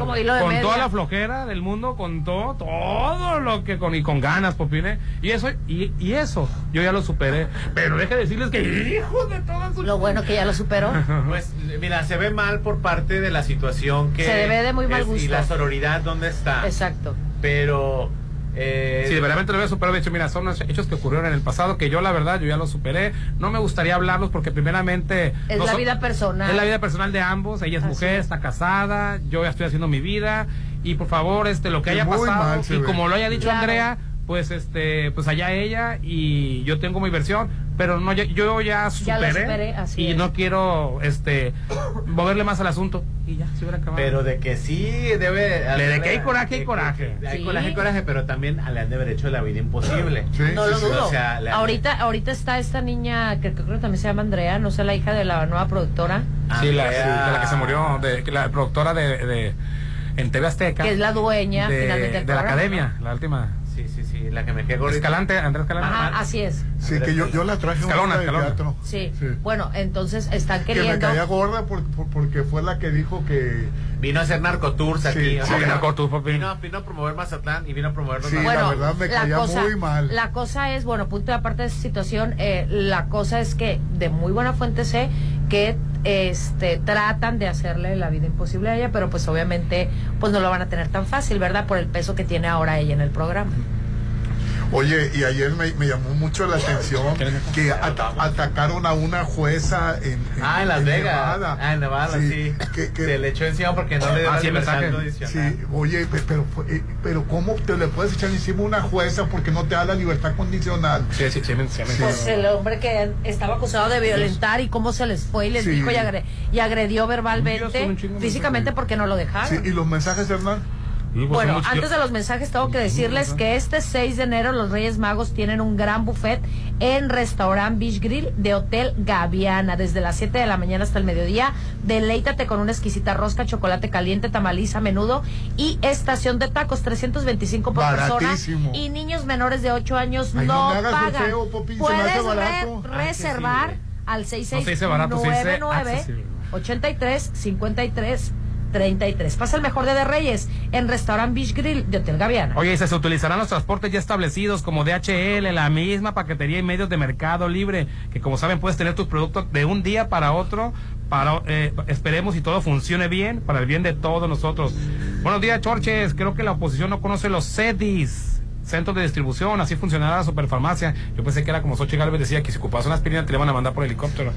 toda la flojera del mundo, con todo, todo lo que con y con ganas, Popine. Y eso, y, y eso, yo ya lo superé. Pero deje de decirles que hijo de todas sus Lo bueno que ya lo superó. (laughs) Pues mira, se ve mal por parte de la situación que... Se ve de muy mal es- Y gusto. la sororidad, ¿dónde está? Exacto. Pero Eh, Sí, verdaderamente lo voy a superar. De hecho, mira, son unos hechos que ocurrieron en el pasado que yo, la verdad, yo ya los superé. No me gustaría hablarlos porque, primeramente. Es no la son- vida personal. Es la vida personal de ambos. Ella es Así mujer, es. está casada. Yo ya estoy haciendo mi vida. Y por favor, este, lo que haya muy pasado. mal y ve. como lo haya dicho Claro. Andrea, pues, este, pues allá ella. Y yo tengo mi versión. Pero no, yo, yo ya Ya superé. superé, así y es. no quiero, este, moverle más al asunto. Y ya, se hubiera acabado. Pero de que sí debe. Le de que hay coraje, hay coraje. que- Hay Sí. coraje, hay coraje, pero también le han de haber hecho la vida imposible. No lo dudo. O sea, ahorita, ahorita está esta niña que creo que también se llama Andrea, no sé, la hija de la nueva productora, Sí, la, sí, Andrea- de la que se murió, de, la productora de, de en TV Azteca. que es la dueña de, de la academia, la última. La que me quedó gordita. Escalante, Andrés Escalante. Ajá, así es. Sí, que yo, yo la traje una Escalona. Sí. Sí. Bueno, entonces están Que me queriendo. caía gorda por- por- porque fue la que dijo que... Vino a hacer narcotours Sí, aquí. o sí. sea, Que narcotours, papi. Vino, vino a promover Mazatlán y vino a promover Sí, la narcotours. verdad me caía muy mal. La cosa es, bueno, punto de aparte de esa situación, eh, la cosa es que de muy buena fuente sé que este tratan de hacerle la vida imposible a ella, pero pues obviamente pues no lo van a tener tan fácil, ¿verdad? Por el peso que tiene ahora ella en el programa. Oye, y ayer me, me llamó mucho la atención que ata- atacaron a una jueza en, en- Ah, en Las Vegas. Nevada. Ah, en Nevada, sí. Que, que- Se le echó encima porque no le dio Ah, la sí, el libertad mensaje. condicional. Sí, oye, pe- pero, fue- eh, pero ¿cómo te le puedes echar encima a una jueza porque no te da la libertad condicional? Sí, sí, sí, sí, Pues el hombre que estaba acusado de violentar y cómo se les fue y les Sí. dijo y, agre- y agredió verbalmente, físicamente porque no lo dejaron. Sí, ¿Y los mensajes, Hernán? Pues, Bueno, antes de los mensajes tengo que decirles que este 6 de enero los Reyes Magos tienen un gran buffet en Restaurant Beach Grill de Hotel Gaviana desde las 7 de la mañana hasta el mediodía. Deleítate con una exquisita rosca, chocolate caliente, tamaliz a menudo y estación de tacos 325 por persona Baratísimo. y niños menores de 5 años Ay, no no, pagan. feo, me Puedes re- reservar Accesible. al No se dice barato, se dice 6699 accesible. 83 53 33. Pasa el mejor día de Reyes en Restaurant Beach Grill de Hotel Gaviana. Oye, se utilizarán los transportes ya establecidos como DHL, la misma paquetería y medios de mercado libre, que como saben puedes tener tus productos de un día para otro, para eh, esperemos y todo funcione bien, para el bien de todos nosotros. Buenos días, Chorches, creo que la oposición no conoce los CEDIS. Centros de distribución, así funcionará la superfarmacia. Yo pensé que era como Xochitl Galvez decía que si ocupabas una aspirina te le iban a mandar por helicóptero.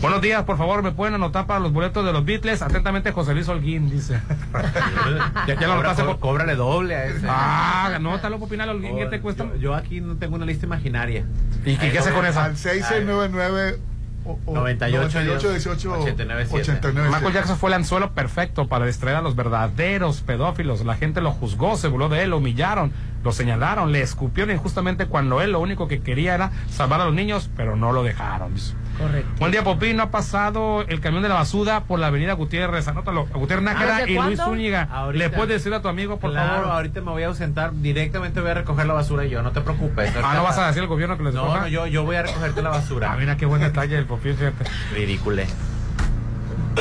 Buenos días, por favor, me pueden anotar para los boletos de los Beatles. Atentamente, José Luis Holguín, dice. (laughs) ya, ya lo anotaste co- por... Cóbrale doble a ese. Ah, anótalo, Popinal Holguín, ¿qué te cuesta? Yo, yo aquí no tengo una lista imaginaria. ¿Y qué, qué hace con esa? Al 6699 o- o 98, 18 89, 89. Michael Jackson fue el anzuelo perfecto para distraer a los verdaderos pedófilos. La gente lo juzgó, se burló de él, lo humillaron, lo señalaron, le escupieron injustamente cuando él lo único que quería era salvar a los niños, pero no lo dejaron. Correcto. Buen día, Popín. No ha pasado el camión de la basura por la avenida Gutiérrez. Anótalo. Gutiérrez Nájera ¿Desde y Luis? Zúñiga. Ahorita. ¿Le puedes decir a tu amigo, por claro, favor? ahorita me voy a ausentar. Directamente voy a recoger la basura yo, no te preocupes. Ah, ¿no vas a decir al gobierno que les No, no, yo, yo voy a recogerte la basura. Ah, mira qué buen detalle el Popín, fíjate. Ridícule.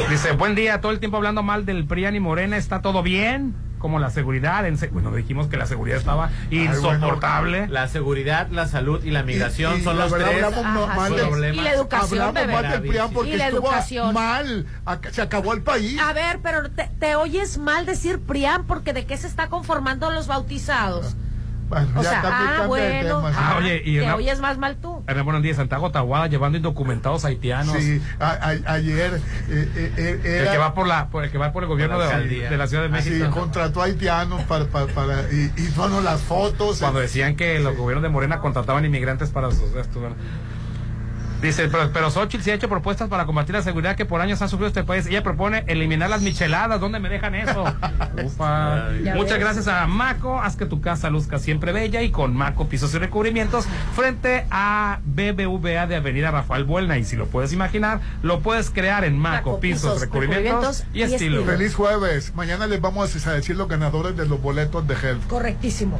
Dice, buen día, todo el tiempo hablando mal del PRIAN y Morena, ¿está todo bien? Como la seguridad, en se- bueno, dijimos que la seguridad estaba insoportable. La seguridad, la salud y la migración Y- y son la los verdad tres hablamos no- Ajá, mal sí. problemas. Y la educación, Hablamos mal del PRIAN porque Y la educación. mal. Se acabó el país. A ver, pero te, te oyes mal decir Prián porque de qué se está conformando los bautizados. Bueno, O ya sea, está ah, bueno, tema, sí. Ah, oye, y te oyes más mal tú. Era buenos días, Santiago Tahuada llevando indocumentados haitianos. Sí, a- a- ayer eh, eh, eh, El que va por la, por el que va por el gobierno Por la de, la Ciudad de así, México. contrató haitianos para, para, para- y, y bueno, las fotos. Cuando decían que los gobiernos de Morena contrataban inmigrantes para sus estos. Dice, pero, pero Xochitl sí ha hecho propuestas para combatir la seguridad que por años ha sufrido este país. Ella propone eliminar las micheladas. ¿Dónde me dejan eso? (laughs) Ufa. Muchas ves. gracias a Maco. Haz que tu casa luzca siempre bella. Y con Maco Pisos y Recubrimientos frente a BBVA de Avenida Rafael Buelna. Y si lo puedes imaginar, lo puedes crear en Maco, Maco, Pisos, Pisos, Recubrimientos, Recubrimientos y, y estilo. estilo. Feliz jueves. Mañana les vamos a decir los ganadores de los boletos de Help. Correctísimo.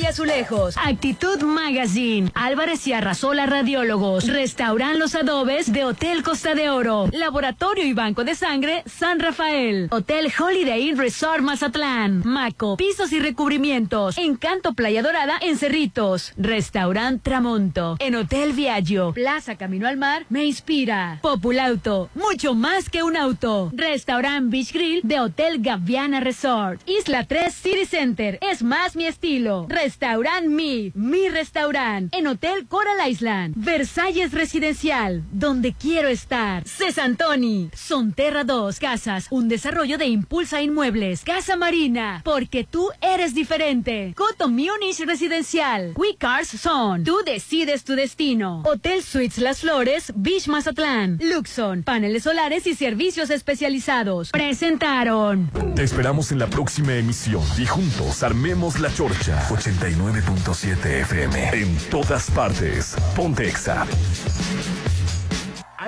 Y azulejos. Actitud Magazine. Álvarez y Arrasola Radiólogos. Restaurant Los Adobes de Hotel Costa de Oro. Laboratorio y Banco de Sangre San Rafael. Hotel Holiday Inn Resort Mazatlán. Maco. Pisos y recubrimientos. Encanto Playa Dorada en Cerritos. Restaurant Tramonto. En Hotel Viaggio. Plaza Camino al Mar. Me inspira. Populauto. Mucho más que un auto. Restaurant Beach Grill de Hotel Gaviana Resort. Isla 3 City Center. Es más mi estilo. Restaurant Mi. Mi restaurant. En Hotel Coral Island. Versalles Residencial. Donde quiero estar. Cesantoni. Sonterra 2 Casas. Un desarrollo de Impulsa Inmuebles. Casa Marina. Porque tú eres diferente. Coto Munich Residencial. We Cars Son. Tú decides tu destino. Hotel Suites Las Flores. Beach Mazatlán. Luxon. Paneles solares y servicios especializados. Presentaron. Te esperamos en la próxima emisión y juntos armemos la chorcha 89.7 FM en todas partes. Pontexa.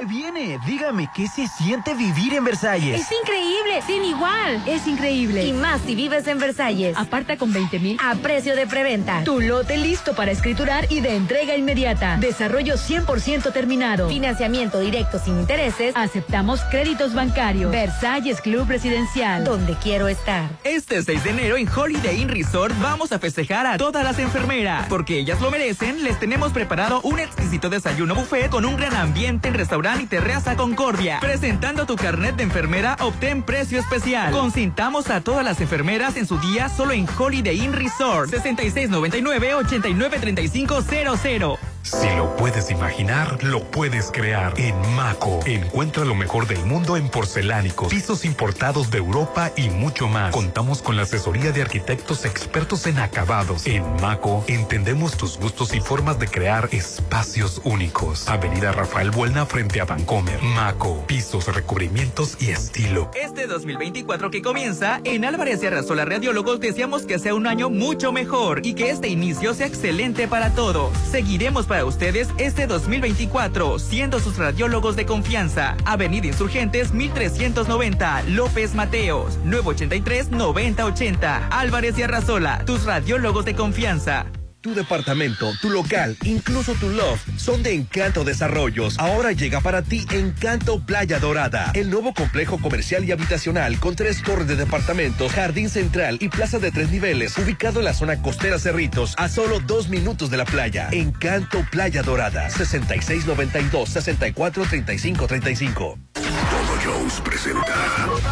Ahí viene, dígame, ¿qué se siente vivir en Versalles? Es increíble, sin igual. Es increíble. Y más si vives en Versalles. Aparta con 20 mil a precio de preventa. Tu lote listo para escriturar y de entrega inmediata. Desarrollo 100% terminado. Financiamiento directo sin intereses. Aceptamos créditos bancarios. Versalles Club Residencial. Donde quiero estar. Este 6 de enero en Holiday Inn Resort vamos a festejar a todas las enfermeras. Porque ellas lo merecen, les tenemos preparado un exquisito desayuno buffet con un gran ambiente en restaurante y Terraza Concordia. Presentando tu carnet de enfermera, obtén precio especial. Consintamos a todas las enfermeras en su día solo en Holiday Inn Resort. 6699-893500. Si lo puedes imaginar, lo puedes crear. En Maco, encuentra lo mejor del mundo en porcelánicos, pisos importados de Europa y mucho más. Contamos con la asesoría de arquitectos expertos en acabados. En Maco, entendemos tus gustos y formas de crear espacios únicos. Avenida Rafael Buelna frente a Vancomer. Maco, pisos, recubrimientos y estilo. Este 2024 que comienza, en Álvarez y Arrasola Radiólogos deseamos que sea un año mucho mejor y que este inicio sea excelente para todos. Seguiremos para ustedes este 2024, siendo sus radiólogos de confianza. Avenida Insurgentes 1390, López Mateos, 983-9080. Álvarez y Arrasola, tus radiólogos de confianza. Tu departamento, tu local, incluso tu loft son de Encanto Desarrollos. Ahora llega para ti Encanto Playa Dorada, el nuevo complejo comercial y habitacional con tres torres de departamentos, jardín central y plaza de tres niveles, ubicado en la zona costera Cerritos, a solo dos minutos de la playa. Encanto Playa Dorada, 6692-643535. Todo Jones presenta.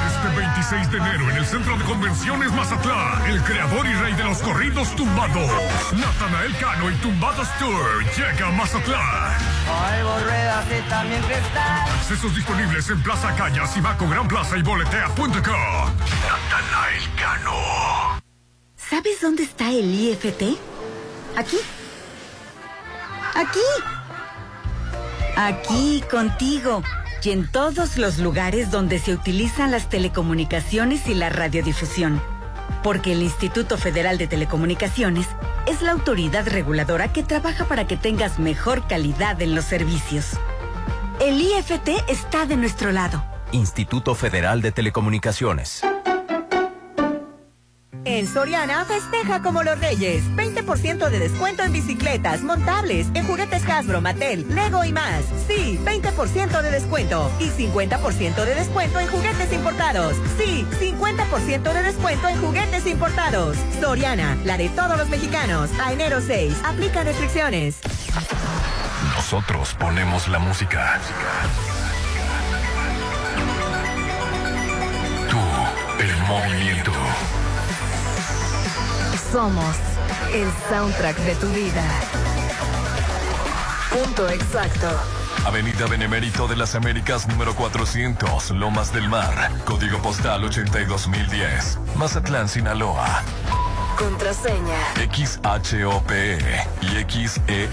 Este 26 de enero en el Centro de Convenciones Mazatlán, el creador y rey de los corridos tumbados, Natanael Cano y Tumbados Tour llega a Mazatlán. también cristal. Accesos disponibles en Plaza Cañas, Ibaco, Gran Plaza y boletea.com. Natanael Cano. ¿Sabes dónde está el IFT? Aquí. Aquí. Aquí contigo. Y en todos los lugares donde se utilizan las telecomunicaciones y la radiodifusión. Porque el Instituto Federal de Telecomunicaciones es la autoridad reguladora que trabaja para que tengas mejor calidad en los servicios. El IFT está de nuestro lado. Instituto Federal de Telecomunicaciones. En Soriana festeja como los reyes. 20% de descuento en bicicletas, montables, en juguetes Hasbro, Mattel, Lego y más. Sí, 20% de descuento. Y 50% de descuento en juguetes importados. Sí, 50% de descuento en juguetes importados. Soriana, la de todos los mexicanos. A enero 6. Aplica restricciones. Nosotros ponemos la música. Tú, el movimiento. Somos el soundtrack de tu vida. Punto exacto. Avenida Benemérito de las Américas número 400, Lomas del Mar. Código postal 82010. Mazatlán, Sinaloa. Contraseña. XHOPE y XEHE.